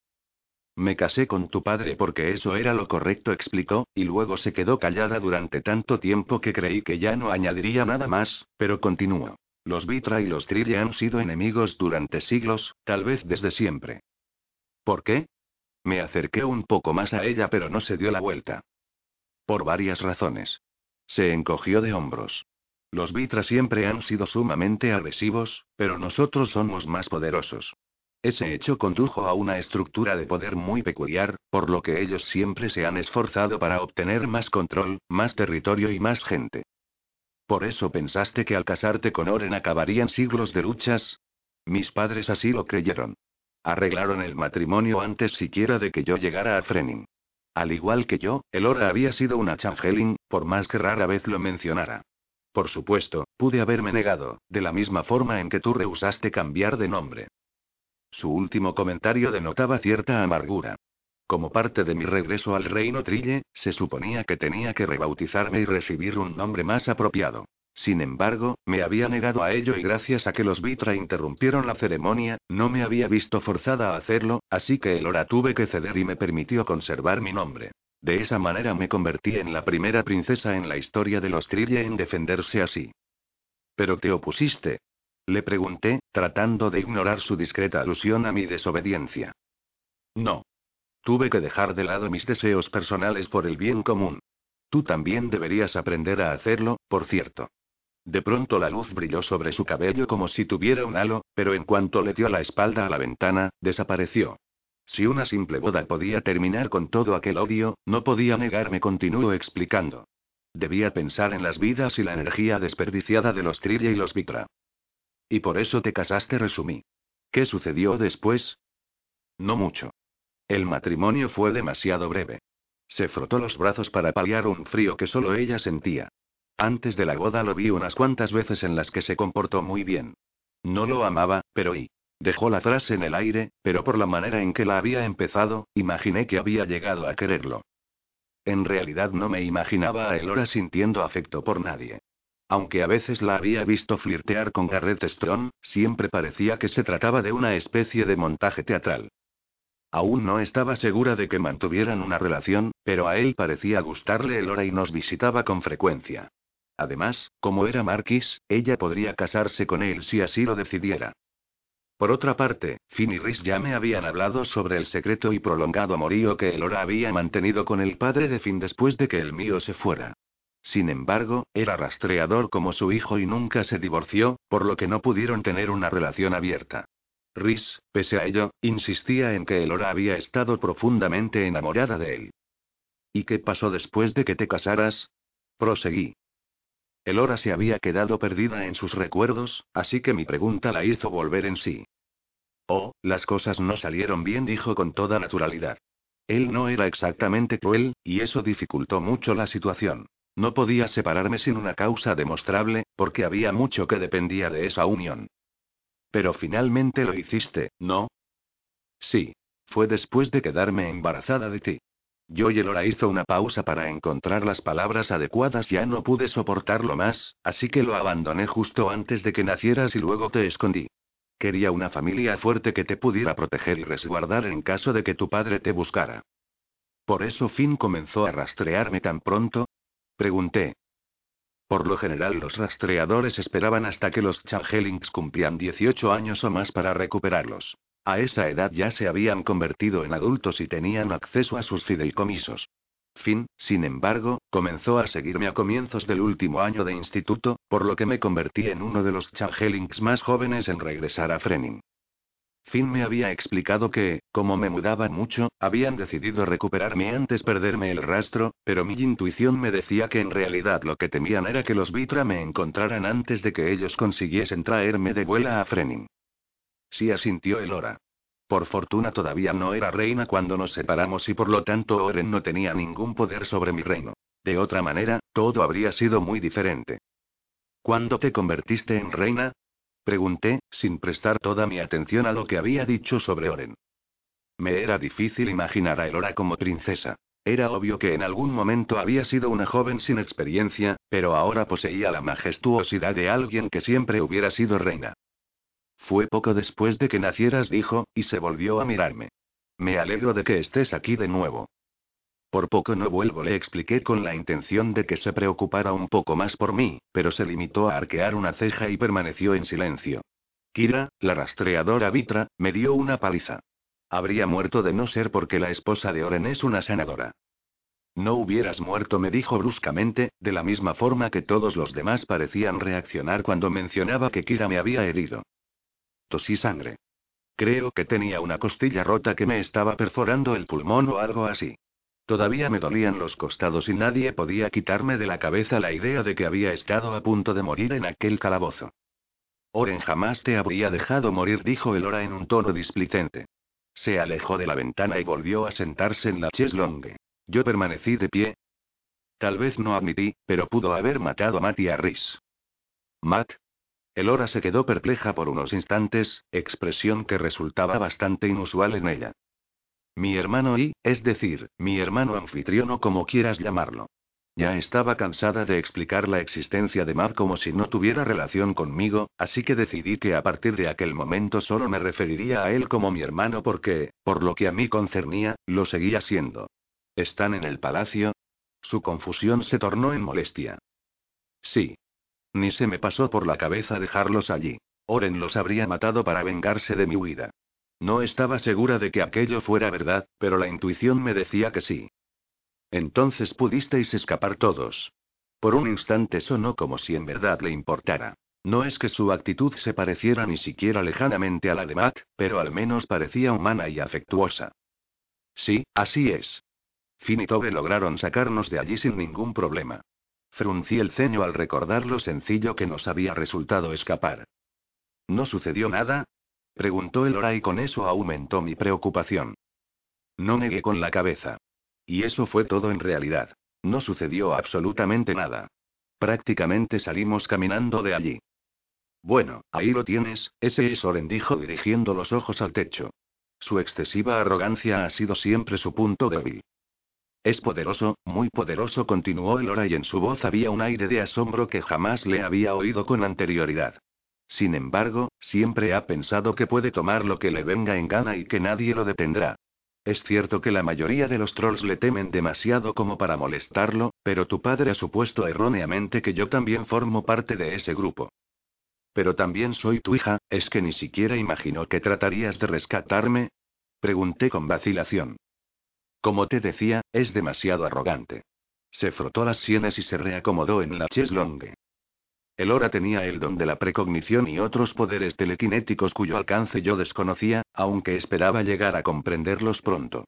Me casé con tu padre porque eso era lo correcto, explicó, y luego se quedó callada durante tanto tiempo que creí que ya no añadiría nada más, pero continuó. Los Vitra y los Trille han sido enemigos durante siglos, tal vez desde siempre. ¿Por qué? Me acerqué un poco más a ella, pero no se dio la vuelta. Por varias razones. Se encogió de hombros. Los Vitra siempre han sido sumamente agresivos, pero nosotros somos más poderosos. Ese hecho condujo a una estructura de poder muy peculiar, por lo que ellos siempre se han esforzado para obtener más control, más territorio y más gente. ¿Por eso pensaste que al casarte con Oren acabarían siglos de luchas? Mis padres así lo creyeron. Arreglaron el matrimonio antes siquiera de que yo llegara a Frenin. Al igual que yo, Elora había sido una changeling, por más que rara vez lo mencionara. Por supuesto, pude haberme negado, de la misma forma en que tú rehusaste cambiar de nombre. Su último comentario denotaba cierta amargura. Como parte de mi regreso al reino Trille, se suponía que tenía que rebautizarme y recibir un nombre más apropiado. Sin embargo, me había negado a ello y gracias a que los Vitra interrumpieron la ceremonia, no me había visto forzada a hacerlo, así que el hora tuve que ceder y me permitió conservar mi nombre. De esa manera me convertí en la primera princesa en la historia de los Trille en defenderse así. ¿Pero te opusiste? Le pregunté, tratando de ignorar su discreta alusión a mi desobediencia. No. Tuve que dejar de lado mis deseos personales por el bien común. Tú también deberías aprender a hacerlo, por cierto. De pronto la luz brilló sobre su cabello como si tuviera un halo, pero en cuanto le dio la espalda a la ventana, desapareció. Si una simple boda podía terminar con todo aquel odio, no podía negarme, continuó explicando. Debía pensar en las vidas y la energía desperdiciada de los Trille y los Vitra. Y por eso te casaste, resumí. ¿Qué sucedió después? No mucho. El matrimonio fue demasiado breve. Se frotó los brazos para paliar un frío que solo ella sentía. Antes de la boda lo vi unas cuantas veces en las que se comportó muy bien. No lo amaba, pero y. Dejó la frase en el aire, pero por la manera en que la había empezado, imaginé que había llegado a quererlo. En realidad no me imaginaba a Elora sintiendo afecto por nadie. Aunque a veces la había visto flirtear con Garrett Strong, siempre parecía que se trataba de una especie de montaje teatral. Aún no estaba segura de que mantuvieran una relación, pero a él parecía gustarle el hora y nos visitaba con frecuencia. Además, como era Marquis, ella podría casarse con él si así lo decidiera. Por otra parte, Finn y Rhys ya me habían hablado sobre el secreto y prolongado amorío que Elora había mantenido con el padre de Finn después de que el mío se fuera. Sin embargo, era rastreador como su hijo y nunca se divorció, por lo que no pudieron tener una relación abierta. Rhys, pese a ello, insistía en que Elora había estado profundamente enamorada de él. ¿Y qué pasó después de que te casaras? Proseguí. Elora se había quedado perdida en sus recuerdos, así que mi pregunta la hizo volver en sí. Oh, las cosas no salieron bien, dijo con toda naturalidad. Él no era exactamente cruel, y eso dificultó mucho la situación. No podía separarme sin una causa demostrable, porque había mucho que dependía de esa unión. Pero finalmente lo hiciste, ¿no? Sí. Fue después de quedarme embarazada de ti. Yo y Elora hizo una pausa para encontrar las palabras adecuadas. Ya no pude soportarlo más, así que lo abandoné justo antes de que nacieras y luego te escondí. Quería una familia fuerte que te pudiera proteger y resguardar en caso de que tu padre te buscara. Por eso Finn comenzó a rastrearme tan pronto, Pregunté. Por lo general los rastreadores esperaban hasta que los changelings cumplían 18 años o más para recuperarlos. A esa edad ya se habían convertido en adultos y tenían acceso a sus fideicomisos. Finn, sin embargo, comenzó a seguirme a comienzos del último año de instituto, por lo que me convertí en uno de los changelings más jóvenes en regresar a Frenin. Finn me había explicado que, como me mudaba mucho, habían decidido recuperarme antes perderme el rastro, pero mi intuición me decía que en realidad lo que temían era que los Vitra me encontraran antes de que ellos consiguiesen traerme de vuela a Frenin. Sí asintió Elora. Por fortuna todavía no era reina cuando nos separamos y por lo tanto Oren no tenía ningún poder sobre mi reino. De otra manera, todo habría sido muy diferente. ¿Cuándo te convertiste en reina? Pregunté, sin prestar toda mi atención a lo que había dicho sobre Oren. Me era difícil imaginar a Elora como princesa. Era obvio que en algún momento había sido una joven sin experiencia, pero ahora poseía la majestuosidad de alguien que siempre hubiera sido reina. Fue poco después de que nacieras, dijo, y se volvió a mirarme. Me alegro de que estés aquí de nuevo. Por poco no vuelvo, le expliqué con la intención de que se preocupara un poco más por mí, pero se limitó a arquear una ceja y permaneció en silencio. Kira, la rastreadora Vitra, me dio una paliza. Habría muerto de no ser porque la esposa de Oren es una sanadora. No hubieras muerto, me dijo bruscamente, de la misma forma que todos los demás parecían reaccionar cuando mencionaba que Kira me había herido. Tosí sangre. Creo que tenía una costilla rota que me estaba perforando el pulmón o algo así. Todavía me dolían los costados y nadie podía quitarme de la cabeza la idea de que había estado a punto de morir en aquel calabozo. Oren jamás te habría dejado morir, dijo Elora en un tono displicente. Se alejó de la ventana y volvió a sentarse en la cheslongue. Yo permanecí de pie. Tal vez no admití, pero pudo haber matado a Matt y a Rhys. ¿Matt? Elora se quedó perpleja por unos instantes, expresión que resultaba bastante inusual en ella. Mi hermano y, es decir, mi hermano anfitrión o como quieras llamarlo. Ya estaba cansada de explicar la existencia de Matt como si no tuviera relación conmigo, así que decidí que a partir de aquel momento solo me referiría a él como mi hermano porque, por lo que a mí concernía, lo seguía siendo. ¿Están en el palacio? Su confusión se tornó en molestia. Sí. Ni se me pasó por la cabeza dejarlos allí. Oren los habría matado para vengarse de mi huida. No estaba segura de que aquello fuera verdad, pero la intuición me decía que sí. Entonces pudisteis escapar todos. Por un instante sonó como si en verdad le importara. No es que su actitud se pareciera ni siquiera lejanamente a la de Matt, pero al menos parecía humana y afectuosa. Sí, así es. Finn y Tobe lograron sacarnos de allí sin ningún problema. Fruncí el ceño al recordar lo sencillo que nos había resultado escapar. ¿No sucedió nada? Preguntó el y con eso aumentó mi preocupación. No negué con la cabeza. Y eso fue todo en realidad. No sucedió absolutamente nada. Prácticamente salimos caminando de allí. Bueno, ahí lo tienes, ese es Oren dirigiendo los ojos al techo. Su excesiva arrogancia ha sido siempre su punto débil. Es poderoso, muy poderoso, continuó Elora y en su voz había un aire de asombro que jamás le había oído con anterioridad. Sin embargo, siempre ha pensado que puede tomar lo que le venga en gana y que nadie lo detendrá. Es cierto que la mayoría de los trolls le temen demasiado como para molestarlo, pero tu padre ha supuesto erróneamente que yo también formo parte de ese grupo. Pero también soy tu hija, ¿es que ni siquiera imaginó que tratarías de rescatarme? Pregunté con vacilación. Como te decía, es demasiado arrogante. Se frotó las sienes y se reacomodó en la cheslongue. Elora tenía el don de la precognición y otros poderes telequinéticos cuyo alcance yo desconocía, aunque esperaba llegar a comprenderlos pronto.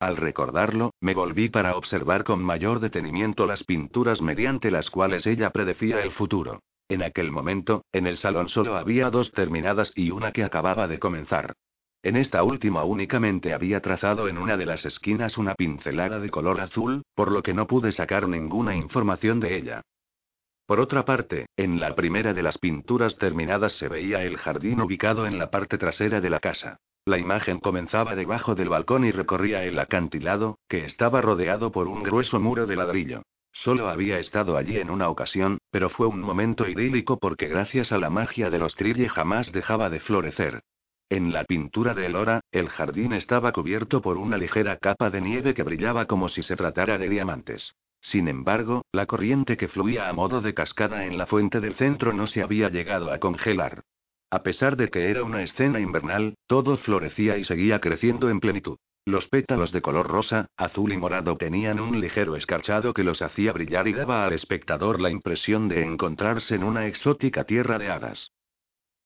Al recordarlo, me volví para observar con mayor detenimiento las pinturas mediante las cuales ella predecía el futuro. En aquel momento, en el salón solo había dos terminadas y una que acababa de comenzar. En esta última únicamente había trazado en una de las esquinas una pincelada de color azul, por lo que no pude sacar ninguna información de ella. Por otra parte, en la primera de las pinturas terminadas se veía el jardín ubicado en la parte trasera de la casa. La imagen comenzaba debajo del balcón y recorría el acantilado, que estaba rodeado por un grueso muro de ladrillo. Solo había estado allí en una ocasión, pero fue un momento idílico porque gracias a la magia de los trille jamás dejaba de florecer. En la pintura de Elora, el jardín estaba cubierto por una ligera capa de nieve que brillaba como si se tratara de diamantes. Sin embargo, la corriente que fluía a modo de cascada en la fuente del centro no se había llegado a congelar. A pesar de que era una escena invernal, todo florecía y seguía creciendo en plenitud. Los pétalos de color rosa, azul y morado tenían un ligero escarchado que los hacía brillar y daba al espectador la impresión de encontrarse en una exótica tierra de hadas.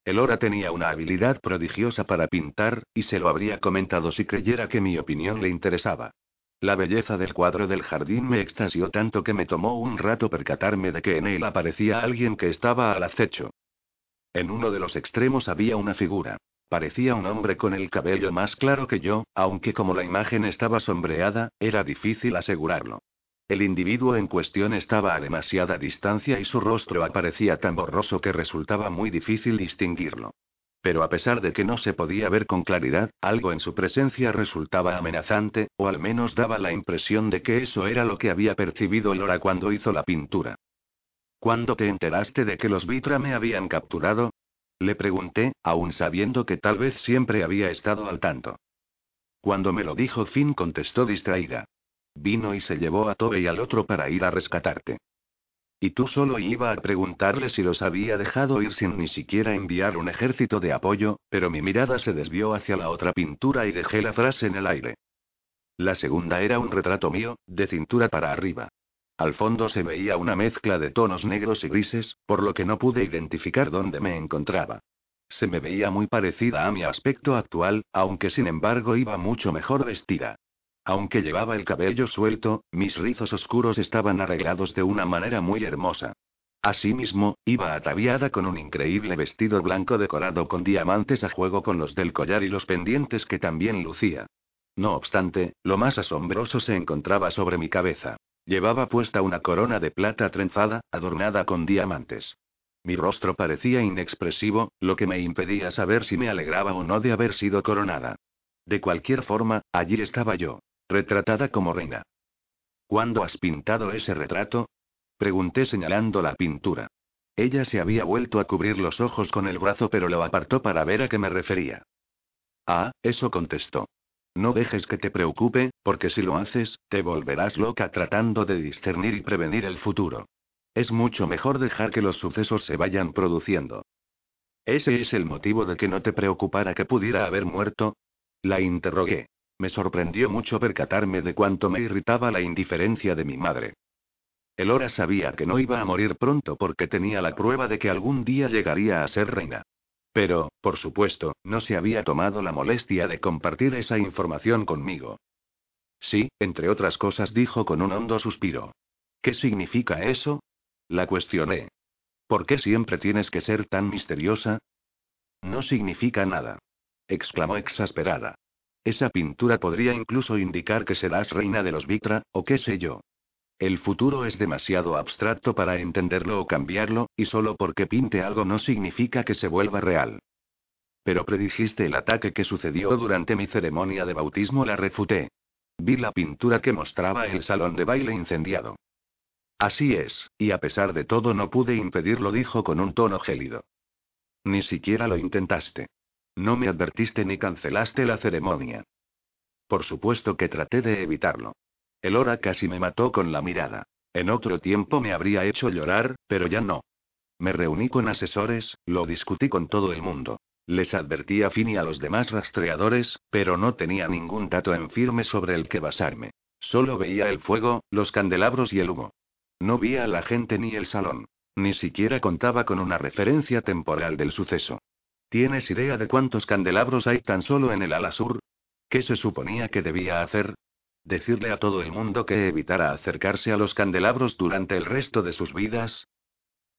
Elora tenía una habilidad prodigiosa para pintar, y se lo habría comentado si creyera que mi opinión le interesaba. La belleza del cuadro del jardín me extasió tanto que me tomó un rato percatarme de que en él aparecía alguien que estaba al acecho. En uno de los extremos había una figura. Parecía un hombre con el cabello más claro que yo, aunque como la imagen estaba sombreada, era difícil asegurarlo. El individuo en cuestión estaba a demasiada distancia y su rostro aparecía tan borroso que resultaba muy difícil distinguirlo. Pero a pesar de que no se podía ver con claridad, algo en su presencia resultaba amenazante, o al menos daba la impresión de que eso era lo que había percibido Lora cuando hizo la pintura. ¿Cuándo te enteraste de que los Vitra me habían capturado? Le pregunté, aún sabiendo que tal vez siempre había estado al tanto. Cuando me lo dijo Finn contestó distraída. Vino y se llevó a Tobe y al otro para ir a rescatarte. Y tú solo iba a preguntarle si los había dejado ir sin ni siquiera enviar un ejército de apoyo, pero mi mirada se desvió hacia la otra pintura y dejé la frase en el aire. La segunda era un retrato mío, de cintura para arriba. Al fondo se veía una mezcla de tonos negros y grises, por lo que no pude identificar dónde me encontraba. Se me veía muy parecida a mi aspecto actual, aunque sin embargo iba mucho mejor vestida. Aunque llevaba el cabello suelto, mis rizos oscuros estaban arreglados de una manera muy hermosa. Asimismo, iba ataviada con un increíble vestido blanco decorado con diamantes a juego con los del collar y los pendientes que también lucía. No obstante, lo más asombroso se encontraba sobre mi cabeza. Llevaba puesta una corona de plata trenzada, adornada con diamantes. Mi rostro parecía inexpresivo, lo que me impedía saber si me alegraba o no de haber sido coronada. De cualquier forma, allí estaba yo. Retratada como reina. ¿Cuándo has pintado ese retrato? Pregunté señalando la pintura. Ella se había vuelto a cubrir los ojos con el brazo pero lo apartó para ver a qué me refería. Ah, eso contestó. No dejes que te preocupe, porque si lo haces, te volverás loca tratando de discernir y prevenir el futuro. Es mucho mejor dejar que los sucesos se vayan produciendo. ¿Ese es el motivo de que no te preocupara que pudiera haber muerto? La interrogué. Me sorprendió mucho percatarme de cuánto me irritaba la indiferencia de mi madre. Elora sabía que no iba a morir pronto porque tenía la prueba de que algún día llegaría a ser reina. Pero, por supuesto, no se había tomado la molestia de compartir esa información conmigo. Sí, entre otras cosas dijo con un hondo suspiro. ¿Qué significa eso? La cuestioné. ¿Por qué siempre tienes que ser tan misteriosa? No significa nada. exclamó exasperada. Esa pintura podría incluso indicar que serás reina de los Vitra, o qué sé yo. El futuro es demasiado abstracto para entenderlo o cambiarlo, y solo porque pinte algo no significa que se vuelva real. Pero predijiste el ataque que sucedió durante mi ceremonia de bautismo, la refuté. Vi la pintura que mostraba el salón de baile incendiado. Así es, y a pesar de todo no pude impedirlo, dijo con un tono gélido. Ni siquiera lo intentaste. No me advertiste ni cancelaste la ceremonia. Por supuesto que traté de evitarlo. El hora casi me mató con la mirada. En otro tiempo me habría hecho llorar, pero ya no. Me reuní con asesores, lo discutí con todo el mundo. Les advertí a Finn y a los demás rastreadores, pero no tenía ningún dato en firme sobre el que basarme. Solo veía el fuego, los candelabros y el humo. No vi a la gente ni el salón. Ni siquiera contaba con una referencia temporal del suceso. ¿Tienes idea de cuántos candelabros hay tan solo en el ala sur? ¿Qué se suponía que debía hacer? ¿Decirle a todo el mundo que evitara acercarse a los candelabros durante el resto de sus vidas?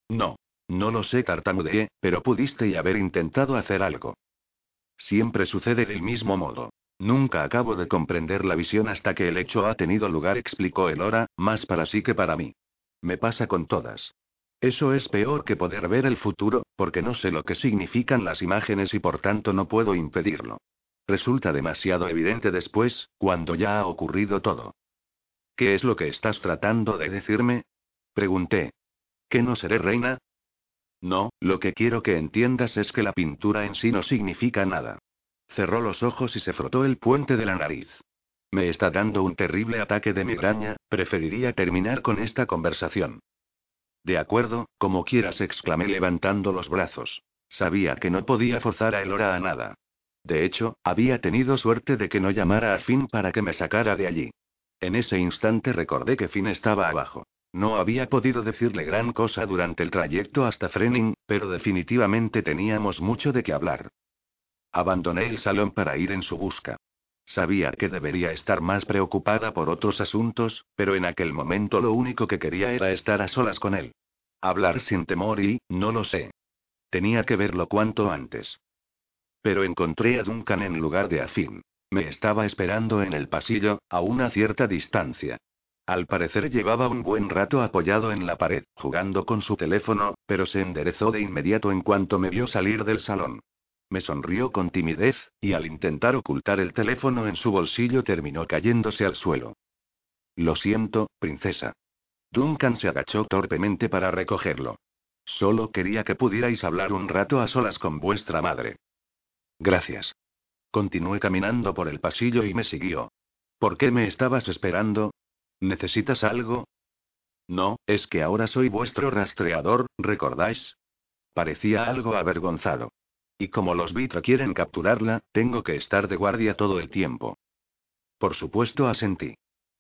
No. No lo sé, tartamudeé, pero pudiste haber intentado hacer algo. Siempre sucede del mismo modo. Nunca acabo de comprender la visión hasta que el hecho ha tenido lugar, explicó Elora, más para sí que para mí. Me pasa con todas. Eso es peor que poder ver el futuro, porque no sé lo que significan las imágenes y por tanto no puedo impedirlo. Resulta demasiado evidente después, cuando ya ha ocurrido todo. ¿Qué es lo que estás tratando de decirme? Pregunté. ¿Que no seré reina? No, lo que quiero que entiendas es que la pintura en sí no significa nada. Cerró los ojos y se frotó el puente de la nariz. Me está dando un terrible ataque de migraña, preferiría terminar con esta conversación. De acuerdo, como quieras, exclamé levantando los brazos. Sabía que no podía forzar a Elora a nada. De hecho, había tenido suerte de que no llamara a Finn para que me sacara de allí. En ese instante recordé que Finn estaba abajo. No había podido decirle gran cosa durante el trayecto hasta Frening, pero definitivamente teníamos mucho de qué hablar. Abandoné el salón para ir en su busca. Sabía que debería estar más preocupada por otros asuntos, pero en aquel momento lo único que quería era estar a solas con él. Hablar sin temor y, no lo sé. Tenía que verlo cuanto antes. Pero encontré a Duncan en lugar de a. Me estaba esperando en el pasillo, a una cierta distancia. Al parecer llevaba un buen rato apoyado en la pared, jugando con su teléfono, pero se enderezó de inmediato en cuanto me vio salir del salón. Me sonrió con timidez, y al intentar ocultar el teléfono en su bolsillo terminó cayéndose al suelo. Lo siento, princesa. Duncan se agachó torpemente para recogerlo. Solo quería que pudierais hablar un rato a solas con vuestra madre. Gracias. Continué caminando por el pasillo y me siguió. ¿Por qué me estabas esperando? ¿Necesitas algo? No, es que ahora soy vuestro rastreador, ¿recordáis? Parecía algo avergonzado. Y como los Vitra quieren capturarla, tengo que estar de guardia todo el tiempo. Por supuesto, asentí.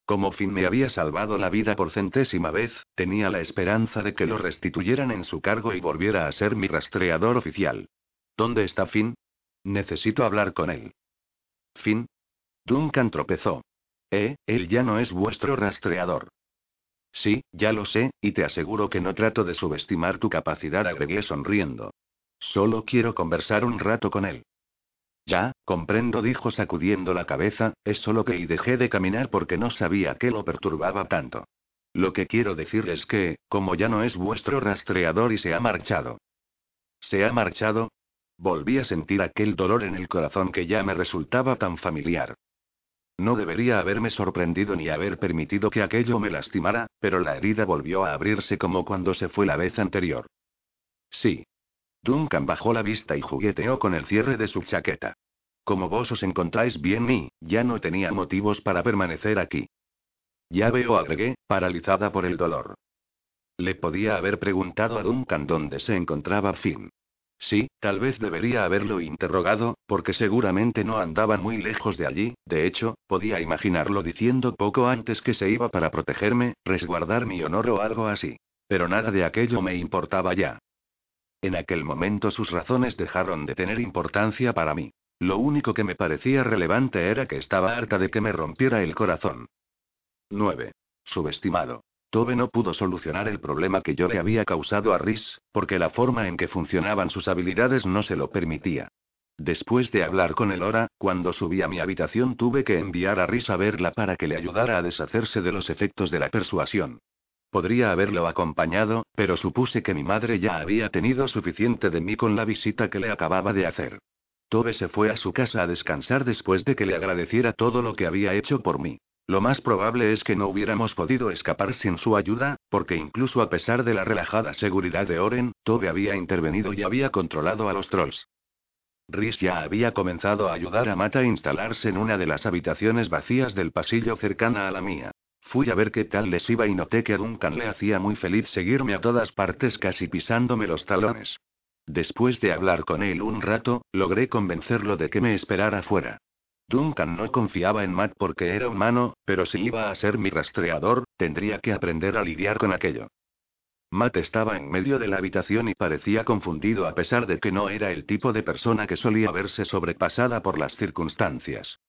Como Finn me había salvado la vida por centésima vez, tenía la esperanza de que lo restituyeran en su cargo y volviera a ser mi rastreador oficial. ¿Dónde está Finn? Necesito hablar con él. Finn. Duncan tropezó. Eh, él ya no es vuestro rastreador. Sí, ya lo sé, y te aseguro que no trato de subestimar tu capacidad, agregué sonriendo. Solo quiero conversar un rato con él. Ya, comprendo, dijo sacudiendo la cabeza, es solo que y dejé de caminar porque no sabía qué lo perturbaba tanto. Lo que quiero decir es que, como ya no es vuestro rastreador y se ha marchado. ¿Se ha marchado? Volví a sentir aquel dolor en el corazón que ya me resultaba tan familiar. No debería haberme sorprendido ni haber permitido que aquello me lastimara, pero la herida volvió a abrirse como cuando se fue la vez anterior. Sí. Duncan bajó la vista y jugueteó con el cierre de su chaqueta. Como vos os encontráis bien y, ya no tenía motivos para permanecer aquí. Ya veo, agregué, paralizada por el dolor. Le podía haber preguntado a Duncan dónde se encontraba Finn. Sí, tal vez debería haberlo interrogado, porque seguramente no andaba muy lejos de allí, de hecho, podía imaginarlo diciendo poco antes que se iba para protegerme, resguardar mi honor o algo así. Pero nada de aquello me importaba ya. En aquel momento sus razones dejaron de tener importancia para mí. Lo único que me parecía relevante era que estaba harta de que me rompiera el corazón. 9. Subestimado. Tobe no pudo solucionar el problema que yo le había causado a Rhys, porque la forma en que funcionaban sus habilidades no se lo permitía. Después de hablar con Elora, cuando subí a mi habitación tuve que enviar a Rhys a verla para que le ayudara a deshacerse de los efectos de la persuasión. Podría haberlo acompañado, pero supuse que mi madre ya había tenido suficiente de mí con la visita que le acababa de hacer. Tobe se fue a su casa a descansar después de que le agradeciera todo lo que había hecho por mí. Lo más probable es que no hubiéramos podido escapar sin su ayuda, porque incluso a pesar de la relajada seguridad de Oren, Tobe había intervenido y había controlado a los trolls. Rhys ya había comenzado a ayudar a Mata a instalarse en una de las habitaciones vacías del pasillo cercana a la mía. Fui a ver qué tal les iba y noté que a Duncan le hacía muy feliz seguirme a todas partes casi pisándome los talones. Después de hablar con él un rato, logré convencerlo de que me esperara fuera. Duncan no confiaba en Matt porque era humano, pero si iba a ser mi rastreador, tendría que aprender a lidiar con aquello. Matt estaba en medio de la habitación y parecía confundido a pesar de que no era el tipo de persona que solía verse sobrepasada por las circunstancias.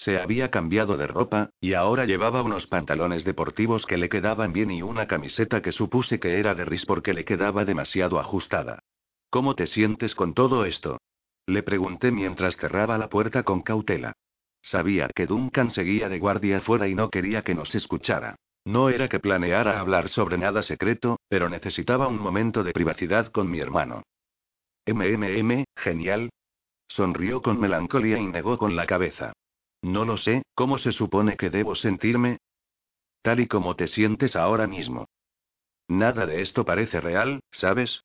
Se había cambiado de ropa, y ahora llevaba unos pantalones deportivos que le quedaban bien y una camiseta que supuse que era de Riz porque le quedaba demasiado ajustada. ¿Cómo te sientes con todo esto? Le pregunté mientras cerraba la puerta con cautela. Sabía que Duncan seguía de guardia afuera y no quería que nos escuchara. No era que planeara hablar sobre nada secreto, pero necesitaba un momento de privacidad con mi hermano. MMM, genial. Sonrió con melancolía y negó con la cabeza. No lo sé, ¿cómo se supone que debo sentirme? Tal y como te sientes ahora mismo. Nada de esto parece real, ¿sabes?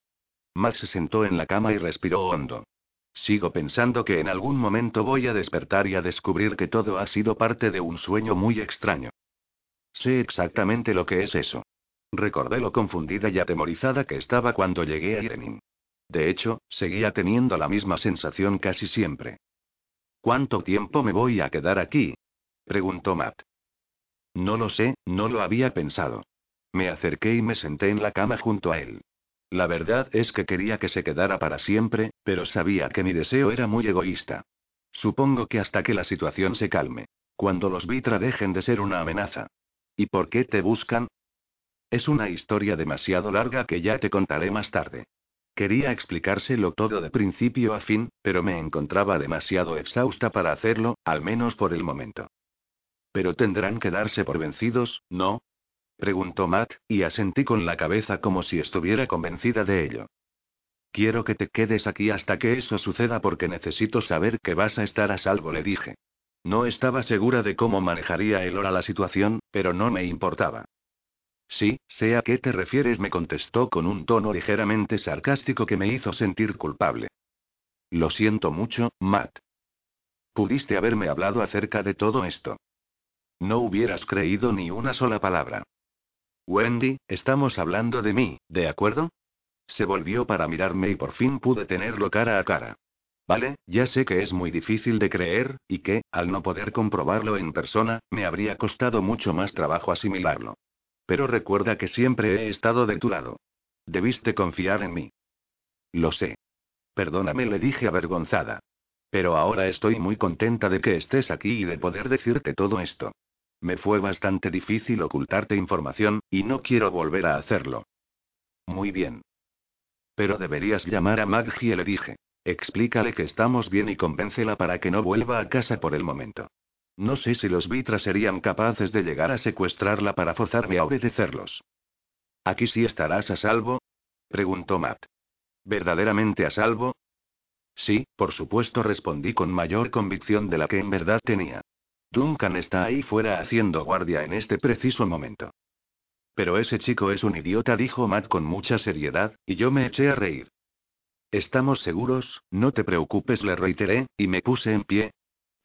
Max se sentó en la cama y respiró hondo. Sigo pensando que en algún momento voy a despertar y a descubrir que todo ha sido parte de un sueño muy extraño. Sé exactamente lo que es eso. Recordé lo confundida y atemorizada que estaba cuando llegué a Irenin. De hecho, seguía teniendo la misma sensación casi siempre. ¿Cuánto tiempo me voy a quedar aquí? preguntó Matt. No lo sé, no lo había pensado. Me acerqué y me senté en la cama junto a él. La verdad es que quería que se quedara para siempre, pero sabía que mi deseo era muy egoísta. Supongo que hasta que la situación se calme. Cuando los Vitra dejen de ser una amenaza. ¿Y por qué te buscan? Es una historia demasiado larga que ya te contaré más tarde. Quería explicárselo todo de principio a fin, pero me encontraba demasiado exhausta para hacerlo, al menos por el momento. Pero tendrán que darse por vencidos, ¿no? Preguntó Matt, y asentí con la cabeza como si estuviera convencida de ello. Quiero que te quedes aquí hasta que eso suceda porque necesito saber que vas a estar a salvo, le dije. No estaba segura de cómo manejaría Elora la situación, pero no me importaba. Sí, sé a qué te refieres, me contestó con un tono ligeramente sarcástico que me hizo sentir culpable. Lo siento mucho, Matt. Pudiste haberme hablado acerca de todo esto. No hubieras creído ni una sola palabra. Wendy, estamos hablando de mí, ¿de acuerdo? Se volvió para mirarme y por fin pude tenerlo cara a cara. Vale, ya sé que es muy difícil de creer, y que, al no poder comprobarlo en persona, me habría costado mucho más trabajo asimilarlo. Pero recuerda que siempre he estado de tu lado. Debiste confiar en mí. Lo sé. Perdóname, le dije avergonzada. Pero ahora estoy muy contenta de que estés aquí y de poder decirte todo esto. Me fue bastante difícil ocultarte información, y no quiero volver a hacerlo. Muy bien. Pero deberías llamar a Maggie, le dije. Explícale que estamos bien y convéncela para que no vuelva a casa por el momento. No sé si los Vitra serían capaces de llegar a secuestrarla para forzarme a obedecerlos. ¿Aquí sí estarás a salvo? preguntó Matt. ¿Verdaderamente a salvo? Sí, por supuesto, respondí con mayor convicción de la que en verdad tenía. Duncan está ahí fuera haciendo guardia en este preciso momento. Pero ese chico es un idiota, dijo Matt con mucha seriedad, y yo me eché a reír. ¿Estamos seguros? No te preocupes, le reiteré, y me puse en pie.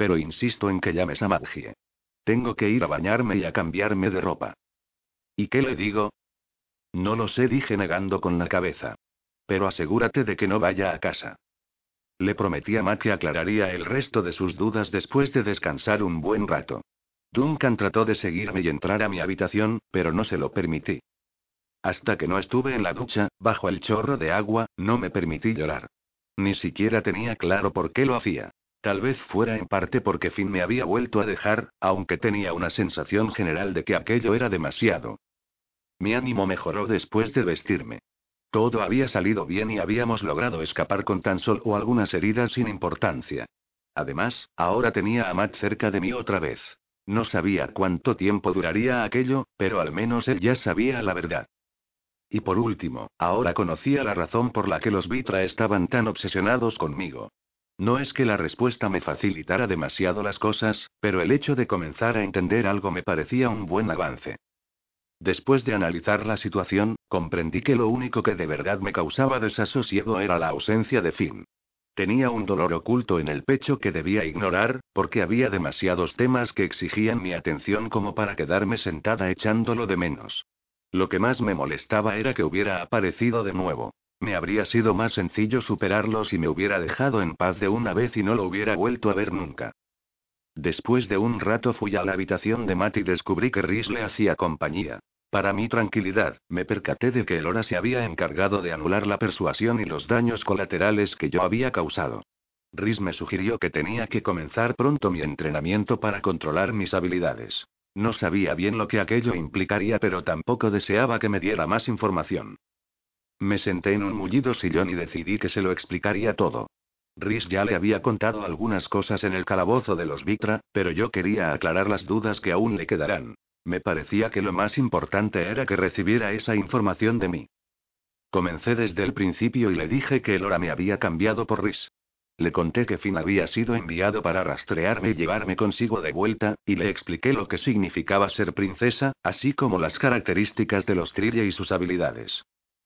Pero insisto en que llames a Maggie. Tengo que ir a bañarme y a cambiarme de ropa. ¿Y qué le digo? No lo sé, dije negando con la cabeza. Pero asegúrate de que no vaya a casa. Le prometí a Matt que aclararía el resto de sus dudas después de descansar un buen rato. Duncan trató de seguirme y entrar a mi habitación, pero no se lo permití. Hasta que no estuve en la ducha, bajo el chorro de agua, no me permití llorar. Ni siquiera tenía claro por qué lo hacía. Tal vez fuera en parte porque Finn me había vuelto a dejar, aunque tenía una sensación general de que aquello era demasiado. Mi ánimo mejoró después de vestirme. Todo había salido bien y habíamos logrado escapar con tan solo algunas heridas sin importancia. Además, ahora tenía a Matt cerca de mí otra vez. No sabía cuánto tiempo duraría aquello, pero al menos él ya sabía la verdad. Y por último, ahora conocía la razón por la que los Vitra estaban tan obsesionados conmigo. No es que la respuesta me facilitara demasiado las cosas, pero el hecho de comenzar a entender algo me parecía un buen avance. Después de analizar la situación, comprendí que lo único que de verdad me causaba desasosiego era la ausencia de Finn. Tenía un dolor oculto en el pecho que debía ignorar, porque había demasiados temas que exigían mi atención como para quedarme sentada echándolo de menos. Lo que más me molestaba era que hubiera aparecido de nuevo. Me habría sido más sencillo superarlo si me hubiera dejado en paz de una vez y no lo hubiera vuelto a ver nunca. Después de un rato fui a la habitación de Matt y descubrí que Rhys le hacía compañía. Para mi tranquilidad, me percaté de que Elora se había encargado de anular la persuasión y los daños colaterales que yo había causado. Rhys me sugirió que tenía que comenzar pronto mi entrenamiento para controlar mis habilidades. No sabía bien lo que aquello implicaría, pero tampoco deseaba que me diera más información. Me senté en un mullido sillón y decidí que se lo explicaría todo. Rhys ya le había contado algunas cosas en el calabozo de los Vitra, pero yo quería aclarar las dudas que aún le quedarán. Me parecía que lo más importante era que recibiera esa información de mí. Comencé desde el principio y le dije que Elora me había cambiado por Rhys. Le conté que Finn había sido enviado para rastrearme y llevarme consigo de vuelta, y le expliqué lo que significaba ser princesa, así como las características de los Trille y sus habilidades.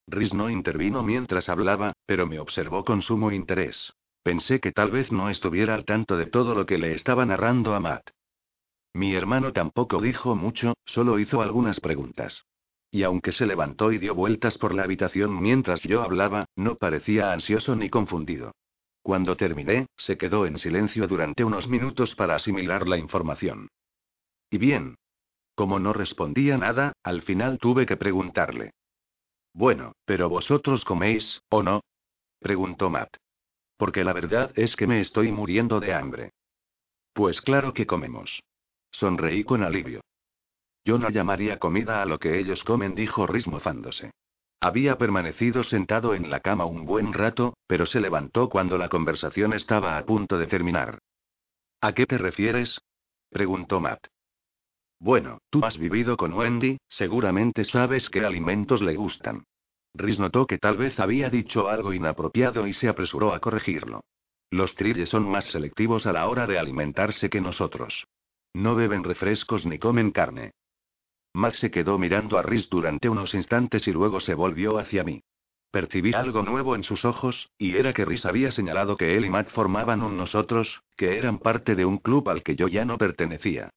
Rhys no intervino mientras hablaba, pero me observó con sumo interés. Pensé que tal vez no estuviera al tanto de todo lo que le estaba narrando a Matt. Mi hermano tampoco dijo mucho, solo hizo algunas preguntas. Y aunque se levantó y dio vueltas por la habitación mientras yo hablaba, no parecía ansioso ni confundido. Cuando terminé, se quedó en silencio durante unos minutos para asimilar la información. ¿Y bien? Como no respondía nada, al final tuve que preguntarle. Bueno, pero vosotros coméis, ¿o no? preguntó Matt. Porque la verdad es que me estoy muriendo de hambre. Pues claro que comemos. Sonreí con alivio. Yo no llamaría comida a lo que ellos comen, dijo Rhys mofándose. Había permanecido sentado en la cama un buen rato, pero se levantó cuando la conversación estaba a punto de terminar. ¿A qué te refieres? preguntó Matt. Bueno, tú has vivido con Wendy, seguramente sabes qué alimentos le gustan. Rhys notó que tal vez había dicho algo inapropiado y se apresuró a corregirlo. Los trilles son más selectivos a la hora de alimentarse que nosotros. No beben refrescos ni comen carne. Matt se quedó mirando a Rhys durante unos instantes y luego se volvió hacia mí. Percibí algo nuevo en sus ojos, y era que Rhys había señalado que él y Matt formaban un nosotros, que eran parte de un club al que yo ya no pertenecía.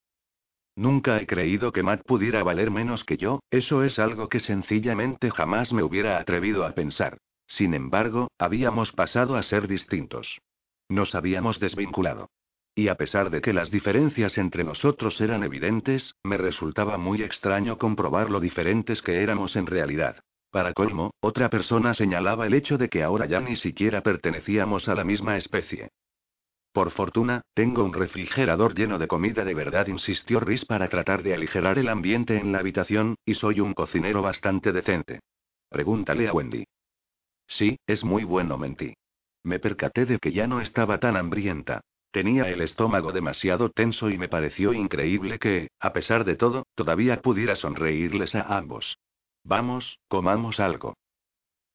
Nunca he creído que Matt pudiera valer menos que yo, eso es algo que sencillamente jamás me hubiera atrevido a pensar. Sin embargo, habíamos pasado a ser distintos. Nos habíamos desvinculado. Y a pesar de que las diferencias entre nosotros eran evidentes, me resultaba muy extraño comprobar lo diferentes que éramos en realidad. Para colmo, otra persona señalaba el hecho de que ahora ya ni siquiera pertenecíamos a la misma especie. Por fortuna, tengo un refrigerador lleno de comida de verdad, insistió Rhys para tratar de aligerar el ambiente en la habitación, y soy un cocinero bastante decente. Pregúntale a Wendy. Sí, es muy bueno, mentí. Me percaté de que ya no estaba tan hambrienta. Tenía el estómago demasiado tenso y me pareció increíble que, a pesar de todo, todavía pudiera sonreírles a ambos. Vamos, comamos algo.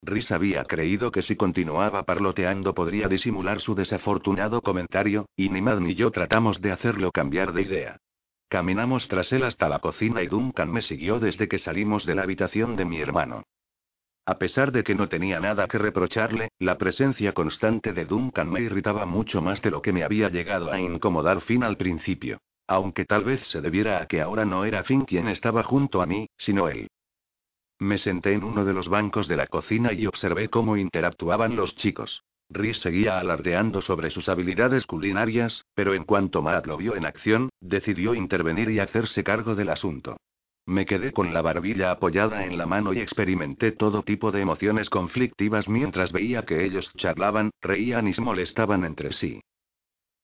Rhys había creído que si continuaba parloteando podría disimular su desafortunado comentario, y ni Mad ni yo tratamos de hacerlo cambiar de idea. Caminamos tras él hasta la cocina y Duncan me siguió desde que salimos de la habitación de mi hermano. A pesar de que no tenía nada que reprocharle, la presencia constante de Duncan me irritaba mucho más de lo que me había llegado a incomodar Finn al principio. Aunque tal vez se debiera a que ahora no era Finn quien estaba junto a mí, sino él. Me senté en uno de los bancos de la cocina y observé cómo interactuaban los chicos. Rhys seguía alardeando sobre sus habilidades culinarias, pero en cuanto Matt lo vio en acción, decidió intervenir y hacerse cargo del asunto. Me quedé con la barbilla apoyada en la mano y experimenté todo tipo de emociones conflictivas mientras veía que ellos charlaban, reían y se molestaban entre sí.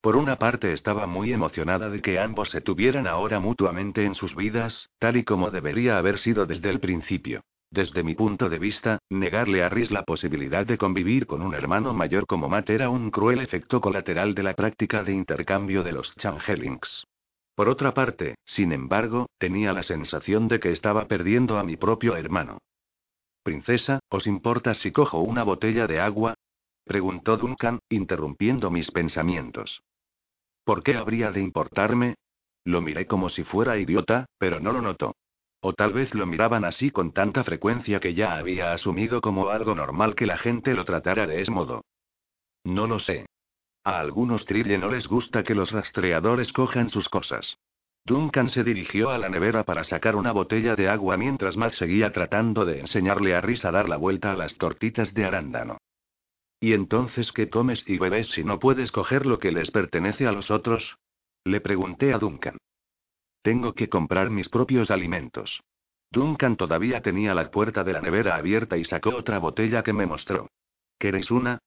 Por una parte estaba muy emocionada de que ambos se tuvieran ahora mutuamente en sus vidas, tal y como debería haber sido desde el principio. Desde mi punto de vista, negarle a Rhys la posibilidad de convivir con un hermano mayor como Matt era un cruel efecto colateral de la práctica de intercambio de los changelings. Por otra parte, sin embargo, tenía la sensación de que estaba perdiendo a mi propio hermano. Princesa, ¿os importa si cojo una botella de agua? Preguntó Duncan, interrumpiendo mis pensamientos. ¿Por qué habría de importarme? Lo miré como si fuera idiota, pero no lo notó. O tal vez lo miraban así con tanta frecuencia que ya había asumido como algo normal que la gente lo tratara de ese modo. No lo sé. A algunos Trille no les gusta que los rastreadores cojan sus cosas. Duncan se dirigió a la nevera para sacar una botella de agua mientras Matt seguía tratando de enseñarle a Rhys a dar la vuelta a las tortitas de arándano. ¿Y entonces qué comes y bebes si no puedes coger lo que les pertenece a los otros? Le pregunté a Duncan. Tengo que comprar mis propios alimentos. Duncan todavía tenía la puerta de la nevera abierta y sacó otra botella que me mostró. ¿Queréis una?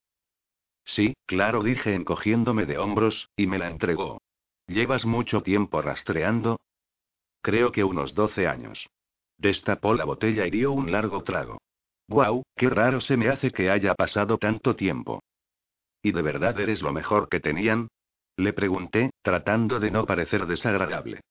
Sí, claro, dije encogiéndome de hombros, y me la entregó. ¿Llevas mucho tiempo rastreando? Creo que unos doce años. Destapó la botella y dio un largo trago. ¡Guau! ¡Qué raro se me hace que haya pasado tanto tiempo! ¿Y de verdad eres lo mejor que tenían? Le pregunté, tratando de no parecer desagradable.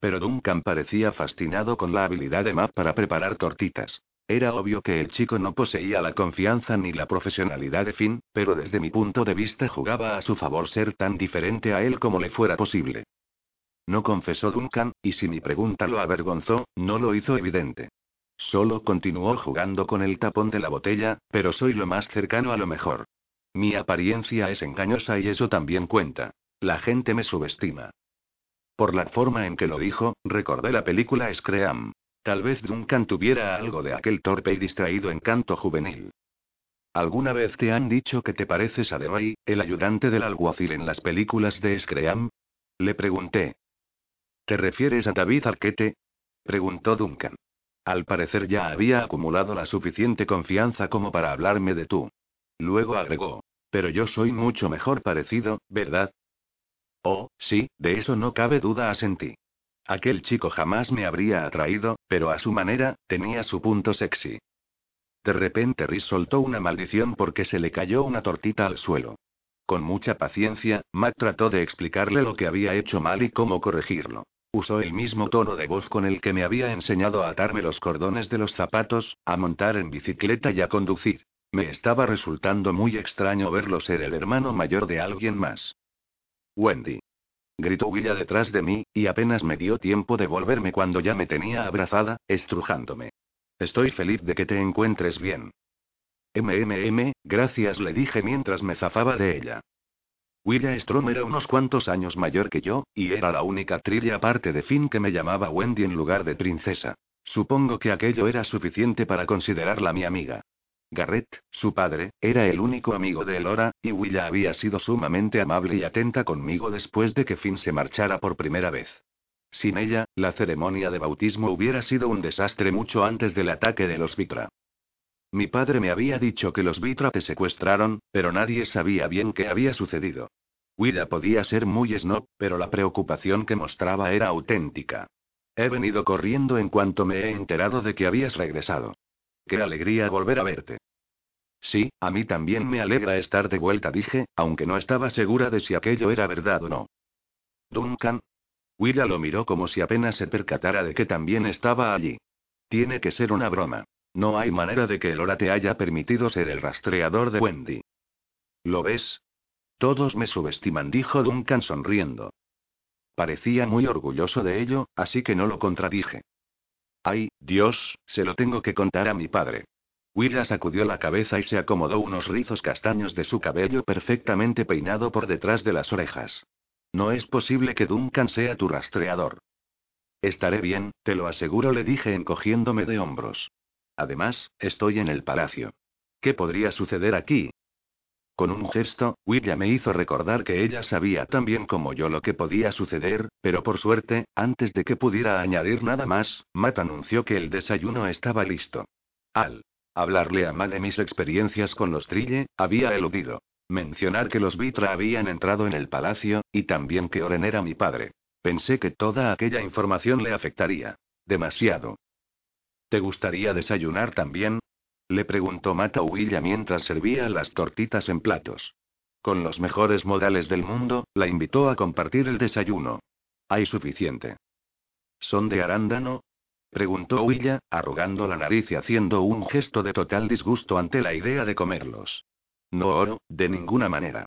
Pero Duncan parecía fascinado con la habilidad de Matt para preparar tortitas. Era obvio que el chico no poseía la confianza ni la profesionalidad de Finn, pero desde mi punto de vista jugaba a su favor ser tan diferente a él como le fuera posible. No confesó Duncan, y si mi pregunta lo avergonzó, no lo hizo evidente. Solo continuó jugando con el tapón de la botella, pero soy lo más cercano a lo mejor. Mi apariencia es engañosa y eso también cuenta. La gente me subestima. Por la forma en que lo dijo, recordé la película Scream. Tal vez Duncan tuviera algo de aquel torpe y distraído encanto juvenil. ¿Alguna vez te han dicho que te pareces a Dewey, el ayudante del alguacil en las películas de Scream? Le pregunté. ¿Te refieres a David Arquette? preguntó Duncan. Al parecer ya había acumulado la suficiente confianza como para hablarme de tú. Luego agregó. Pero yo soy mucho mejor parecido, ¿verdad? Oh, sí, de eso no cabe duda, asentí. Aquel chico jamás me habría atraído, pero a su manera, tenía su punto sexy. De repente Rhys soltó una maldición porque se le cayó una tortita al suelo. Con mucha paciencia, Matt trató de explicarle lo que había hecho mal y cómo corregirlo. Usó el mismo tono de voz con el que me había enseñado a atarme los cordones de los zapatos, a montar en bicicleta y a conducir. Me estaba resultando muy extraño verlo ser el hermano mayor de alguien más. Wendy gritó Willa detrás de mí, y apenas me dio tiempo de volverme cuando ya me tenía abrazada, estrujándome. Estoy feliz de que te encuentres bien. MMM, gracias le dije mientras me zafaba de ella. Willa Strom era unos cuantos años mayor que yo, y era la única trilla aparte de Finn que me llamaba Wendy en lugar de princesa. Supongo que aquello era suficiente para considerarla mi amiga. Garrett, su padre, era el único amigo de Elora, y Willa había sido sumamente amable y atenta conmigo después de que Finn se marchara por primera vez. Sin ella, la ceremonia de bautismo hubiera sido un desastre mucho antes del ataque de los Vitra. Mi padre me había dicho que los Vitra te secuestraron, pero nadie sabía bien qué había sucedido. Willa podía ser muy snob, pero la preocupación que mostraba era auténtica. He venido corriendo en cuanto me he enterado de que habías regresado. Qué alegría volver a verte. Sí, a mí también me alegra estar de vuelta, dije, aunque no estaba segura de si aquello era verdad o no. Duncan. Willa lo miró como si apenas se percatara de que también estaba allí. Tiene que ser una broma. No hay manera de que el Hora te haya permitido ser el rastreador de Wendy. ¿Lo ves? Todos me subestiman, dijo Duncan sonriendo. Parecía muy orgulloso de ello, así que no lo contradije. Ay, Dios, se lo tengo que contar a mi padre. Willa sacudió la cabeza y se acomodó unos rizos castaños de su cabello perfectamente peinado por detrás de las orejas. No es posible que Duncan sea tu rastreador. Estaré bien, te lo aseguro, le dije encogiéndome de hombros. Además, estoy en el palacio. ¿Qué podría suceder aquí? Con un gesto, Willa me hizo recordar que ella sabía tan bien como yo lo que podía suceder, pero por suerte, antes de que pudiera añadir nada más, Matt anunció que el desayuno estaba listo. Al hablarle a Matt de mis experiencias con los Trille, había eludido mencionar que los Vitra habían entrado en el palacio, y también que Oren era mi padre. Pensé que toda aquella información le afectaría. Demasiado. ¿Te gustaría desayunar también? Le preguntó Mata Huilla mientras servía las tortitas en platos. Con los mejores modales del mundo, la invitó a compartir el desayuno. Hay suficiente. ¿Son de arándano? Preguntó Huilla, arrugando la nariz y haciendo un gesto de total disgusto ante la idea de comerlos. No oro, de ninguna manera.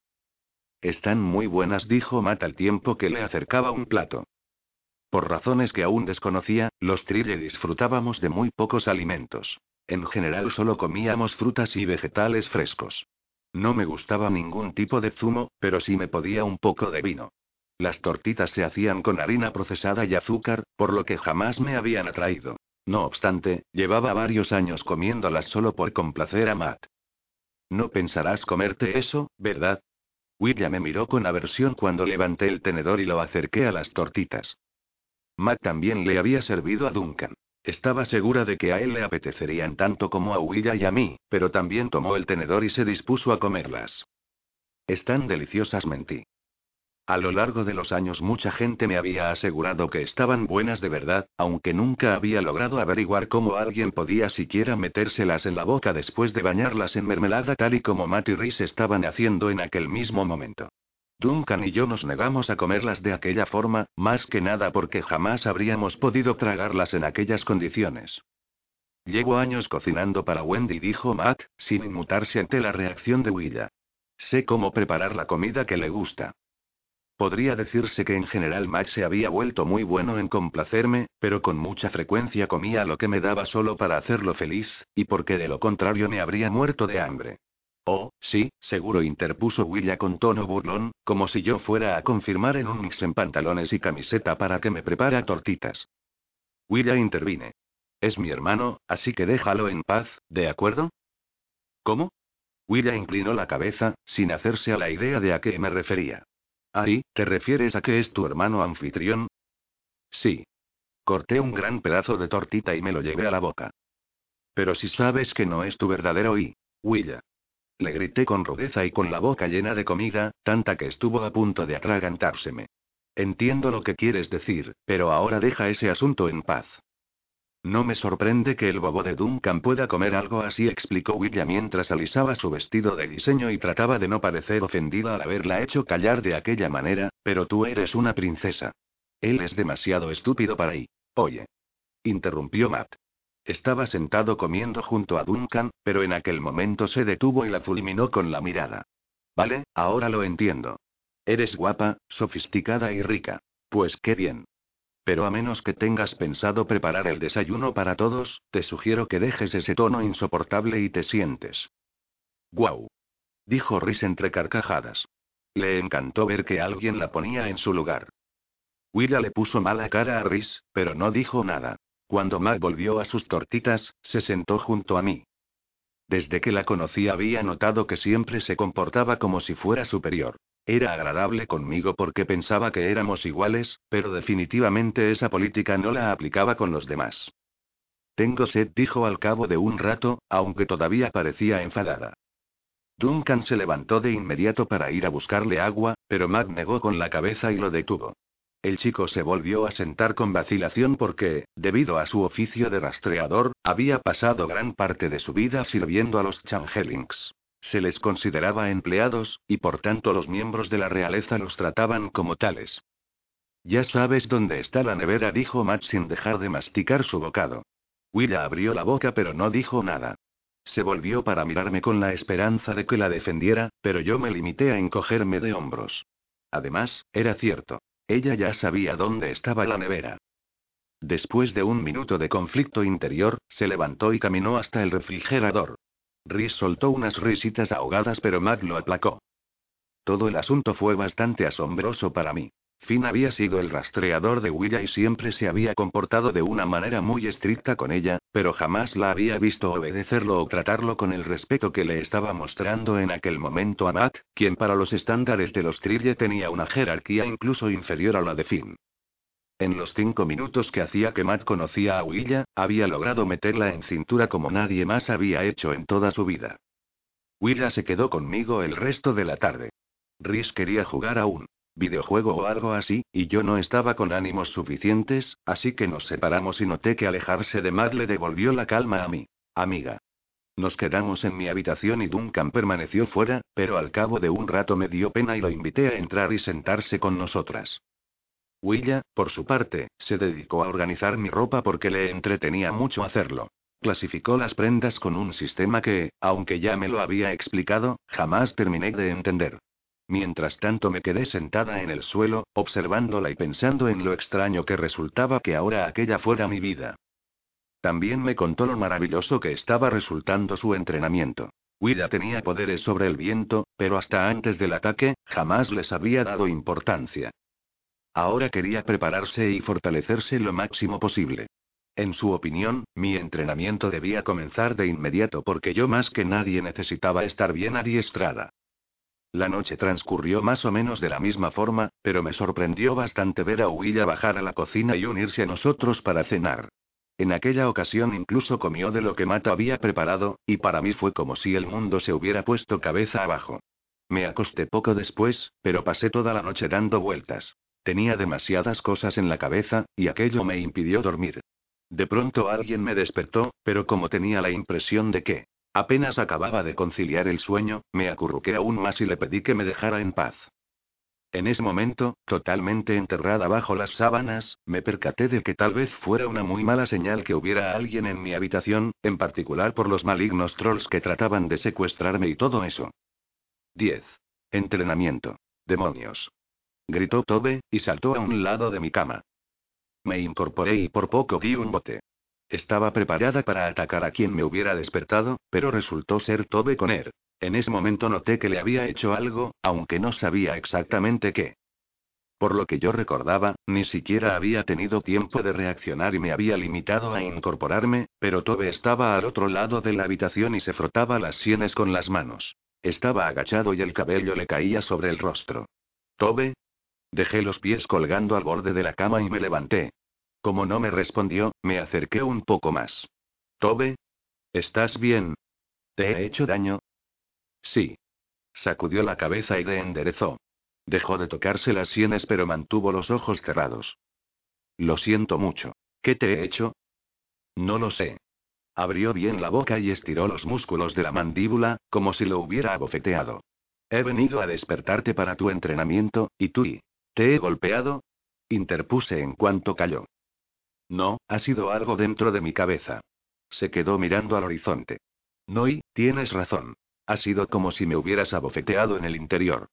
Están muy buenas, dijo Mata al tiempo que le acercaba un plato. Por razones que aún desconocía, los Trille disfrutábamos de muy pocos alimentos. En general solo comíamos frutas y vegetales frescos. No me gustaba ningún tipo de zumo, pero sí me podía un poco de vino. Las tortitas se hacían con harina procesada y azúcar, por lo que jamás me habían atraído. No obstante, llevaba varios años comiéndolas solo por complacer a Matt. No pensarás comerte eso, ¿verdad? William me miró con aversión cuando levanté el tenedor y lo acerqué a las tortitas. Matt también le había servido a Duncan. Estaba segura de que a él le apetecerían tanto como a Willa y a mí, pero también tomó el tenedor y se dispuso a comerlas. Están deliciosas, mentí. A lo largo de los años mucha gente me había asegurado que estaban buenas de verdad, aunque nunca había logrado averiguar cómo alguien podía siquiera metérselas en la boca después de bañarlas en mermelada tal y como Matt y Rhys estaban haciendo en aquel mismo momento. Duncan y yo nos negamos a comerlas de aquella forma, más que nada porque jamás habríamos podido tragarlas en aquellas condiciones. Llevo años cocinando para Wendy, dijo Matt, sin inmutarse ante la reacción de Willa. Sé cómo preparar la comida que le gusta. Podría decirse que en general Matt se había vuelto muy bueno en complacerme, pero con mucha frecuencia comía lo que me daba solo para hacerlo feliz, y porque de lo contrario me habría muerto de hambre. Oh, sí, seguro interpuso Willa con tono burlón, como si yo fuera a confirmar en un mix en pantalones y camiseta para que me prepara tortitas. Willa intervine. Es mi hermano, así que déjalo en paz, ¿de acuerdo? ¿Cómo? Willa inclinó la cabeza, sin hacerse a la idea de a qué me refería. Ahí, ¿te refieres a que es tu hermano anfitrión? Sí. Corté un gran pedazo de tortita y me lo llevé a la boca. Pero si sabes que no es tu verdadero y, Willa. Le grité con rudeza y con la boca llena de comida, tanta que estuvo a punto de atragantárseme. Entiendo lo que quieres decir, pero ahora deja ese asunto en paz. No me sorprende que el bobo de Duncan pueda comer algo así, explicó William mientras alisaba su vestido de diseño y trataba de no parecer ofendida al haberla hecho callar de aquella manera, pero tú eres una princesa. Él es demasiado estúpido para ahí. Oye. Interrumpió Matt. Estaba sentado comiendo junto a Duncan, pero en aquel momento se detuvo y la fulminó con la mirada. Vale, ahora lo entiendo. Eres guapa, sofisticada y rica. Pues qué bien. Pero a menos que tengas pensado preparar el desayuno para todos, te sugiero que dejes ese tono insoportable y te sientes. Guau. Dijo Rhys entre carcajadas. Le encantó ver que alguien la ponía en su lugar. Willa le puso mala cara a Rhys, pero no dijo nada. Cuando Mac volvió a sus tortitas, se sentó junto a mí. Desde que la conocí había notado que siempre se comportaba como si fuera superior. Era agradable conmigo porque pensaba que éramos iguales, pero definitivamente esa política no la aplicaba con los demás. Tengo sed, dijo al cabo de un rato, aunque todavía parecía enfadada. Duncan se levantó de inmediato para ir a buscarle agua, pero Matt negó con la cabeza y lo detuvo. El chico se volvió a sentar con vacilación porque, debido a su oficio de rastreador, había pasado gran parte de su vida sirviendo a los Changelings. Se les consideraba empleados, y por tanto los miembros de la realeza los trataban como tales. Ya sabes dónde está la nevera, dijo Matt sin dejar de masticar su bocado. Willa abrió la boca pero no dijo nada. Se volvió para mirarme con la esperanza de que la defendiera, pero yo me limité a encogerme de hombros. Además, era cierto. Ella ya sabía dónde estaba la nevera. Después de un minuto de conflicto interior, se levantó y caminó hasta el refrigerador. Rhys soltó unas risitas ahogadas pero Matt lo aplacó. Todo el asunto fue bastante asombroso para mí. Finn había sido el rastreador de Willa y siempre se había comportado de una manera muy estricta con ella, pero jamás la había visto obedecerlo o tratarlo con el respeto que le estaba mostrando en aquel momento a Matt, quien para los estándares de los Trille tenía una jerarquía incluso inferior a la de Finn. En los cinco minutos que hacía que Matt conocía a Willa, había logrado meterla en cintura como nadie más había hecho en toda su vida. Willa se quedó conmigo el resto de la tarde. Rhys quería jugar aún videojuego o algo así, y yo no estaba con ánimos suficientes, así que nos separamos y noté que alejarse de Matt le devolvió la calma a mí. Amiga. Nos quedamos en mi habitación y Duncan permaneció fuera, pero al cabo de un rato me dio pena y lo invité a entrar y sentarse con nosotras. Willa, por su parte, se dedicó a organizar mi ropa porque le entretenía mucho hacerlo. Clasificó las prendas con un sistema que, aunque ya me lo había explicado, jamás terminé de entender. Mientras tanto me quedé sentada en el suelo, observándola y pensando en lo extraño que resultaba que ahora aquella fuera mi vida. También me contó lo maravilloso que estaba resultando su entrenamiento. Willa tenía poderes sobre el viento, pero hasta antes del ataque, jamás les había dado importancia. Ahora quería prepararse y fortalecerse lo máximo posible. En su opinión, mi entrenamiento debía comenzar de inmediato porque yo más que nadie necesitaba estar bien adiestrada. La noche transcurrió más o menos de la misma forma, pero me sorprendió bastante ver a Willa bajar a la cocina y unirse a nosotros para cenar. En aquella ocasión incluso comió de lo que Mata había preparado, y para mí fue como si el mundo se hubiera puesto cabeza abajo. Me acosté poco después, pero pasé toda la noche dando vueltas. Tenía demasiadas cosas en la cabeza, y aquello me impidió dormir. De pronto alguien me despertó, pero como tenía la impresión de que Apenas acababa de conciliar el sueño, me acurruqué aún más y le pedí que me dejara en paz. En ese momento, totalmente enterrada bajo las sábanas, me percaté de que tal vez fuera una muy mala señal que hubiera alguien en mi habitación, en particular por los malignos trolls que trataban de secuestrarme y todo eso. 10. Entrenamiento. Demonios. Gritó Tobe, y saltó a un lado de mi cama. Me incorporé y por poco di un bote. Estaba preparada para atacar a quien me hubiera despertado, pero resultó ser Tobe Conner. En ese momento noté que le había hecho algo, aunque no sabía exactamente qué. Por lo que yo recordaba, ni siquiera había tenido tiempo de reaccionar y me había limitado a incorporarme, pero Tobe estaba al otro lado de la habitación y se frotaba las sienes con las manos. Estaba agachado y el cabello le caía sobre el rostro. Tobe. Dejé los pies colgando al borde de la cama y me levanté. Como no me respondió, me acerqué un poco más. Tobe. ¿Estás bien? ¿Te he hecho daño? Sí. Sacudió la cabeza y le enderezó. Dejó de tocarse las sienes pero mantuvo los ojos cerrados. Lo siento mucho. ¿Qué te he hecho? No lo sé. Abrió bien la boca y estiró los músculos de la mandíbula, como si lo hubiera abofeteado. He venido a despertarte para tu entrenamiento, y tú y. ¿Te he golpeado? Interpuse en cuanto cayó. No, ha sido algo dentro de mi cabeza. Se quedó mirando al horizonte. No y, tienes razón. Ha sido como si me hubieras abofeteado en el interior.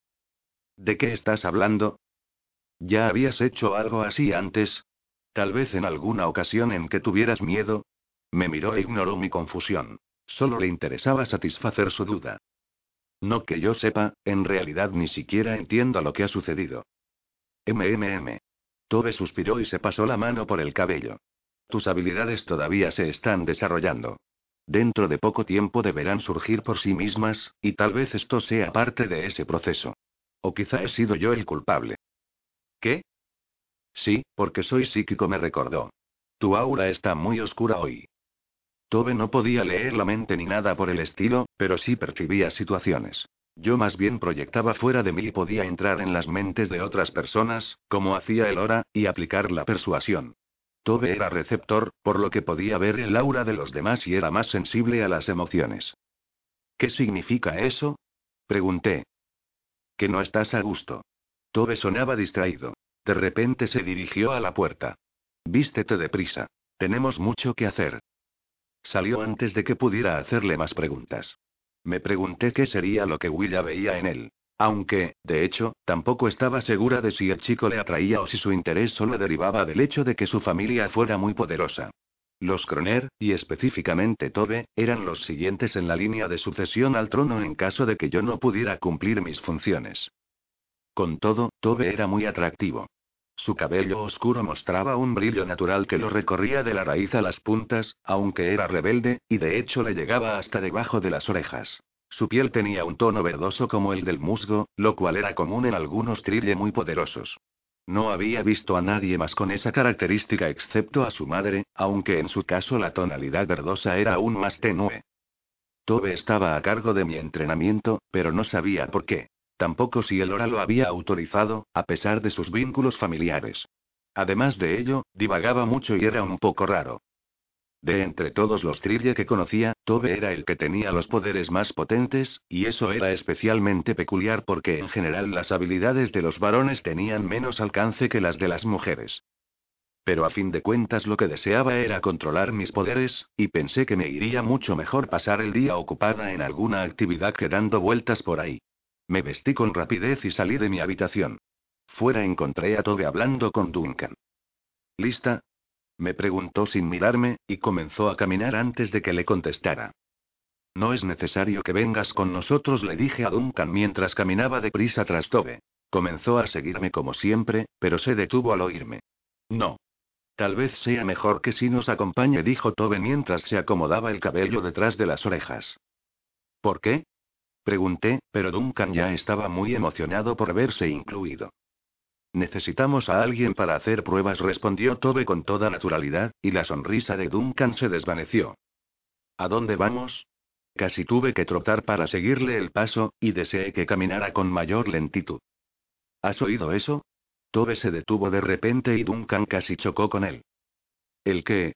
¿De qué estás hablando? ¿Ya habías hecho algo así antes? Tal vez en alguna ocasión en que tuvieras miedo. Me miró e ignoró mi confusión. Solo le interesaba satisfacer su duda. No que yo sepa, en realidad ni siquiera entiendo lo que ha sucedido. MMM. Tobe suspiró y se pasó la mano por el cabello. Tus habilidades todavía se están desarrollando. Dentro de poco tiempo deberán surgir por sí mismas, y tal vez esto sea parte de ese proceso. O quizá he sido yo el culpable. ¿Qué? Sí, porque soy psíquico, me recordó. Tu aura está muy oscura hoy. Tobe no podía leer la mente ni nada por el estilo, pero sí percibía situaciones. Yo más bien proyectaba fuera de mí y podía entrar en las mentes de otras personas, como hacía el Hora, y aplicar la persuasión. Tobe era receptor, por lo que podía ver el aura de los demás y era más sensible a las emociones. ¿Qué significa eso? Pregunté. Que no estás a gusto. Tobe sonaba distraído. De repente se dirigió a la puerta. Vístete deprisa. Tenemos mucho que hacer. Salió antes de que pudiera hacerle más preguntas. Me pregunté qué sería lo que Willa veía en él. Aunque, de hecho, tampoco estaba segura de si el chico le atraía o si su interés solo derivaba del hecho de que su familia fuera muy poderosa. Los Croner, y específicamente Tobe, eran los siguientes en la línea de sucesión al trono en caso de que yo no pudiera cumplir mis funciones. Con todo, Tobe era muy atractivo. Su cabello oscuro mostraba un brillo natural que lo recorría de la raíz a las puntas, aunque era rebelde, y de hecho le llegaba hasta debajo de las orejas. Su piel tenía un tono verdoso como el del musgo, lo cual era común en algunos trille muy poderosos. No había visto a nadie más con esa característica excepto a su madre, aunque en su caso la tonalidad verdosa era aún más tenue. Tobe estaba a cargo de mi entrenamiento, pero no sabía por qué. Tampoco si el Hora lo había autorizado, a pesar de sus vínculos familiares. Además de ello, divagaba mucho y era un poco raro. De entre todos los Trille que conocía, Tobe era el que tenía los poderes más potentes, y eso era especialmente peculiar porque en general las habilidades de los varones tenían menos alcance que las de las mujeres. Pero a fin de cuentas lo que deseaba era controlar mis poderes, y pensé que me iría mucho mejor pasar el día ocupada en alguna actividad que dando vueltas por ahí. Me vestí con rapidez y salí de mi habitación. Fuera encontré a Tobe hablando con Duncan. ¿Lista? Me preguntó sin mirarme, y comenzó a caminar antes de que le contestara. No es necesario que vengas con nosotros, le dije a Duncan mientras caminaba deprisa tras Tobe. Comenzó a seguirme como siempre, pero se detuvo al oírme. No. Tal vez sea mejor que si nos acompañe, dijo Tobe mientras se acomodaba el cabello detrás de las orejas. ¿Por qué? Pregunté, pero Duncan ya estaba muy emocionado por verse incluido. Necesitamos a alguien para hacer pruebas, respondió Tobe con toda naturalidad, y la sonrisa de Duncan se desvaneció. ¿A dónde vamos? Casi tuve que trotar para seguirle el paso, y deseé que caminara con mayor lentitud. ¿Has oído eso? Tobe se detuvo de repente y Duncan casi chocó con él. ¿El qué?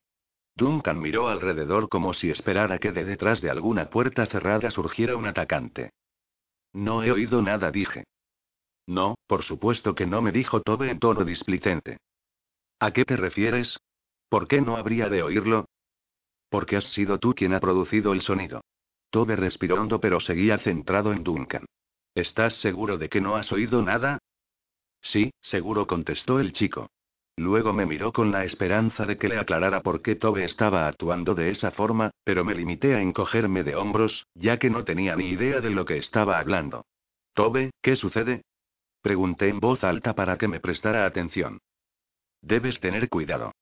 Duncan miró alrededor como si esperara que de detrás de alguna puerta cerrada surgiera un atacante. No he oído nada, dije. No, por supuesto que no me dijo Tobe en tono displicente. ¿A qué te refieres? ¿Por qué no habría de oírlo? Porque has sido tú quien ha producido el sonido. Tobe respiró hondo pero seguía centrado en Duncan. ¿Estás seguro de que no has oído nada? Sí, seguro contestó el chico. Luego me miró con la esperanza de que le aclarara por qué Tobe estaba actuando de esa forma, pero me limité a encogerme de hombros, ya que no tenía ni idea de lo que estaba hablando. Tobe, ¿qué sucede? Pregunté en voz alta para que me prestara atención. Debes tener cuidado.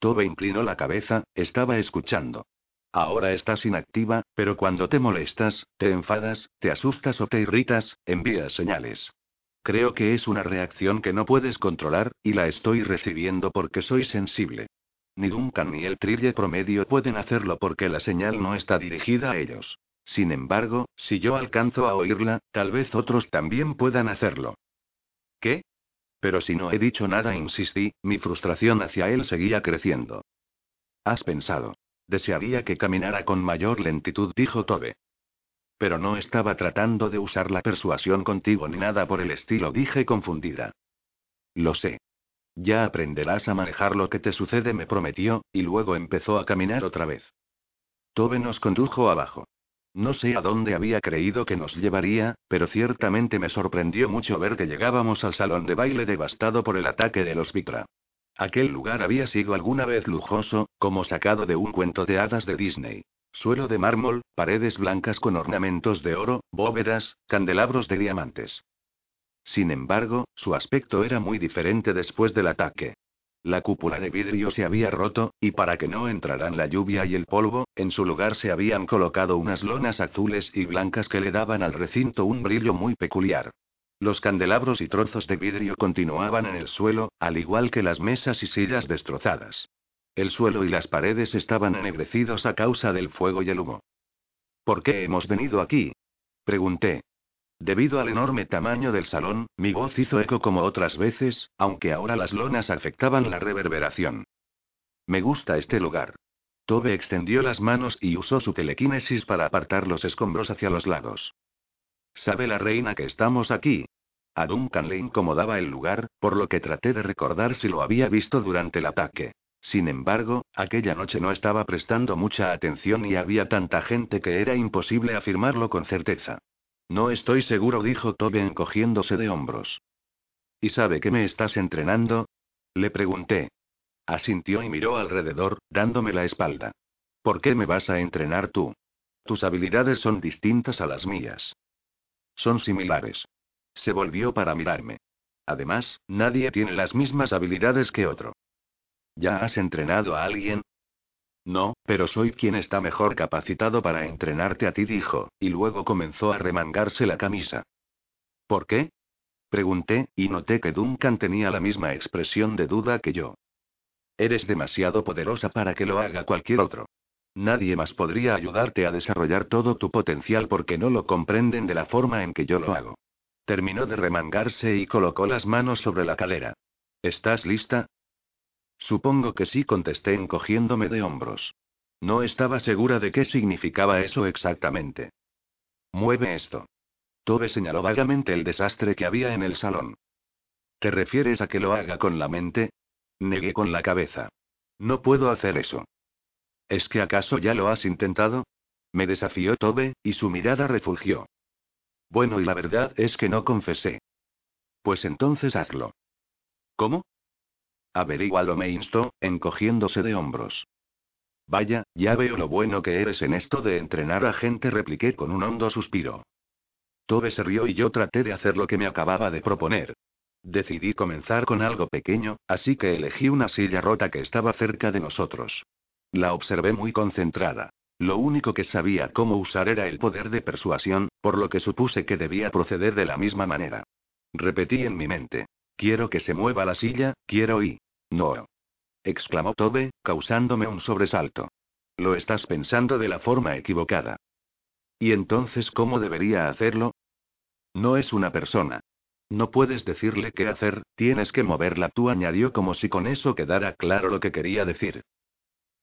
Tobe inclinó la cabeza, estaba escuchando. Ahora estás inactiva, pero cuando te molestas, te enfadas, te asustas o te irritas, envías señales. Creo que es una reacción que no puedes controlar, y la estoy recibiendo porque soy sensible. Ni Duncan ni el trille promedio pueden hacerlo porque la señal no está dirigida a ellos. Sin embargo, si yo alcanzo a oírla, tal vez otros también puedan hacerlo. ¿Qué? Pero si no he dicho nada, insistí, mi frustración hacia él seguía creciendo. Has pensado. Desearía que caminara con mayor lentitud, dijo Tobe. Pero no estaba tratando de usar la persuasión contigo ni nada por el estilo, dije confundida. Lo sé. Ya aprenderás a manejar lo que te sucede, me prometió, y luego empezó a caminar otra vez. Tobe nos condujo abajo. No sé a dónde había creído que nos llevaría, pero ciertamente me sorprendió mucho ver que llegábamos al salón de baile devastado por el ataque de los. Aquel lugar había sido alguna vez lujoso, como sacado de un cuento de hadas de Disney. Suelo de mármol, paredes blancas con ornamentos de oro, bóvedas, candelabros de diamantes. Sin embargo, su aspecto era muy diferente después del ataque. La cúpula de vidrio se había roto, y para que no entraran la lluvia y el polvo, en su lugar se habían colocado unas lonas azules y blancas que le daban al recinto un brillo muy peculiar. Los candelabros y trozos de vidrio continuaban en el suelo, al igual que las mesas y sillas destrozadas. El suelo y las paredes estaban ennegrecidos a causa del fuego y el humo. ¿Por qué hemos venido aquí? Pregunté. Debido al enorme tamaño del salón, mi voz hizo eco como otras veces, aunque ahora las lonas afectaban la reverberación. Me gusta este lugar. Tobe extendió las manos y usó su telequinesis para apartar los escombros hacia los lados. ¿Sabe la reina que estamos aquí? A Duncan le incomodaba el lugar, por lo que traté de recordar si lo había visto durante el ataque. Sin embargo, aquella noche no estaba prestando mucha atención y había tanta gente que era imposible afirmarlo con certeza. No estoy seguro, dijo Tobe encogiéndose de hombros. ¿Y sabe que me estás entrenando? Le pregunté. Asintió y miró alrededor, dándome la espalda. ¿Por qué me vas a entrenar tú? Tus habilidades son distintas a las mías. Son similares. Se volvió para mirarme. Además, nadie tiene las mismas habilidades que otro. ¿Ya has entrenado a alguien? No, pero soy quien está mejor capacitado para entrenarte a ti, dijo, y luego comenzó a remangarse la camisa. ¿Por qué? Pregunté, y noté que Duncan tenía la misma expresión de duda que yo. Eres demasiado poderosa para que lo haga cualquier otro. Nadie más podría ayudarte a desarrollar todo tu potencial porque no lo comprenden de la forma en que yo lo hago. Terminó de remangarse y colocó las manos sobre la calera. ¿Estás lista? Supongo que sí, contesté encogiéndome de hombros. No estaba segura de qué significaba eso exactamente. Mueve esto. Tobe señaló vagamente el desastre que había en el salón. ¿Te refieres a que lo haga con la mente? Negué con la cabeza. No puedo hacer eso. ¿Es que acaso ya lo has intentado? Me desafió Tobe, y su mirada refugió. Bueno, y la verdad es que no confesé. Pues entonces hazlo. ¿Cómo? Averígualo, me instó, encogiéndose de hombros. Vaya, ya veo lo bueno que eres en esto de entrenar a gente, repliqué con un hondo suspiro. Tobe se rió y yo traté de hacer lo que me acababa de proponer. Decidí comenzar con algo pequeño, así que elegí una silla rota que estaba cerca de nosotros. La observé muy concentrada. Lo único que sabía cómo usar era el poder de persuasión, por lo que supuse que debía proceder de la misma manera. Repetí en mi mente. Quiero que se mueva la silla, quiero y... No. exclamó Tobe, causándome un sobresalto. Lo estás pensando de la forma equivocada. ¿Y entonces cómo debería hacerlo? No es una persona. No puedes decirle qué hacer, tienes que moverla tú, añadió como si con eso quedara claro lo que quería decir.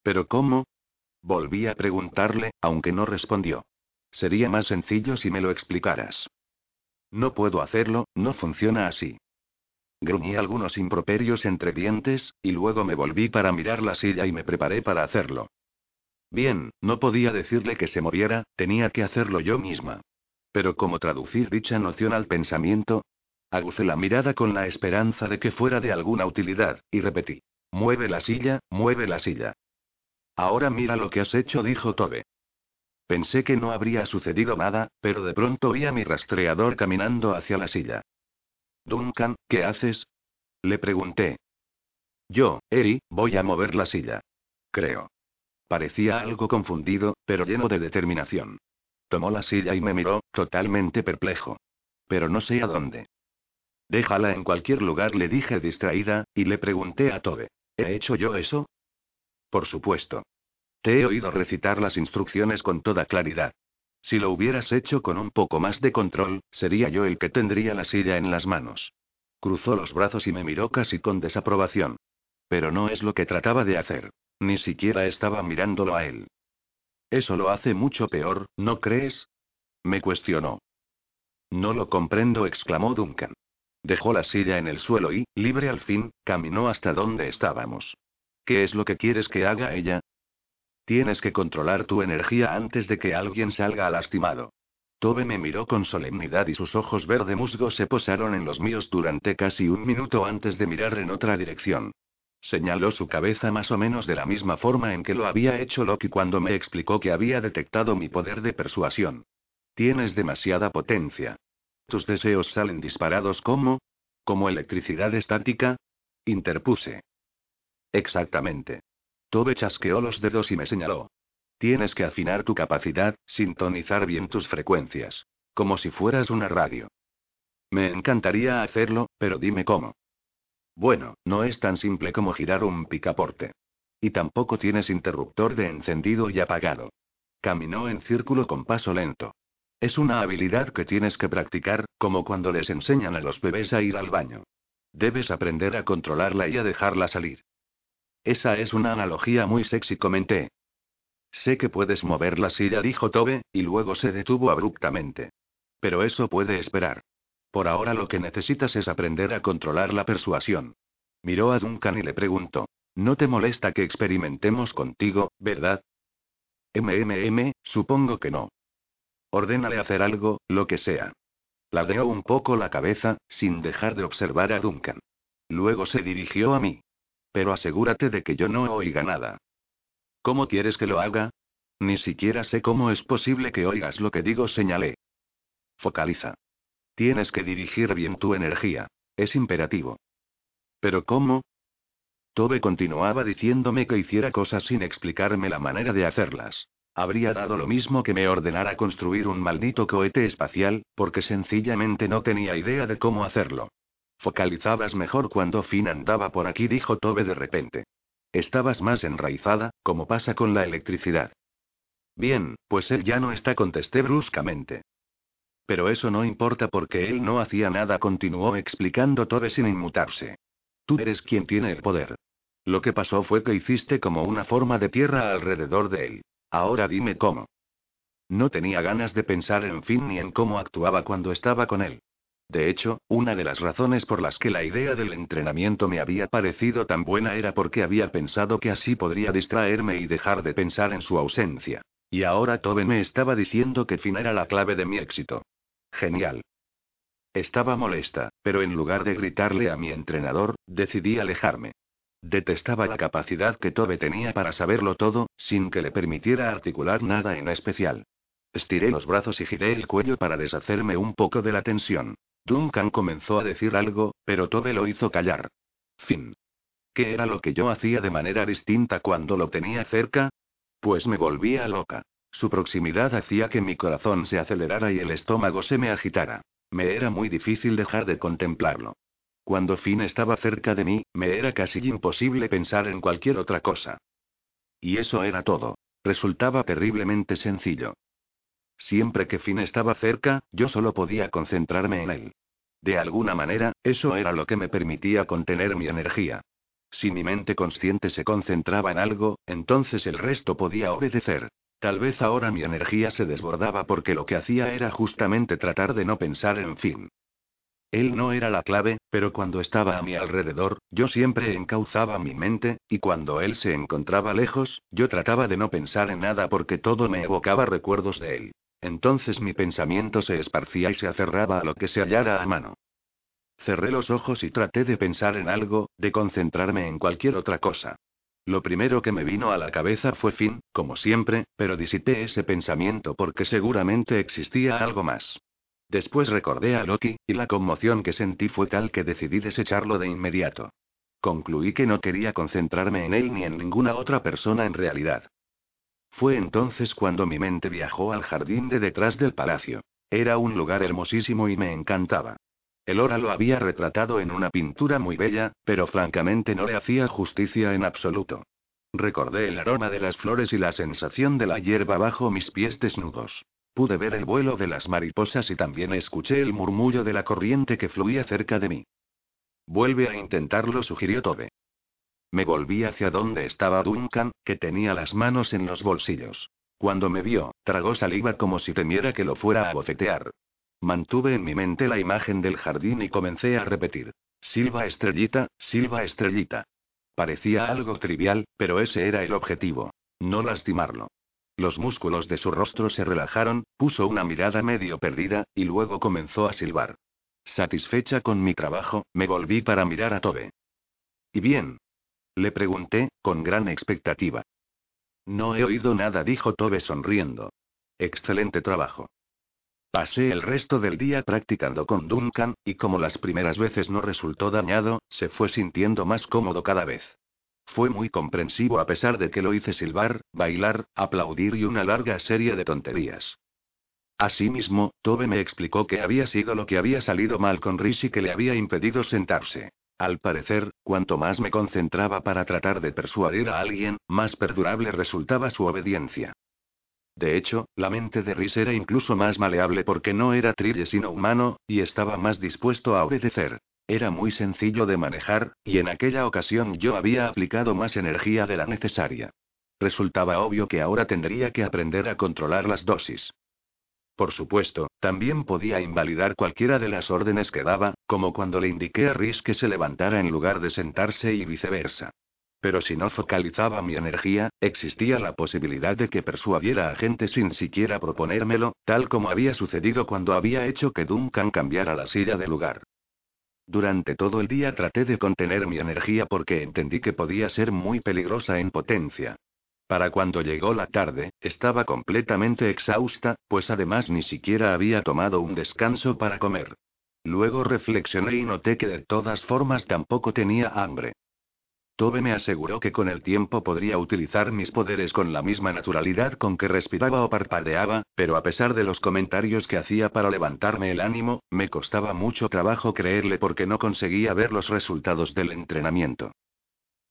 ¿Pero cómo? Volví a preguntarle, aunque no respondió. Sería más sencillo si me lo explicaras. No puedo hacerlo, no funciona así. Gruñí algunos improperios entre dientes, y luego me volví para mirar la silla y me preparé para hacerlo. Bien, no podía decirle que se moviera, tenía que hacerlo yo misma. Pero ¿cómo traducir dicha noción al pensamiento? Agucé la mirada con la esperanza de que fuera de alguna utilidad, y repetí. Mueve la silla, mueve la silla. Ahora mira lo que has hecho, dijo Tobe. Pensé que no habría sucedido nada, pero de pronto vi a mi rastreador caminando hacia la silla. Duncan, ¿qué haces? Le pregunté. Yo, Eri, voy a mover la silla. Creo. Parecía algo confundido, pero lleno de determinación. Tomó la silla y me miró, totalmente perplejo. Pero no sé a dónde. Déjala en cualquier lugar, le dije distraída, y le pregunté a Tobe. ¿He hecho yo eso? Por supuesto. Te he oído recitar las instrucciones con toda claridad. Si lo hubieras hecho con un poco más de control, sería yo el que tendría la silla en las manos. Cruzó los brazos y me miró casi con desaprobación. Pero no es lo que trataba de hacer. Ni siquiera estaba mirándolo a él. Eso lo hace mucho peor, ¿no crees? Me cuestionó. No lo comprendo, exclamó Duncan. Dejó la silla en el suelo y, libre al fin, caminó hasta donde estábamos. ¿Qué es lo que quieres que haga ella? Tienes que controlar tu energía antes de que alguien salga lastimado. Tobe me miró con solemnidad y sus ojos verde musgo se posaron en los míos durante casi un minuto antes de mirar en otra dirección. Señaló su cabeza más o menos de la misma forma en que lo había hecho Loki cuando me explicó que había detectado mi poder de persuasión. Tienes demasiada potencia. Tus deseos salen disparados como... como electricidad estática. Interpuse. Exactamente. Tobe chasqueó los dedos y me señaló. Tienes que afinar tu capacidad, sintonizar bien tus frecuencias. Como si fueras una radio. Me encantaría hacerlo, pero dime cómo. Bueno, no es tan simple como girar un picaporte. Y tampoco tienes interruptor de encendido y apagado. Caminó en círculo con paso lento. Es una habilidad que tienes que practicar, como cuando les enseñan a los bebés a ir al baño. Debes aprender a controlarla y a dejarla salir. Esa es una analogía muy sexy, comenté. Sé que puedes mover la silla, dijo Tobe, y luego se detuvo abruptamente. Pero eso puede esperar. Por ahora lo que necesitas es aprender a controlar la persuasión. Miró a Duncan y le preguntó. No te molesta que experimentemos contigo, ¿verdad? MMM, supongo que no. Ordénale hacer algo, lo que sea. Ladeó un poco la cabeza, sin dejar de observar a Duncan. Luego se dirigió a mí. Pero asegúrate de que yo no oiga nada. ¿Cómo quieres que lo haga? Ni siquiera sé cómo es posible que oigas lo que digo, señalé. Focaliza. Tienes que dirigir bien tu energía. Es imperativo. ¿Pero cómo? Tobe continuaba diciéndome que hiciera cosas sin explicarme la manera de hacerlas. Habría dado lo mismo que me ordenara construir un maldito cohete espacial, porque sencillamente no tenía idea de cómo hacerlo. Focalizabas mejor cuando Finn andaba por aquí, dijo Tobe de repente. Estabas más enraizada, como pasa con la electricidad. Bien, pues él ya no está, contesté bruscamente. Pero eso no importa porque él no hacía nada, continuó explicando Tobe sin inmutarse. Tú eres quien tiene el poder. Lo que pasó fue que hiciste como una forma de tierra alrededor de él. Ahora dime cómo. No tenía ganas de pensar en Finn ni en cómo actuaba cuando estaba con él. De hecho, una de las razones por las que la idea del entrenamiento me había parecido tan buena era porque había pensado que así podría distraerme y dejar de pensar en su ausencia. Y ahora Tobe me estaba diciendo que Finn era la clave de mi éxito. Genial. Estaba molesta, pero en lugar de gritarle a mi entrenador, decidí alejarme. Detestaba la capacidad que Tobe tenía para saberlo todo, sin que le permitiera articular nada en especial. Estiré los brazos y giré el cuello para deshacerme un poco de la tensión. Duncan comenzó a decir algo, pero Tobe lo hizo callar. Fin. ¿Qué era lo que yo hacía de manera distinta cuando lo tenía cerca? Pues me volvía loca. Su proximidad hacía que mi corazón se acelerara y el estómago se me agitara. Me era muy difícil dejar de contemplarlo. Cuando Finn estaba cerca de mí, me era casi imposible pensar en cualquier otra cosa. Y eso era todo. Resultaba terriblemente sencillo. Siempre que Finn estaba cerca, yo solo podía concentrarme en él. De alguna manera, eso era lo que me permitía contener mi energía. Si mi mente consciente se concentraba en algo, entonces el resto podía obedecer. Tal vez ahora mi energía se desbordaba porque lo que hacía era justamente tratar de no pensar en Finn. Él no era la clave, pero cuando estaba a mi alrededor, yo siempre encauzaba mi mente, y cuando él se encontraba lejos, yo trataba de no pensar en nada porque todo me evocaba recuerdos de él. Entonces mi pensamiento se esparcía y se aferraba a lo que se hallara a mano. Cerré los ojos y traté de pensar en algo, de concentrarme en cualquier otra cosa. Lo primero que me vino a la cabeza fue fin, como siempre, pero disipé ese pensamiento porque seguramente existía algo más. Después recordé a Loki, y la conmoción que sentí fue tal que decidí desecharlo de inmediato. Concluí que no quería concentrarme en él ni en ninguna otra persona en realidad. Fue entonces cuando mi mente viajó al jardín de detrás del palacio. Era un lugar hermosísimo y me encantaba. El Ora lo había retratado en una pintura muy bella, pero francamente no le hacía justicia en absoluto. Recordé el aroma de las flores y la sensación de la hierba bajo mis pies desnudos. Pude ver el vuelo de las mariposas y también escuché el murmullo de la corriente que fluía cerca de mí. Vuelve a intentarlo, sugirió Tobe. Me volví hacia donde estaba Duncan, que tenía las manos en los bolsillos. Cuando me vio, tragó saliva como si temiera que lo fuera a bofetear. Mantuve en mi mente la imagen del jardín y comencé a repetir. Silva estrellita, silva estrellita. Parecía algo trivial, pero ese era el objetivo. No lastimarlo. Los músculos de su rostro se relajaron, puso una mirada medio perdida, y luego comenzó a silbar. Satisfecha con mi trabajo, me volví para mirar a Tobe. ¿Y bien? Le pregunté, con gran expectativa. No he oído nada, dijo Tobe sonriendo. Excelente trabajo. Pasé el resto del día practicando con Duncan, y como las primeras veces no resultó dañado, se fue sintiendo más cómodo cada vez. Fue muy comprensivo a pesar de que lo hice silbar, bailar, aplaudir y una larga serie de tonterías. Asimismo, Tobe me explicó que había sido lo que había salido mal con Rishi que le había impedido sentarse. Al parecer, cuanto más me concentraba para tratar de persuadir a alguien, más perdurable resultaba su obediencia. De hecho, la mente de Rhys era incluso más maleable porque no era trille sino humano, y estaba más dispuesto a obedecer. Era muy sencillo de manejar, y en aquella ocasión yo había aplicado más energía de la necesaria. Resultaba obvio que ahora tendría que aprender a controlar las dosis. Por supuesto, también podía invalidar cualquiera de las órdenes que daba, como cuando le indiqué a Rhys que se levantara en lugar de sentarse y viceversa. Pero si no focalizaba mi energía, existía la posibilidad de que persuadiera a gente sin siquiera proponérmelo, tal como había sucedido cuando había hecho que Duncan cambiara la silla de lugar. Durante todo el día traté de contener mi energía porque entendí que podía ser muy peligrosa en potencia. Para cuando llegó la tarde, estaba completamente exhausta, pues además ni siquiera había tomado un descanso para comer. Luego reflexioné y noté que de todas formas tampoco tenía hambre. Tobe me aseguró que con el tiempo podría utilizar mis poderes con la misma naturalidad con que respiraba o parpadeaba, pero a pesar de los comentarios que hacía para levantarme el ánimo, me costaba mucho trabajo creerle porque no conseguía ver los resultados del entrenamiento.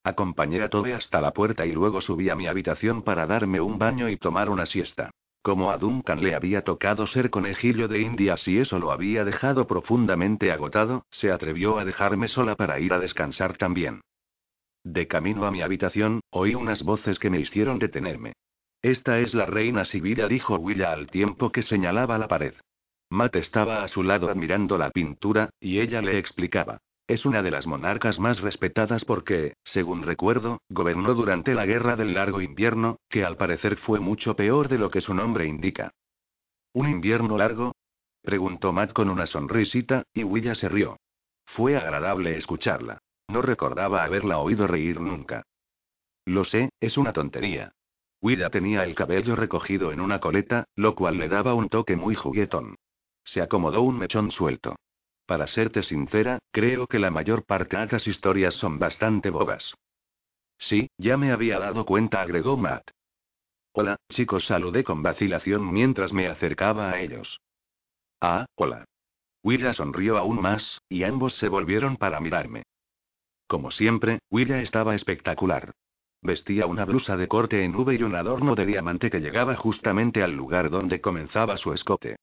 Acompañé a Tobe hasta la puerta y luego subí a mi habitación para darme un baño y tomar una siesta. Como a Duncan le había tocado ser conejillo de indias y eso lo había dejado profundamente agotado, se atrevió a dejarme sola para ir a descansar también. De camino a mi habitación, oí unas voces que me hicieron detenerme. Esta es la reina Sibila, dijo Willa al tiempo que señalaba la pared. Matt estaba a su lado admirando la pintura, y ella le explicaba. Es una de las monarcas más respetadas porque, según recuerdo, gobernó durante la Guerra del Largo Invierno, que al parecer fue mucho peor de lo que su nombre indica. ¿Un invierno largo? preguntó Matt con una sonrisita, y Willa se rió. Fue agradable escucharla. No recordaba haberla oído reír nunca. Lo sé, es una tontería. Willa tenía el cabello recogido en una coleta, lo cual le daba un toque muy juguetón. Se acomodó un mechón suelto. Para serte sincera, creo que la mayor parte de las historias son bastante bobas. Sí, ya me había dado cuenta, agregó Matt. Hola, chicos, saludé con vacilación mientras me acercaba a ellos. Ah, hola. Willa sonrió aún más, y ambos se volvieron para mirarme. Como siempre, Willa estaba espectacular. Vestía una blusa de corte en V y un adorno de diamante que llegaba justamente al lugar donde comenzaba su escote.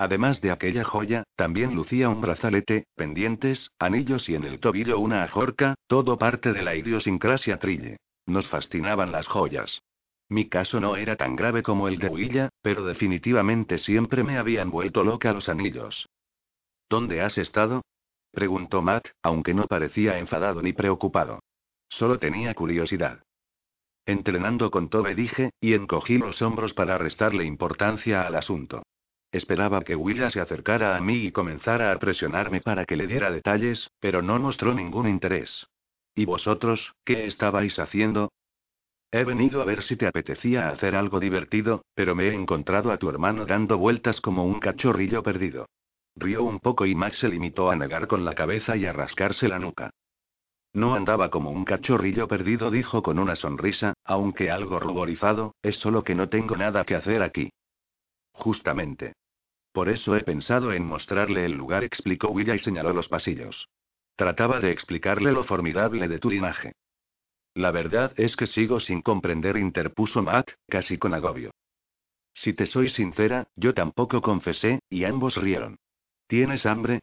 Además de aquella joya, también lucía un brazalete, pendientes, anillos y en el tobillo una ajorca, todo parte de la idiosincrasia trille. Nos fascinaban las joyas. Mi caso no era tan grave como el de Willa, pero definitivamente siempre me habían vuelto loca los anillos. ¿Dónde has estado? Preguntó Matt, aunque no parecía enfadado ni preocupado. Solo tenía curiosidad. Entrenando con Tobe dije, y encogí los hombros para restarle importancia al asunto. Esperaba que Willa se acercara a mí y comenzara a presionarme para que le diera detalles, pero no mostró ningún interés. ¿Y vosotros, qué estabais haciendo? He venido a ver si te apetecía hacer algo divertido, pero me he encontrado a tu hermano dando vueltas como un cachorrillo perdido. Rió un poco y Max se limitó a negar con la cabeza y a rascarse la nuca. No andaba como un cachorrillo perdido, dijo con una sonrisa, aunque algo ruborizado, es solo que no tengo nada que hacer aquí. Justamente. Por eso he pensado en mostrarle el lugar, explicó Willa y señaló los pasillos. Trataba de explicarle lo formidable de tu linaje. La verdad es que sigo sin comprender, interpuso Matt, casi con agobio. Si te soy sincera, yo tampoco confesé, y ambos rieron. ¿Tienes hambre?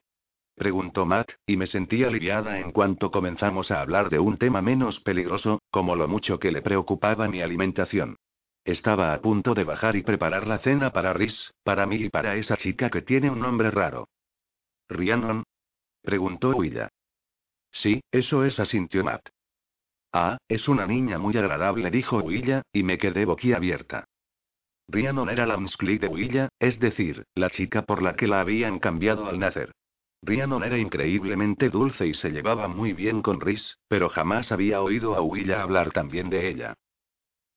preguntó Matt, y me sentí aliviada en cuanto comenzamos a hablar de un tema menos peligroso, como lo mucho que le preocupaba mi alimentación. Estaba a punto de bajar y preparar la cena para Rhys, para mí y para esa chica que tiene un nombre raro. ¿Rhiannon? preguntó Willa. Sí, eso es, asintió Matt. Ah, es una niña muy agradable, dijo Willa, y me quedé boquiabierta. Rhiannon era la Mskli de Willa, es decir, la chica por la que la habían cambiado al nacer. Rhiannon era increíblemente dulce y se llevaba muy bien con Rhys, pero jamás había oído a Willa hablar tan bien de ella.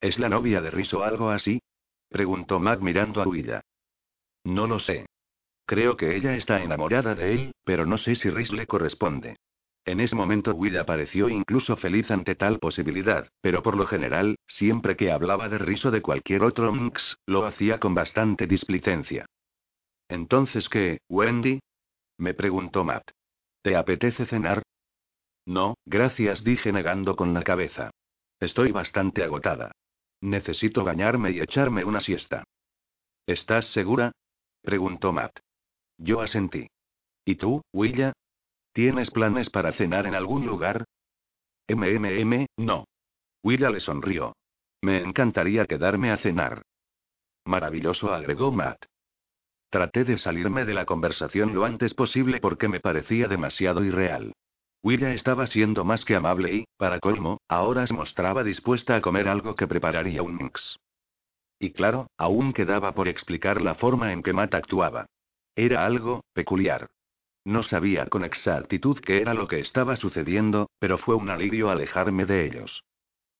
¿Es la novia de Rhys o algo así? preguntó Matt mirando a Willa. No lo sé. Creo que ella está enamorada de él, pero no sé si Rhys le corresponde. En ese momento Will pareció incluso feliz ante tal posibilidad, pero por lo general, siempre que hablaba de riso de cualquier otro Mx, lo hacía con bastante displicencia. ¿Entonces qué, Wendy? me preguntó Matt. ¿Te apetece cenar? No, gracias, dije negando con la cabeza. Estoy bastante agotada. Necesito bañarme y echarme una siesta. ¿Estás segura? preguntó Matt. Yo asentí. ¿Y tú, Willa? ¿Tienes planes para cenar en algún lugar? MMM, no. Willa le sonrió. Me encantaría quedarme a cenar. Maravilloso, agregó Matt. Traté de salirme de la conversación lo antes posible porque me parecía demasiado irreal. Willa estaba siendo más que amable y, para colmo, ahora se mostraba dispuesta a comer algo que prepararía un mix. Y claro, aún quedaba por explicar la forma en que Matt actuaba. Era algo peculiar. No sabía con exactitud qué era lo que estaba sucediendo, pero fue un alivio alejarme de ellos.